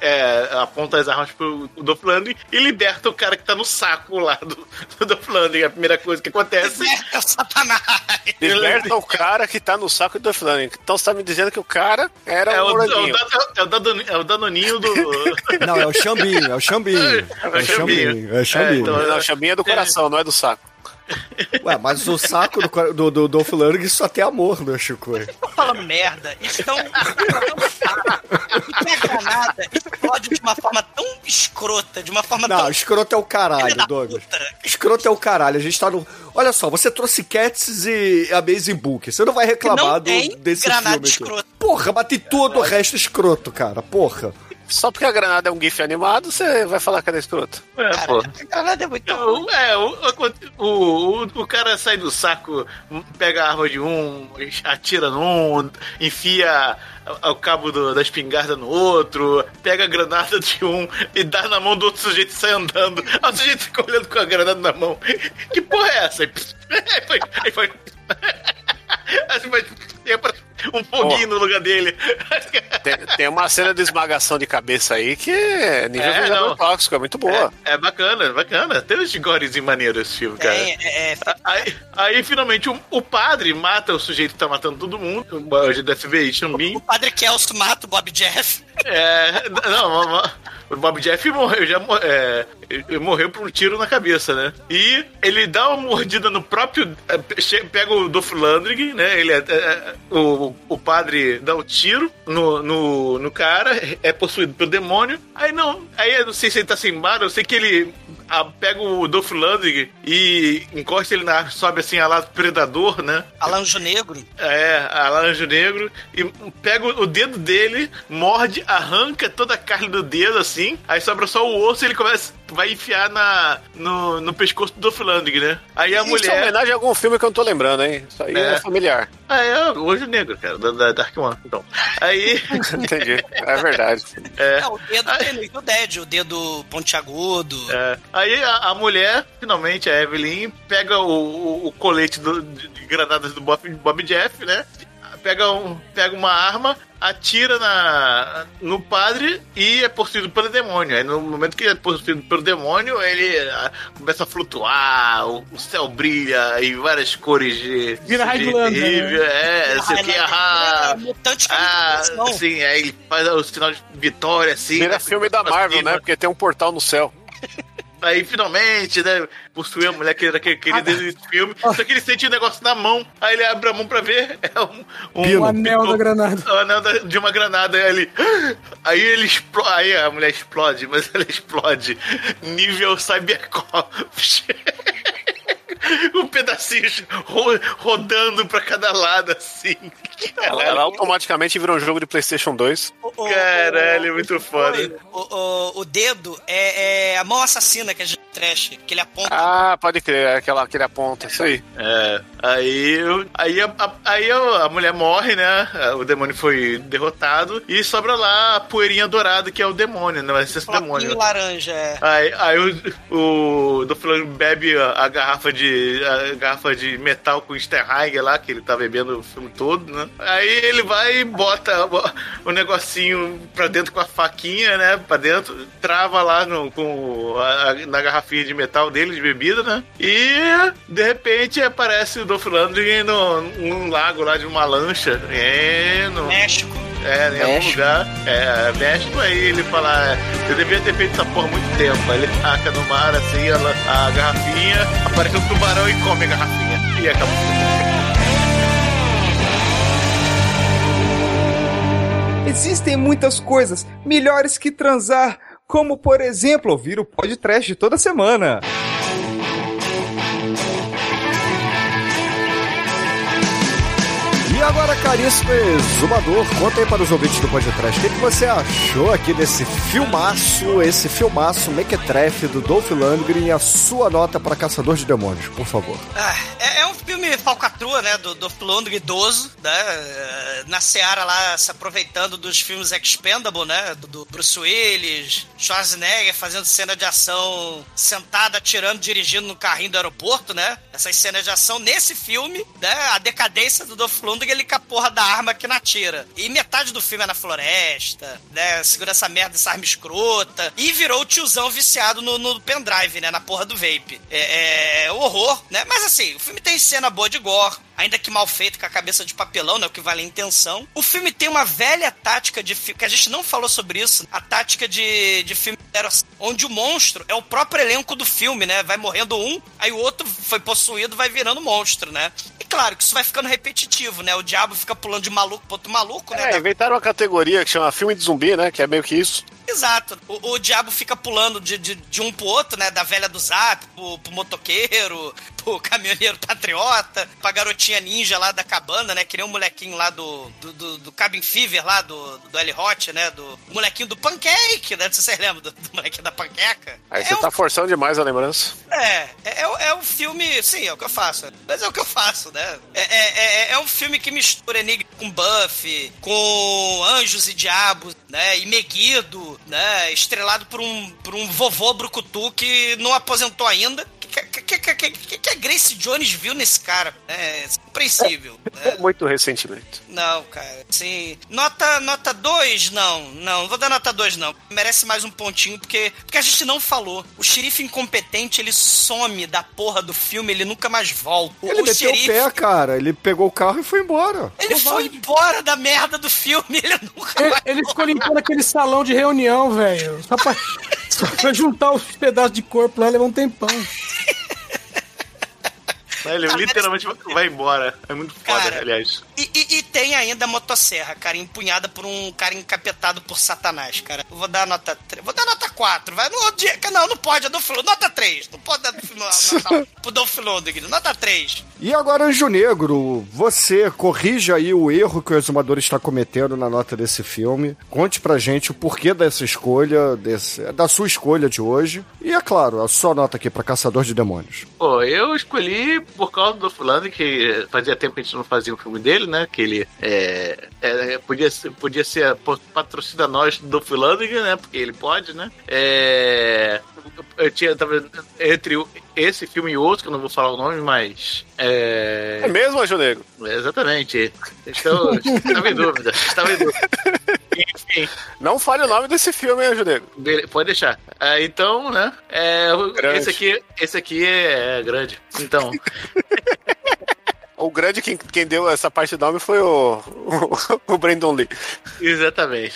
[SPEAKER 5] É, apontam as armas pro Dolph Lundgren e liberta o cara que tá no saco lá do, do Dolph Lundgren. A primeira coisa que acontece.
[SPEAKER 8] É o Satanás.
[SPEAKER 9] Liberta o cara que tá no saco do Dolph Lundgren. Então você tá me dizendo que o cara era
[SPEAKER 5] É
[SPEAKER 9] um
[SPEAKER 5] o, é, o, é, o Danoninho, é o Danoninho do.
[SPEAKER 4] Não, é o Xambinho, é o Xambinho. É o Xambinho, é o Xambinho.
[SPEAKER 9] Não, a chaminha é do coração, não é do saco.
[SPEAKER 4] Ué, mas o saco do, do, do Dolph Lundgren só tem amor, meu Chico.
[SPEAKER 8] Tô falando merda. Então, e que a granada explode de uma forma tão escrota, de uma forma
[SPEAKER 4] Não,
[SPEAKER 8] tão...
[SPEAKER 4] escroto é o caralho, Douglas. Escroto é o caralho. A gente tá no. Olha só, você trouxe Cats e Amazing Book. Você não vai reclamar
[SPEAKER 8] Não
[SPEAKER 4] do, desse
[SPEAKER 8] granada
[SPEAKER 4] filme aqui. Porra, bate todo o resto escroto, cara. Porra.
[SPEAKER 9] Só porque a granada é um gif animado, você vai falar que ela é escroto.
[SPEAKER 5] É, pô.
[SPEAKER 8] A granada é muito
[SPEAKER 5] O, é, o, o, o, o cara sai do saco, pega a arma de um, atira num, enfia o cabo do- da espingarda no outro, pega a granada de um e dá na mão do outro sujeito e sai andando. Aí o sujeito fica olhando com a granada na mão. Que porra é essa? Aí foi. Aí foi. Aí foi e aparece um foguinho no lugar dele.
[SPEAKER 9] Tem, tem uma cena de esmagação de cabeça aí que é nível
[SPEAKER 5] É, não.
[SPEAKER 9] tóxico, é muito boa.
[SPEAKER 5] É, é bacana, é bacana. Tem uns gores em maneiro esse filme, cara.
[SPEAKER 8] Tem, é, é,
[SPEAKER 5] Aí, aí, finalmente, o, o padre mata o sujeito que tá matando todo mundo. O agente da FBI, Chambin.
[SPEAKER 8] O padre Kelso mata o Bob Jeff.
[SPEAKER 5] É, não, o Bob Jeff morreu, já é, morreu por um tiro na cabeça, né? E ele dá uma mordida no próprio. é, Pega o Dolph Lundgren, né? Ele é, é, o, o padre dá o tiro no, no, no cara, é possuído pelo demônio. Aí não, aí eu não sei se ele tá sem bala, eu sei que ele ah, pega o Dolph Lundgren e encosta ele na árvore, sobe assim, a lá predador, né?
[SPEAKER 8] Alanjo Negro.
[SPEAKER 5] É, a laranja negro. E pega o dedo dele, morde, arranca toda a carne do dedo, assim. Aí sobra só o osso e ele começa. Vai enfiar na, no, no pescoço do Dolph Lundgren, né? Aí a
[SPEAKER 9] Isso é
[SPEAKER 5] mulher.
[SPEAKER 9] homenagem a algum filme que eu não tô lembrando, hein? Isso aí é,
[SPEAKER 5] É.
[SPEAKER 9] familiar.
[SPEAKER 5] Ah, é o Anjo Negro, cara, da, da Dark One. Então. Aí.
[SPEAKER 9] Entendi. É verdade.
[SPEAKER 5] É.
[SPEAKER 8] É, o dedo tem no Evil Dead, o dedo pontiagudo.
[SPEAKER 5] É. Aí a, a mulher, finalmente, a Evelyn, pega o, o, o colete do- de, de granadas do Bob, Bob Jeff, né? Pega, um, pega uma arma, atira na, no padre e é possuído pelo demônio. Aí no momento que é possuído pelo demônio, ele ah, começa a flutuar, o, o céu brilha e várias cores de.
[SPEAKER 11] Vira
[SPEAKER 5] de
[SPEAKER 11] Highlander,
[SPEAKER 5] terrível, É, não sei o que, ah,
[SPEAKER 8] É, mutante que
[SPEAKER 5] ah,
[SPEAKER 8] não.
[SPEAKER 5] sim, aí ele faz o sinal de vitória, assim.
[SPEAKER 9] Vira
[SPEAKER 5] né?
[SPEAKER 9] filme da Marvel,
[SPEAKER 5] cima.
[SPEAKER 9] né? Porque tem um portal no céu.
[SPEAKER 5] Aí finalmente, né? Possuiu a mulher que era que queria desde esse filme. Só que ele sente o negócio na mão. Aí ele abre a mão pra ver. É um, um
[SPEAKER 11] O anel da granada.
[SPEAKER 5] O anel da- de uma granada. Aí ele. Aí ele explode. Aí a mulher explode, mas ela explode. Nível Cybercop. um pedacinho ro- rodando pra cada lado, assim.
[SPEAKER 9] Ela, ela automaticamente vira um jogo de PlayStation 2.
[SPEAKER 8] O- o-
[SPEAKER 5] Caralho, é
[SPEAKER 8] o-
[SPEAKER 5] muito foda.
[SPEAKER 8] O, o, o dedo é, é a mão assassina que a gente trash, que ele aponta.
[SPEAKER 9] Ah, pode crer, é aquela, aquele aponta, isso aí.
[SPEAKER 5] É, aí, aí, a, a- aí a, a mulher morre, né? O demônio foi derrotado e sobra lá a poeirinha dourada, que é o demônio, né? Esse
[SPEAKER 8] Flochinho
[SPEAKER 5] demônio.
[SPEAKER 8] laranja. é.
[SPEAKER 5] Aí, aí o, o Dolph Lundgren bebe a, a garrafa de a garrafa de metal com Steinheiger lá, que ele tá bebendo o filme todo, né? Aí ele vai e bota o, negocinho pra dentro com a faquinha, né? Pra dentro, trava lá no, com a- na garrafinha de metal dele, de bebida, né? E de repente aparece o Dolph no, num lago lá de uma lancha. É, no,
[SPEAKER 8] México.
[SPEAKER 5] É, em algum lugar. É, México, aí ele fala, eu devia ter feito essa porra há muito tempo. Aí ele taca no mar, assim, ela, a garrafinha, aparece um tubarão e come a garrafinha. E acabou.
[SPEAKER 13] Existem muitas coisas melhores que transar, como por exemplo ouvir o podcast toda semana.
[SPEAKER 4] E agora, caríssimo exumador, conta aí para os ouvintes do podcast, o que, que você achou aqui desse filmaço, esse filmaço mequetrefe do Dolph Lundgren e a sua nota para Caçador de Demônios, por favor.
[SPEAKER 8] Ah, é, é um filme falcatrua, né? Do, do Lundgren idoso, né? eh, Na Seara lá, se aproveitando dos filmes Expendable, né? Do, do Bruce Willis, Schwarzenegger fazendo cena de ação sentado, atirando, dirigindo no carrinho do aeroporto, né? Essas cenas de ação nesse filme, né? A decadência do Dolph Lundgren, ele com a porra da arma que não atira. E metade do filme é na floresta, né? Segura essa merda, essa arma escrota. E virou o tiozão viciado no, no pendrive, né? Na porra do vape. É, é horror, né? Mas assim, o filme tem cena boa de gore. Ainda que mal feito, com a cabeça de papelão, né? O que vale a intenção. O filme tem uma velha tática de filme, que a gente não falou sobre isso. A tática de, de filme onde o monstro é o próprio elenco do filme, né? Vai morrendo um, aí o outro foi possuído, vai virando monstro, né? E claro que isso vai ficando repetitivo, né? O diabo fica pulando de maluco pro outro maluco, né?
[SPEAKER 9] É, inventaram uma categoria que chama filme de zumbi, né? Que é meio que isso.
[SPEAKER 8] Exato. O, o diabo fica pulando de, de, de um pro outro, né? Da velha do zap, pro, pro motoqueiro, pro caminhoneiro patriota, pra garotinha ninja lá da cabana, né? Que nem o molequinho lá do, do, do, do Cabin Fever lá, do, do L Hot, né? Do molequinho do pancake, né? Se vocês lembram do, do molequinho da panqueca.
[SPEAKER 9] Aí
[SPEAKER 8] é
[SPEAKER 9] você
[SPEAKER 8] um-
[SPEAKER 9] tá forçando demais a lembrança.
[SPEAKER 8] é, é, é, é um filme, sim, é o que eu faço. Mas é o que eu faço, né? É, é, é, é um filme que mistura Enigma com Buffy, com Anjos e Diabos, né? E Meguido, né? Estrelado por um, por um vovô brucutu que não aposentou ainda. O que, que, que, que, a Grace Jones viu nesse cara? É compreensível. né?
[SPEAKER 9] Muito ressentimento.
[SPEAKER 8] Não, cara, sim. Nota nota 2? Não, não, não vou dar nota 2 não. Merece mais um pontinho porque porque a gente não falou. O xerife incompetente, ele some da porra do filme, ele nunca mais volta. O,
[SPEAKER 4] Ele
[SPEAKER 8] o
[SPEAKER 4] meteu o
[SPEAKER 8] xerife,
[SPEAKER 4] pé, cara. Ele pegou o carro e foi embora.
[SPEAKER 8] ele foi embora da merda do filme, ele nunca
[SPEAKER 11] Ele,
[SPEAKER 8] mais
[SPEAKER 11] ele ficou limpando aquele salão de reunião, velho. Só pra, só pra juntar os pedaços de corpo lá, levou um tempão.
[SPEAKER 5] Ele literalmente vai embora. É muito foda,
[SPEAKER 8] Cara,
[SPEAKER 5] aliás.
[SPEAKER 8] E, e- e tem ainda a motosserra, cara, empunhada por um cara encapetado por Satanás, cara. Eu vou dar nota 3. Vou dar nota 4, vai. Não, dia- não, não pode, é do Filo. Nota 3. Não pode dar do Filo- nota, pro Dolph Lundgren. Nota 3.
[SPEAKER 4] E agora, Anjo Negro, você corrija aí o erro que o exumador está cometendo na nota desse filme. Conte pra gente o porquê dessa escolha, desse, da sua escolha de hoje. E, é claro, a sua nota aqui pra Caçador de Demônios.
[SPEAKER 5] Pô, eu escolhi por causa do fulano, que fazia tempo que a gente não fazia um filme dele, né? Que ele é, é, podia, ser, podia ser patrocina nós do fulano, né? Porque ele pode, né? É, eu tinha tava, entre esse filme e outro, que eu não vou falar o nome, mas. É,
[SPEAKER 9] É mesmo, Anjo Negro?
[SPEAKER 5] Exatamente. Então, estava em dúvida. Estava em dúvida. Enfim.
[SPEAKER 9] Não fale o nome desse filme, Anjo Negro?
[SPEAKER 5] Pode deixar. Ah, então, né? É, esse aqui, esse aqui é grande. Então,
[SPEAKER 9] O grande quem, quem deu essa parte do nome foi o, o, o Brandon Lee.
[SPEAKER 5] exatamente.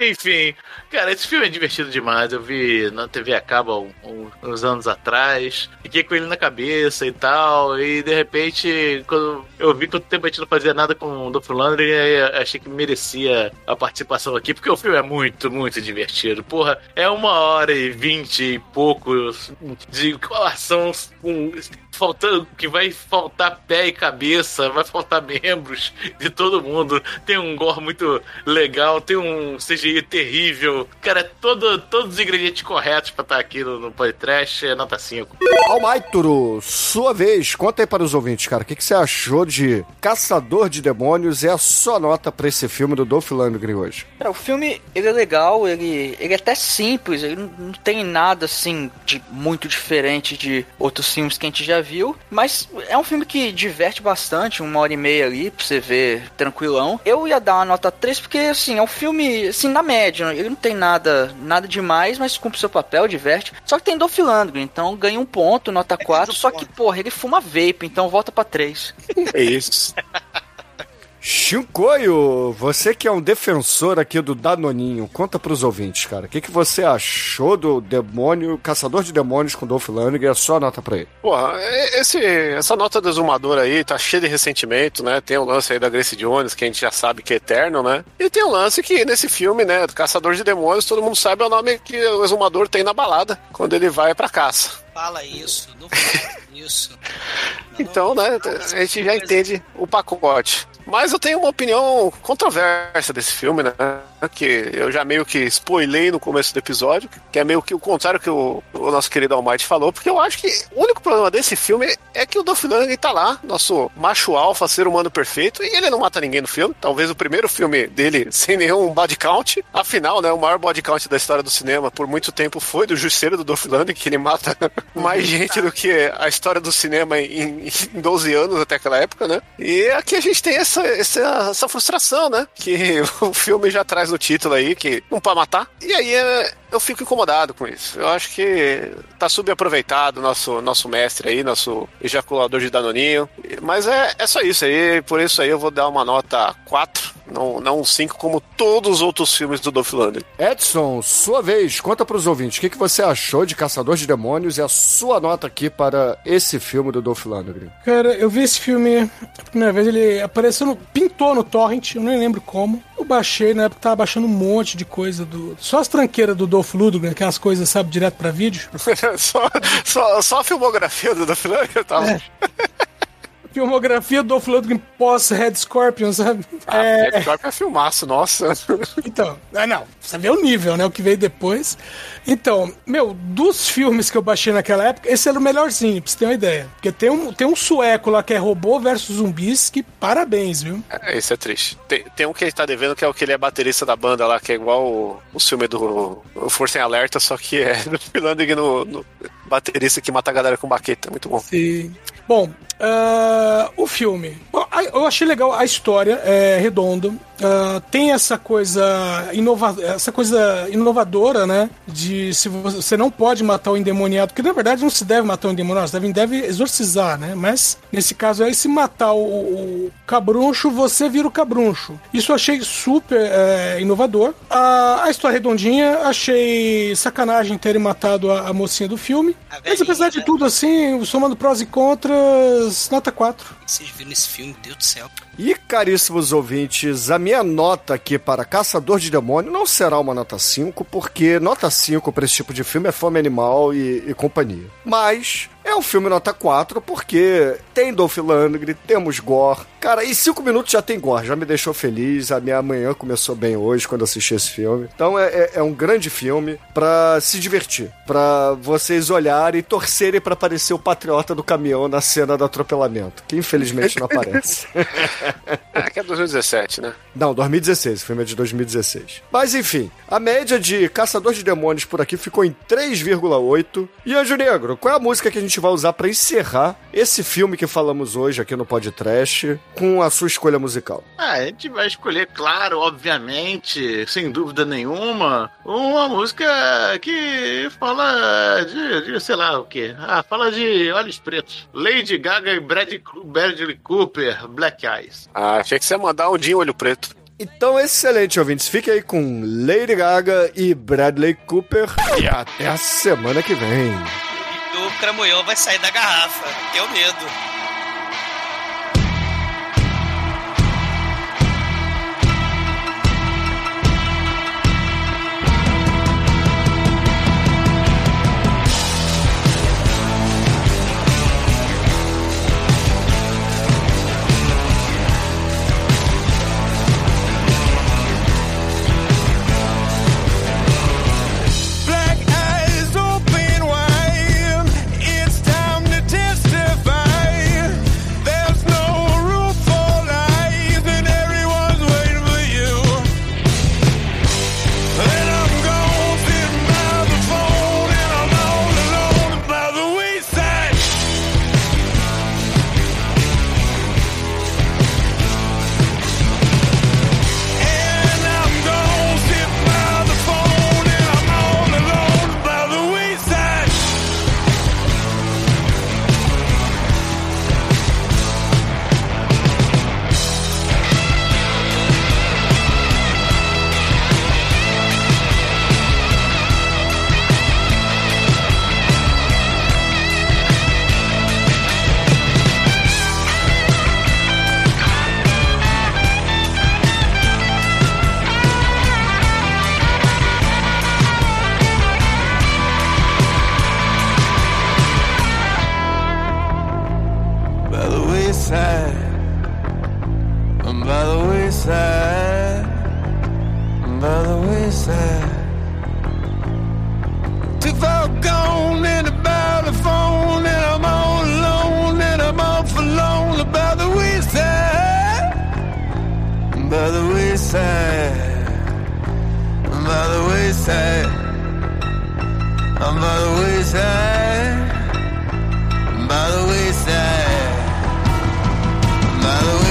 [SPEAKER 5] Enfim, cara, esse filme é divertido demais. Eu vi na TV a cabo há um- uns anos atrás. Fiquei com ele na cabeça e tal. E de repente, quando eu vi quanto tempo a gente não fazia nada com o aí eu achei que merecia a participação aqui, porque o filme é muito, muito divertido. Porra, é uma hora e vinte e poucos de ação com faltando que vai faltar pé e cabeça, vai faltar membros de todo mundo. Tem um gore muito legal, tem um CGI terrível. Cara, é todo, todos os ingredientes corretos pra estar aqui no, no podcast é nota 5.
[SPEAKER 4] Almaituro, sua vez, conta aí para os ouvintes, cara. O que, que você achou de Caçador de Demônios e a sua nota pra esse filme do Dolph Lundgren hoje?
[SPEAKER 6] Cara, o filme, ele é legal, ele, ele é até simples, ele não, não tem nada, assim, de muito diferente de outros filmes que a gente já viu, mas é um filme que diverte bastante, uma hora e meia ali, pra você ver tranquilão. Eu ia dar uma nota 3 porque, assim, é um filme, assim, na média, ele não tem nada, nada demais, mas cumpre seu papel, diverte. Só que tem Dolph Lundgren, então ganha um ponto, nota 4, só que, porra, ele fuma vape, então volta pra 3.
[SPEAKER 9] É isso.
[SPEAKER 4] Shinkoio, você que é um defensor aqui do Danoninho, conta pros ouvintes, cara. O que, que você achou do demônio, Caçador de Demônios com Dolph Lundgren? É só nota pra ele.
[SPEAKER 9] Porra, esse, essa nota do exumador aí tá cheia de ressentimento, né? Tem o lance aí da Grace Jones, que a gente já sabe que é eterno, né? E tem o lance que nesse filme, né, do Caçador de Demônios, todo mundo sabe é o nome que o exumador tem na balada, quando ele vai pra caça.
[SPEAKER 8] Fala isso, não fala isso.
[SPEAKER 9] Então, né, a gente já entende o pacote. Mas eu tenho uma opinião controversa desse filme, né? Que eu já meio que spoilei no começo do episódio, que é meio que o contrário que o, o nosso querido Almighty falou, porque eu acho que o único problema desse filme é que o Dolph Lundgren tá lá, nosso macho alfa, ser humano perfeito, e ele não mata ninguém no filme. Talvez o primeiro filme dele sem nenhum body count. Afinal, né, o maior body count da história do cinema por muito tempo foi do Justiceiro do Dolph Lundgren, que ele mata mais gente do que a história do cinema em, em 12 anos até aquela época, né? E aqui a gente tem essa, essa, essa frustração, né? Que o filme já traz no título aí, que não pode matar. E aí é, eu fico incomodado com isso. Eu acho que tá subaproveitado nosso nosso mestre aí, nosso ejaculador de danoninho. Mas é, é só isso aí, por isso aí eu vou dar uma nota 4, não, não um 5, como todos os outros filmes do Dolph Lundgren.
[SPEAKER 4] Edson, sua vez, conta pros ouvintes. O que, que você achou de Caçador de Demônios e a sua nota aqui para esse filme do Dolph Lundgren?
[SPEAKER 11] Cara, eu vi esse filme a primeira vez, ele apareceu no. pintou no torrent, eu nem lembro como. Eu baixei, na época tava baixando um monte de coisa do. Só as tranqueiras do Dolph Lundgren, aquelas coisas, sabe, direto pra vídeo.
[SPEAKER 9] só, só, só a filmografia do Dolph Lundgren tava.
[SPEAKER 11] É. Filmografia do Dolph Lundgren pós-Red Scorpion, sabe?
[SPEAKER 9] Ah, é... Red Scorpion é filmaço, nossa.
[SPEAKER 11] Então, ah, não, você vê o nível, né? O que veio depois. Então, meu, dos filmes que eu baixei naquela época, esse era o melhorzinho, pra você ter uma ideia. Porque tem um, tem um sueco lá que é robô versus zumbis, que parabéns, viu?
[SPEAKER 9] É, isso é triste. Tem, tem um que ele tá devendo, que é o que ele é baterista da banda lá, que é igual o, o filme do o Força em Alerta, só que é do Philandering no, no baterista que mata a galera com baqueta. Muito bom.
[SPEAKER 11] Sim. Bom, uh, o filme. Eu achei legal a história, é redonda. Uh, tem essa coisa inova essa coisa inovadora, né? De se você não pode matar o endemoniado, porque na verdade não se deve matar o endemoniado, você deve, deve exorcizar, né? Mas nesse caso aí, se matar o, o cabruncho, você vira o cabruncho. Isso eu achei super é, inovador. A, a história redondinha, achei sacanagem terem matado a, a mocinha do filme. Mas apesar de tudo, assim, somando prós e contras, nota 4.
[SPEAKER 8] Vocês viram esse filme, Deus do céu.
[SPEAKER 4] E caríssimos ouvintes, a minha nota aqui para Caçador de Demônio não será uma nota 5, porque nota 5 para esse tipo de filme é fome animal e, e companhia. Mas é um filme nota 4 porque tem Dolph Lundgren, temos gore. Cara, em 5 minutos já tem gore, já me deixou feliz. A minha manhã começou bem hoje quando assisti esse filme. Então é, é, é um grande filme para se divertir, para vocês olharem e torcerem para aparecer o patriota do caminhão na cena do atropelamento, que infelizmente não aparece.
[SPEAKER 9] é que é 2017, né?
[SPEAKER 4] Não, 2016, o filme é de 2016. Mas enfim, a média de Caçador de Demônios por aqui ficou em 3,8. E Anjo Negro, qual é a música que a gente vai usar para encerrar esse filme que falamos hoje aqui no podcast com a sua escolha musical?
[SPEAKER 5] Ah, a gente vai escolher, claro, obviamente, sem dúvida nenhuma, uma música que fala de, de sei lá o que. Ah, fala de olhos pretos. Lady Gaga e Bradley, Bradley Cooper, Black Eyes.
[SPEAKER 9] Ah, achei que você ia mandar um dia olho preto.
[SPEAKER 4] Então, excelente, ouvintes. Fique aí com Lady Gaga e Bradley Cooper. E até a semana que vem.
[SPEAKER 8] E o cramunhão vai sair da garrafa. Tenho medo.
[SPEAKER 14] Wayside. I'm by the wayside. I'm by the wayside. Too far gone and about the phone, and I'm all alone, and I'm all forlorn by the wayside. I'm by the wayside. I'm by the wayside. I'm by the wayside by the wayside,
[SPEAKER 8] Hello.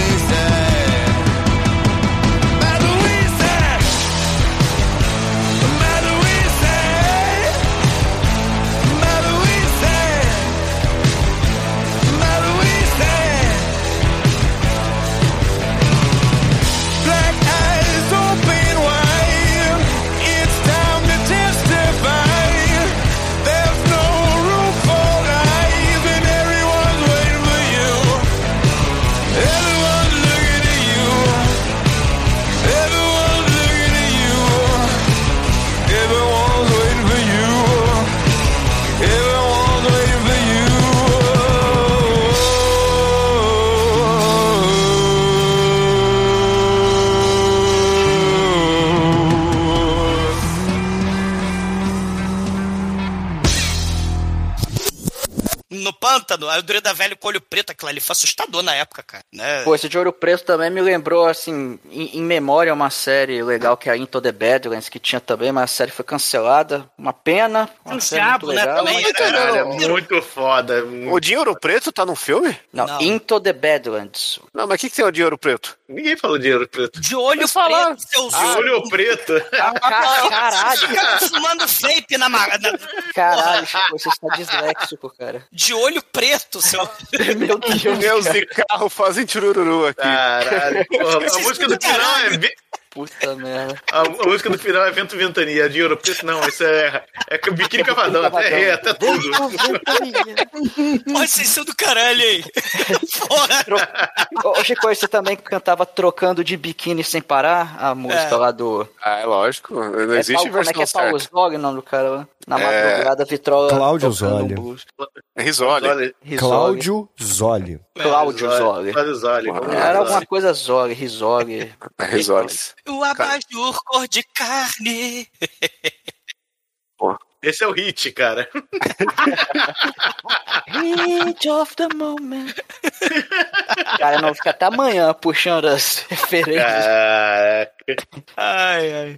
[SPEAKER 8] Pântano, aí o druida velho com olho preto, aquilo ali foi assustador na época, cara. Né?
[SPEAKER 6] Pô, esse de Ouro Preto também me lembrou, assim, em, em memória, uma série legal que é a Into the Badlands, que tinha também, mas a série foi cancelada. Uma pena. Uma
[SPEAKER 8] Um diabo,
[SPEAKER 6] muito
[SPEAKER 8] né? Também
[SPEAKER 5] é muito foda.
[SPEAKER 9] O Dinheiro Preto tá no filme?
[SPEAKER 6] Não,
[SPEAKER 8] Não.
[SPEAKER 6] Into the Badlands.
[SPEAKER 9] Não, mas o que, que tem o Dinheiro Preto?
[SPEAKER 5] Ninguém falou dinheiro preto.
[SPEAKER 8] De olho
[SPEAKER 9] Eles falaram.
[SPEAKER 8] preto, seus
[SPEAKER 5] De olho preto.
[SPEAKER 6] Ah, ca- caralho,
[SPEAKER 8] Fica fumando vape na, na-
[SPEAKER 6] caralho, Chico, você está disléxico, cara.
[SPEAKER 8] De olho preto, seu.
[SPEAKER 6] Meu Deus,
[SPEAKER 9] Pneus de carro fazem chururu aqui.
[SPEAKER 5] Caralho. Porra, a música do final é.
[SPEAKER 6] Puta merda.
[SPEAKER 5] A, a música do final é Vento Ventania. De ouro preto, não. Isso é. É biquíni cavadão. Até errei, até tudo.
[SPEAKER 8] Olha, vocês são do caralho aí.
[SPEAKER 6] Ô, Chico, você também cantava Trocando de Biquíni Sem Parar? A música
[SPEAKER 8] É.
[SPEAKER 6] lá do...
[SPEAKER 9] Ah, é lógico. Não
[SPEAKER 6] É
[SPEAKER 9] existe
[SPEAKER 6] Paulo- como é
[SPEAKER 9] versão
[SPEAKER 6] que é Paulo. Zog o nome do cara lá? Na
[SPEAKER 9] É.
[SPEAKER 6] madrugada, Vitrola...
[SPEAKER 4] Cláudio Zoli.
[SPEAKER 9] É Risoli.
[SPEAKER 6] Risoli.
[SPEAKER 4] Cláudio Zoli.
[SPEAKER 6] Cláudio Zoli.
[SPEAKER 5] Cláudio Zoli.
[SPEAKER 6] Era
[SPEAKER 5] Zoli.
[SPEAKER 6] alguma coisa Zog, Risog.
[SPEAKER 9] É Risoli.
[SPEAKER 8] O abajur cor de carne.
[SPEAKER 5] Esse é o hit, cara.
[SPEAKER 6] Hit of the moment. Cara, não fica até amanhã puxando as referências.
[SPEAKER 5] Caraca.
[SPEAKER 8] Ai, ai.